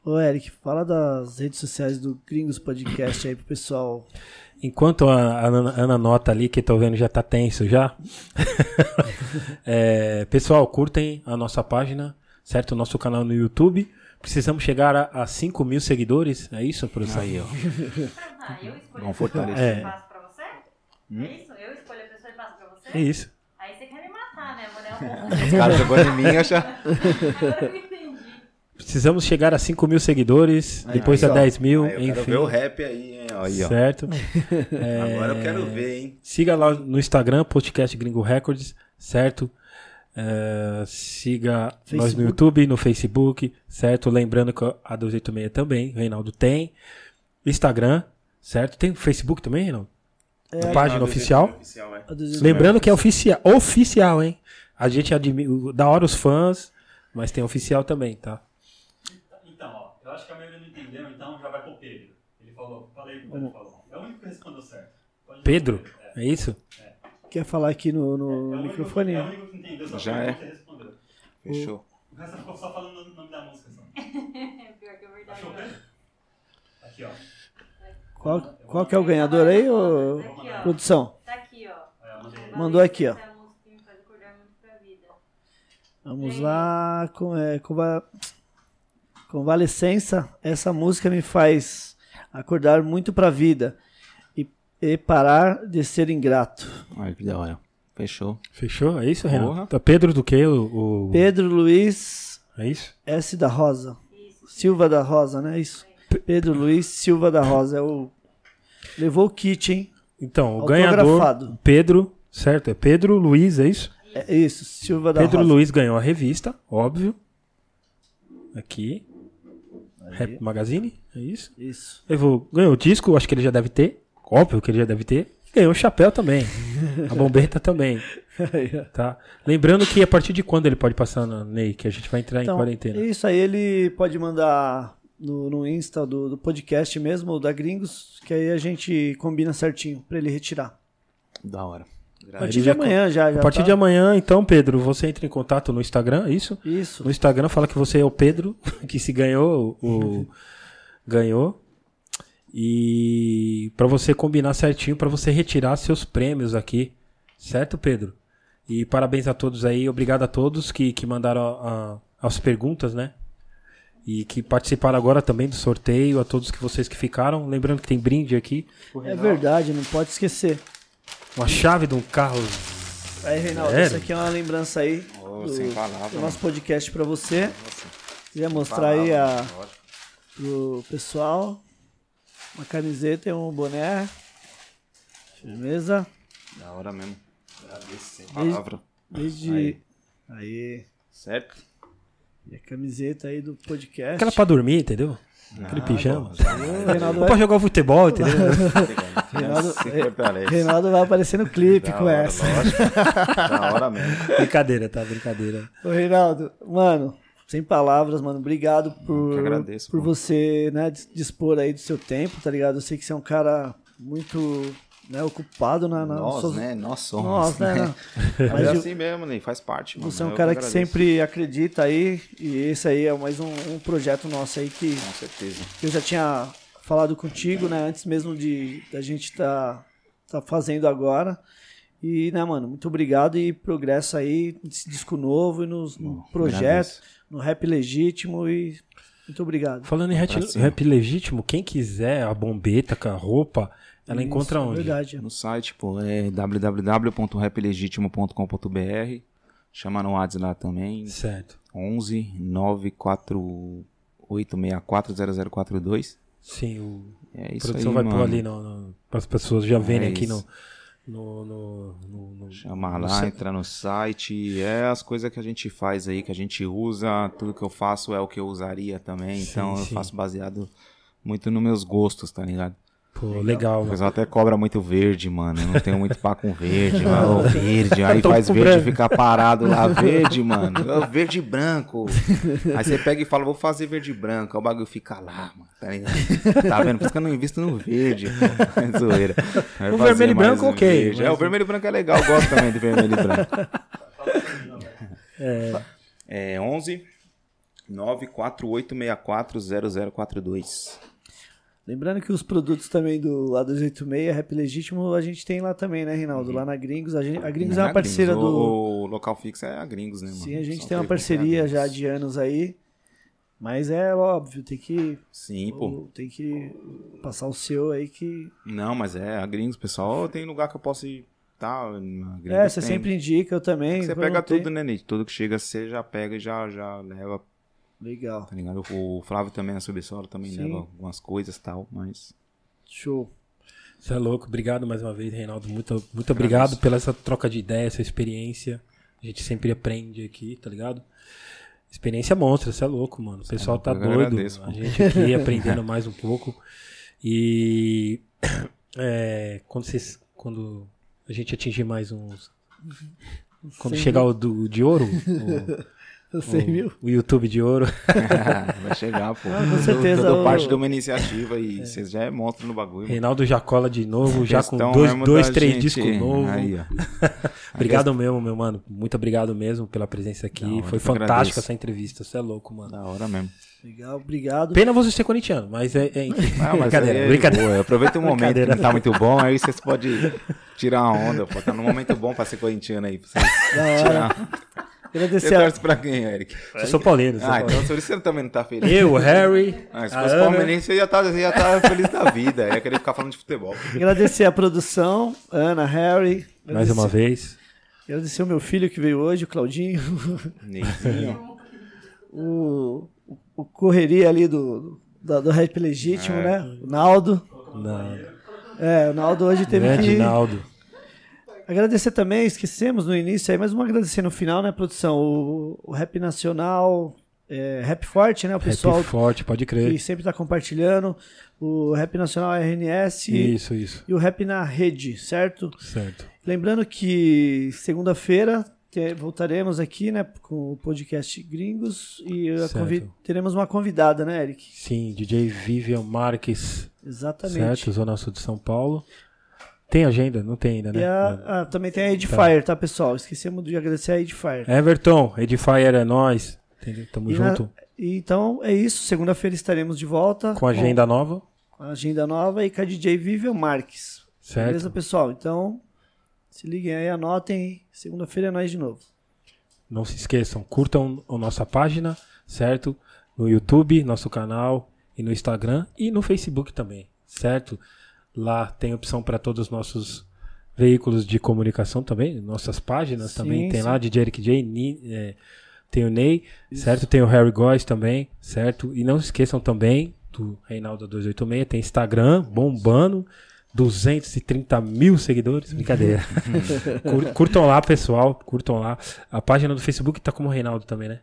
[SPEAKER 1] Ô, Eric, fala das redes sociais do Gringos Podcast aí pro pessoal.
[SPEAKER 2] Enquanto a Ana, Ana nota ali, que tô vendo já tá tenso já. É, pessoal, curtem a nossa página, certo? O nosso canal no YouTube. Precisamos chegar a, a 5 mil seguidores, é isso, produção?
[SPEAKER 3] Aí, ó.
[SPEAKER 5] Ah, eu escolho
[SPEAKER 3] Vamos
[SPEAKER 5] a pessoa
[SPEAKER 3] fortalecer.
[SPEAKER 5] e passo pra você? É isso? Eu escolho a pessoa e passo pra você?
[SPEAKER 2] É isso.
[SPEAKER 5] Aí você quer me matar, né? Vou dar um
[SPEAKER 3] Os caras jogou em mim, eu já...
[SPEAKER 2] Precisamos chegar a 5 mil seguidores,
[SPEAKER 1] Aí,
[SPEAKER 2] depois
[SPEAKER 3] Aí,
[SPEAKER 2] a
[SPEAKER 3] ó.
[SPEAKER 2] 10 mil,
[SPEAKER 3] Aí eu quero
[SPEAKER 2] enfim.
[SPEAKER 3] ver o rap aí, hein? Aí, ó.
[SPEAKER 2] Certo?
[SPEAKER 3] Agora eu quero ver, hein?
[SPEAKER 2] Siga lá no Instagram, podcast Gringo Records, certo? É, siga nós no
[SPEAKER 1] Facebook.
[SPEAKER 2] YouTube, no Facebook, certo? Lembrando que a 286 também, o Reinaldo tem. Instagram, certo? Tem Facebook também, Reinaldo?
[SPEAKER 1] É,
[SPEAKER 2] A página oficial.
[SPEAKER 3] Oficial, é.
[SPEAKER 1] A 286.
[SPEAKER 2] Lembrando que é oficial, oficial, hein? A gente admira, da hora os fãs, mas tem oficial também, tá?
[SPEAKER 4] Então, ó, eu acho que a maioria não entendeu, então já vai pro Pedro. Ele falou, o que. É o único que respondeu certo. Pode
[SPEAKER 2] Pedro,
[SPEAKER 4] É.
[SPEAKER 2] é isso?
[SPEAKER 1] Quer falar aqui no, no
[SPEAKER 4] É único-
[SPEAKER 1] microfone?
[SPEAKER 4] É o único que entendeu sua
[SPEAKER 3] Já é.
[SPEAKER 4] respondeu.
[SPEAKER 3] Fechou.
[SPEAKER 4] O resto ficou só falando o nome da música. Só.
[SPEAKER 5] É pior que é verdade.
[SPEAKER 4] Achou Pedro? Aqui, ó.
[SPEAKER 1] Qual, qual que é o ganhador aí, ô
[SPEAKER 5] ó.
[SPEAKER 1] produção?
[SPEAKER 5] Tá aqui, ó.
[SPEAKER 4] É.
[SPEAKER 1] Mandou aqui, ó. Vamos lá, com, é, conva- convalescença. Essa música me faz acordar muito pra vida e, e parar de ser ingrato.
[SPEAKER 3] Olha que da hora. Fechou.
[SPEAKER 2] Fechou? É isso, Renan?
[SPEAKER 3] Porra.
[SPEAKER 2] Tá Pedro do que? O, o-
[SPEAKER 1] Pedro Luiz
[SPEAKER 2] É isso?
[SPEAKER 1] S da Rosa.
[SPEAKER 5] Isso.
[SPEAKER 1] Silva da Rosa, né? Isso. Pedro Luiz Silva da Rosa. É o... Levou o kit, hein?
[SPEAKER 2] Então, o ganhador, Pedro, certo? É Pedro Luiz, é isso?
[SPEAKER 1] É isso, Silva da
[SPEAKER 2] Pedro
[SPEAKER 1] Rosa.
[SPEAKER 2] Luiz ganhou a revista, óbvio. Aqui. Rap Magazine, é isso?
[SPEAKER 1] Isso.
[SPEAKER 2] Levou, ganhou o disco, acho que ele já deve ter. Óbvio que ele já deve ter. Ganhou o chapéu também. a bombeta também, tá? Lembrando que a partir de quando ele pode passar na Ney, que a gente vai entrar
[SPEAKER 1] Então,
[SPEAKER 2] em quarentena.
[SPEAKER 1] isso aí ele pode mandar no, no Insta do, do podcast mesmo, da Gringos, que aí a gente combina certinho pra ele retirar.
[SPEAKER 3] Da hora.
[SPEAKER 1] A partir
[SPEAKER 2] Ele
[SPEAKER 1] de amanhã já. já
[SPEAKER 2] A partir
[SPEAKER 1] tá?
[SPEAKER 2] de amanhã, então, Pedro, você entra em contato no Instagram, é isso?
[SPEAKER 1] Isso.
[SPEAKER 2] No Instagram fala que você é o Pedro, que se ganhou o ganhou. E para você combinar certinho para você retirar seus prêmios aqui, certo, Pedro? E parabéns a todos aí, obrigado a todos que, que mandaram a- a- as perguntas, né? E que participaram agora também do sorteio, a todos que vocês que ficaram. Lembrando que tem brinde aqui.
[SPEAKER 1] É verdade, não pode esquecer.
[SPEAKER 2] Uma chave de um carro.
[SPEAKER 1] Aí, Reinaldo, essa aqui é uma lembrança aí
[SPEAKER 3] Ô,
[SPEAKER 1] do,
[SPEAKER 3] sem palavras,
[SPEAKER 1] do nosso podcast pra você.
[SPEAKER 3] Nossa,
[SPEAKER 1] Quiser mostrar aí a,
[SPEAKER 3] lógico.
[SPEAKER 1] Pro pessoal. Uma camiseta e um boné. Firmeza.
[SPEAKER 3] Da hora mesmo. Sem
[SPEAKER 1] Desde-
[SPEAKER 3] palavra.
[SPEAKER 1] Desde.
[SPEAKER 3] Aí.
[SPEAKER 1] Aí.
[SPEAKER 3] Certo?
[SPEAKER 1] E a camiseta aí do podcast.
[SPEAKER 2] Aquela pra dormir, entendeu? Aquele
[SPEAKER 3] Ah,
[SPEAKER 2] pijama.
[SPEAKER 1] Reinaldo
[SPEAKER 2] Ou
[SPEAKER 1] vai,
[SPEAKER 2] pra jogar futebol, entendeu?
[SPEAKER 1] Reinaldo-. Reinaldo vai aparecer no clipe
[SPEAKER 3] Da
[SPEAKER 1] com
[SPEAKER 3] hora,
[SPEAKER 1] essa.
[SPEAKER 3] Lógico. da hora mesmo.
[SPEAKER 2] brincadeira, tá? Brincadeira.
[SPEAKER 1] Ô, Reinaldo, mano, sem palavras, mano. Obrigado por,
[SPEAKER 3] que agradeço,
[SPEAKER 1] por você, né, dis- dispor aí do seu tempo, tá ligado? Eu sei que você é um cara muito né, ocupado na, na
[SPEAKER 3] Nós,
[SPEAKER 1] suas-
[SPEAKER 3] né? Nós somos.
[SPEAKER 1] Nós, né? não.
[SPEAKER 3] Mas é assim mesmo, né? Faz parte, mano.
[SPEAKER 1] Você é um
[SPEAKER 3] Eu
[SPEAKER 1] cara que sempre acredita aí, e esse aí é mais um, um projeto nosso aí que
[SPEAKER 3] Com certeza.
[SPEAKER 1] eu já tinha falado contigo, né, antes mesmo de da gente estar tá, fazendo agora. E, né, mano, muito obrigado e progresso aí nesse disco novo e nos, no projeto,
[SPEAKER 3] agradeço.
[SPEAKER 1] No rap legítimo e muito obrigado.
[SPEAKER 2] Falando em rap,
[SPEAKER 3] cima.
[SPEAKER 2] rap legítimo, quem quiser a bombeta com a roupa, ela
[SPEAKER 1] Isso,
[SPEAKER 2] encontra
[SPEAKER 1] é
[SPEAKER 2] onde?
[SPEAKER 1] Verdade.
[SPEAKER 3] No site, pô, é www.raplegitimo.com.br. Chama no WhatsApp lá também.
[SPEAKER 2] Certo.
[SPEAKER 3] 11 94864 0042.
[SPEAKER 2] Sim, o
[SPEAKER 3] É
[SPEAKER 2] a
[SPEAKER 3] isso
[SPEAKER 2] produção
[SPEAKER 3] aí,
[SPEAKER 2] vai
[SPEAKER 3] mano.
[SPEAKER 2] pôr ali para as pessoas já verem
[SPEAKER 3] É
[SPEAKER 2] aqui
[SPEAKER 3] isso.
[SPEAKER 2] no, no, no, no- no
[SPEAKER 3] lá,
[SPEAKER 2] sa-
[SPEAKER 3] entra no site. É as coisas que a gente faz aí, que a gente usa. Tudo que eu faço é o que eu usaria também.
[SPEAKER 2] Sim,
[SPEAKER 3] então eu
[SPEAKER 2] sim.
[SPEAKER 3] faço baseado muito nos meus gostos, tá ligado?
[SPEAKER 2] Pô, legal.
[SPEAKER 3] O pessoal até cobra muito verde, mano. Eu não tenho muito pá com verde, mano. Ô, verde. Aí faz verde
[SPEAKER 2] branco.
[SPEAKER 3] ficar parado lá, verde, mano. Ô, Verde e branco. Aí você pega e fala, vou fazer verde e branco. Aí o bagulho fica lá, mano. Tá ligado? Tá vendo? Por isso que eu não invisto no verde. É zoeira.
[SPEAKER 2] O vermelho e branco,
[SPEAKER 3] um
[SPEAKER 2] ok,
[SPEAKER 3] verde. É, o vermelho e branco é legal. Eu gosto também de vermelho e branco.
[SPEAKER 2] É,
[SPEAKER 3] É 11 94864 0042.
[SPEAKER 1] Lembrando que os produtos também do A286, Rap Legítimo, a gente tem lá também, né, Reinaldo? Lá na Gringos. A, gente, a Gringos é
[SPEAKER 3] Não
[SPEAKER 1] uma parceira
[SPEAKER 3] Gringos,
[SPEAKER 1] do.
[SPEAKER 3] O, o local fixo é a Gringos, né, mano?
[SPEAKER 1] Sim, a gente
[SPEAKER 3] Só
[SPEAKER 1] tem uma parceria já de anos aí. Mas é óbvio, tem que.
[SPEAKER 3] Sim, pô.
[SPEAKER 1] Tem que passar o seu aí que.
[SPEAKER 3] Não, mas é, a Gringos, pessoal, tem lugar que eu posso ir, tá?
[SPEAKER 1] É, você
[SPEAKER 3] tem.
[SPEAKER 1] sempre indica, eu também.
[SPEAKER 3] Você
[SPEAKER 1] quando
[SPEAKER 3] pega
[SPEAKER 1] tem-
[SPEAKER 3] tudo, né, Nate? Tudo que chega, você já pega e já, já leva,
[SPEAKER 1] Legal.
[SPEAKER 3] tá ligado? O Flávio também, a Subsolo, também
[SPEAKER 1] Sim.
[SPEAKER 3] leva algumas coisas e tal, mas...
[SPEAKER 1] Show.
[SPEAKER 2] Você é louco. Obrigado mais uma vez, Reinaldo. Muito, muito obrigado pela essa troca de ideia, essa experiência. A gente sempre aprende aqui, tá ligado? Experiência monstra, você é louco, mano. O pessoal tá
[SPEAKER 3] eu
[SPEAKER 2] doido.
[SPEAKER 3] agradeço,
[SPEAKER 2] a gente aqui aprendendo mais um pouco. E é, quando vocês. Quando a gente atingir mais uns. Quando
[SPEAKER 1] Cem
[SPEAKER 2] chegar o do, de ouro, o,
[SPEAKER 1] Você viu?
[SPEAKER 2] o YouTube de ouro.
[SPEAKER 3] Vai chegar, pô.
[SPEAKER 1] Ah, com certeza,
[SPEAKER 3] Tudo
[SPEAKER 1] o-
[SPEAKER 3] parte de uma iniciativa e vocês já é monstro no bagulho.
[SPEAKER 2] Reinaldo já cola de novo, já com dois, dois três
[SPEAKER 3] gente-
[SPEAKER 2] discos novos.
[SPEAKER 3] Aí, ó.
[SPEAKER 2] Obrigado mesmo, meu mano. Muito obrigado mesmo pela presença aqui.
[SPEAKER 3] Hora,
[SPEAKER 2] Foi
[SPEAKER 3] eu
[SPEAKER 2] fantástica essa entrevista. Você é louco, mano.
[SPEAKER 3] Da hora mesmo.
[SPEAKER 1] Legal, obrigado.
[SPEAKER 2] Pena você ser corintiano, mas é. é...
[SPEAKER 3] Ah, mas
[SPEAKER 2] brincadeira,
[SPEAKER 3] aí é de
[SPEAKER 2] brincadeira.
[SPEAKER 3] boa. Aproveita o momento que não tá muito bom, aí vocês podem tirar uma onda, pô. Tá num momento bom pra ser corintiano aí. Pra vocês
[SPEAKER 1] Da hora.
[SPEAKER 3] tirar. Você
[SPEAKER 1] Agradecer a,
[SPEAKER 3] torce pra quem, Eric?
[SPEAKER 2] Eu sou paulino. Sou
[SPEAKER 3] Ah,
[SPEAKER 2] paulino.
[SPEAKER 3] então por isso você também não tá feliz.
[SPEAKER 2] Eu, Harry.
[SPEAKER 3] Ah, se
[SPEAKER 2] a
[SPEAKER 3] fosse
[SPEAKER 2] Ana.
[SPEAKER 3] palmeirense, você ia estar tá, tá feliz da vida. Ia querer ficar falando de futebol.
[SPEAKER 1] agradecer a produção, Ana, Harry.
[SPEAKER 2] Mais uma
[SPEAKER 1] Agradecer-
[SPEAKER 2] vez.
[SPEAKER 1] Agradecer o meu filho que veio hoje, o Claudinho.
[SPEAKER 3] Neizinho.
[SPEAKER 1] o, o correria ali do, do, do rap legítimo,
[SPEAKER 3] É.
[SPEAKER 1] né? O Naldo.
[SPEAKER 2] Não.
[SPEAKER 1] É, o Naldo hoje teve
[SPEAKER 2] Grande
[SPEAKER 1] que.
[SPEAKER 2] Naldo.
[SPEAKER 1] Agradecer também, esquecemos no início aí, mas vamos agradecer no final, né, produção? O, o Rap Nacional, é, Rap Forte, né? O pessoal
[SPEAKER 2] Rap forte, pode
[SPEAKER 1] que
[SPEAKER 2] crer.
[SPEAKER 1] sempre tá compartilhando. O Rap Nacional RNS
[SPEAKER 2] Isso, isso.
[SPEAKER 1] e o Rap na Rede, certo?
[SPEAKER 2] Certo.
[SPEAKER 1] Lembrando que segunda-feira voltaremos aqui, né, com o podcast Gringos e teremos uma convidada, né, Eric?
[SPEAKER 2] Sim, DJ Vivian Marques.
[SPEAKER 1] Exatamente.
[SPEAKER 2] Certo, Zona Sul de São Paulo. Tem agenda? Não tem ainda, né?
[SPEAKER 1] a- ah, também tem a Edifier, tá, pessoal? Esquecemos de agradecer a Edifier.
[SPEAKER 2] Everton, Edifier é nós. Tamo
[SPEAKER 1] E na-
[SPEAKER 2] junto.
[SPEAKER 1] E então é isso. Segunda-feira estaremos de volta
[SPEAKER 2] Com a agenda nova.
[SPEAKER 1] com a agenda nova e com a DJ Vivian Marques.
[SPEAKER 2] Certo.
[SPEAKER 1] Beleza, pessoal? Então se liguem aí, anotem. Segunda-feira é nós de novo.
[SPEAKER 2] Não se esqueçam, curtam a nossa página, certo? No YouTube, nosso canal, e no Instagram e no Facebook também, certo? Lá tem opção para todos os nossos veículos de comunicação também, nossas páginas
[SPEAKER 1] Sim,
[SPEAKER 2] também. Tem
[SPEAKER 1] sim.
[SPEAKER 2] lá DJ Eric J, Ni- é, tem o Ney, certo? Tem o Harry Góes também, certo? E não se esqueçam também do Reinaldo 286, tem Instagram bombando, 230 mil seguidores, brincadeira. Cur- curtam lá, pessoal, curtam lá. A página do Facebook tá como Reinaldo também, né?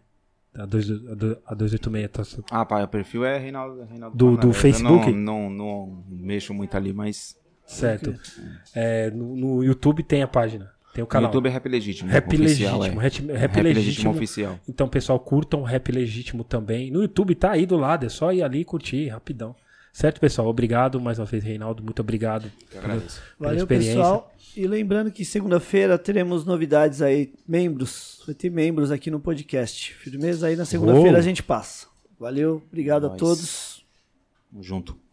[SPEAKER 2] A, dois- a a 286 tá
[SPEAKER 3] Ah, pai, o perfil é Reinaldo, Reinaldo
[SPEAKER 2] Do- do
[SPEAKER 3] Eu
[SPEAKER 2] Facebook?
[SPEAKER 3] Não, não, não mexo muito ali, mas.
[SPEAKER 2] certo. É, no, no YouTube tem a página, tem o
[SPEAKER 3] No
[SPEAKER 2] canal.
[SPEAKER 3] YouTube é Rap Legítimo.
[SPEAKER 2] Rap
[SPEAKER 3] oficial,
[SPEAKER 2] Legítimo,
[SPEAKER 3] é.
[SPEAKER 2] Rap, Rap
[SPEAKER 3] Rap Legítimo
[SPEAKER 2] Legítimo.
[SPEAKER 3] oficial.
[SPEAKER 2] Então, pessoal, curtam Rap Legítimo também. No YouTube tá aí do lado, é só ir ali e curtir rapidão. Certo, pessoal? Obrigado mais uma vez, Reinaldo. Muito obrigado
[SPEAKER 3] Eu agradeço.
[SPEAKER 2] pela
[SPEAKER 1] Valeu,
[SPEAKER 2] experiência.
[SPEAKER 1] pessoal. E lembrando que segunda-feira teremos novidades aí, membros. Vai ter membros aqui no podcast. Firmeza aí na segunda-feira a gente passa. Valeu, obrigado a
[SPEAKER 3] Nós.
[SPEAKER 1] todos.
[SPEAKER 3] Tamo junto.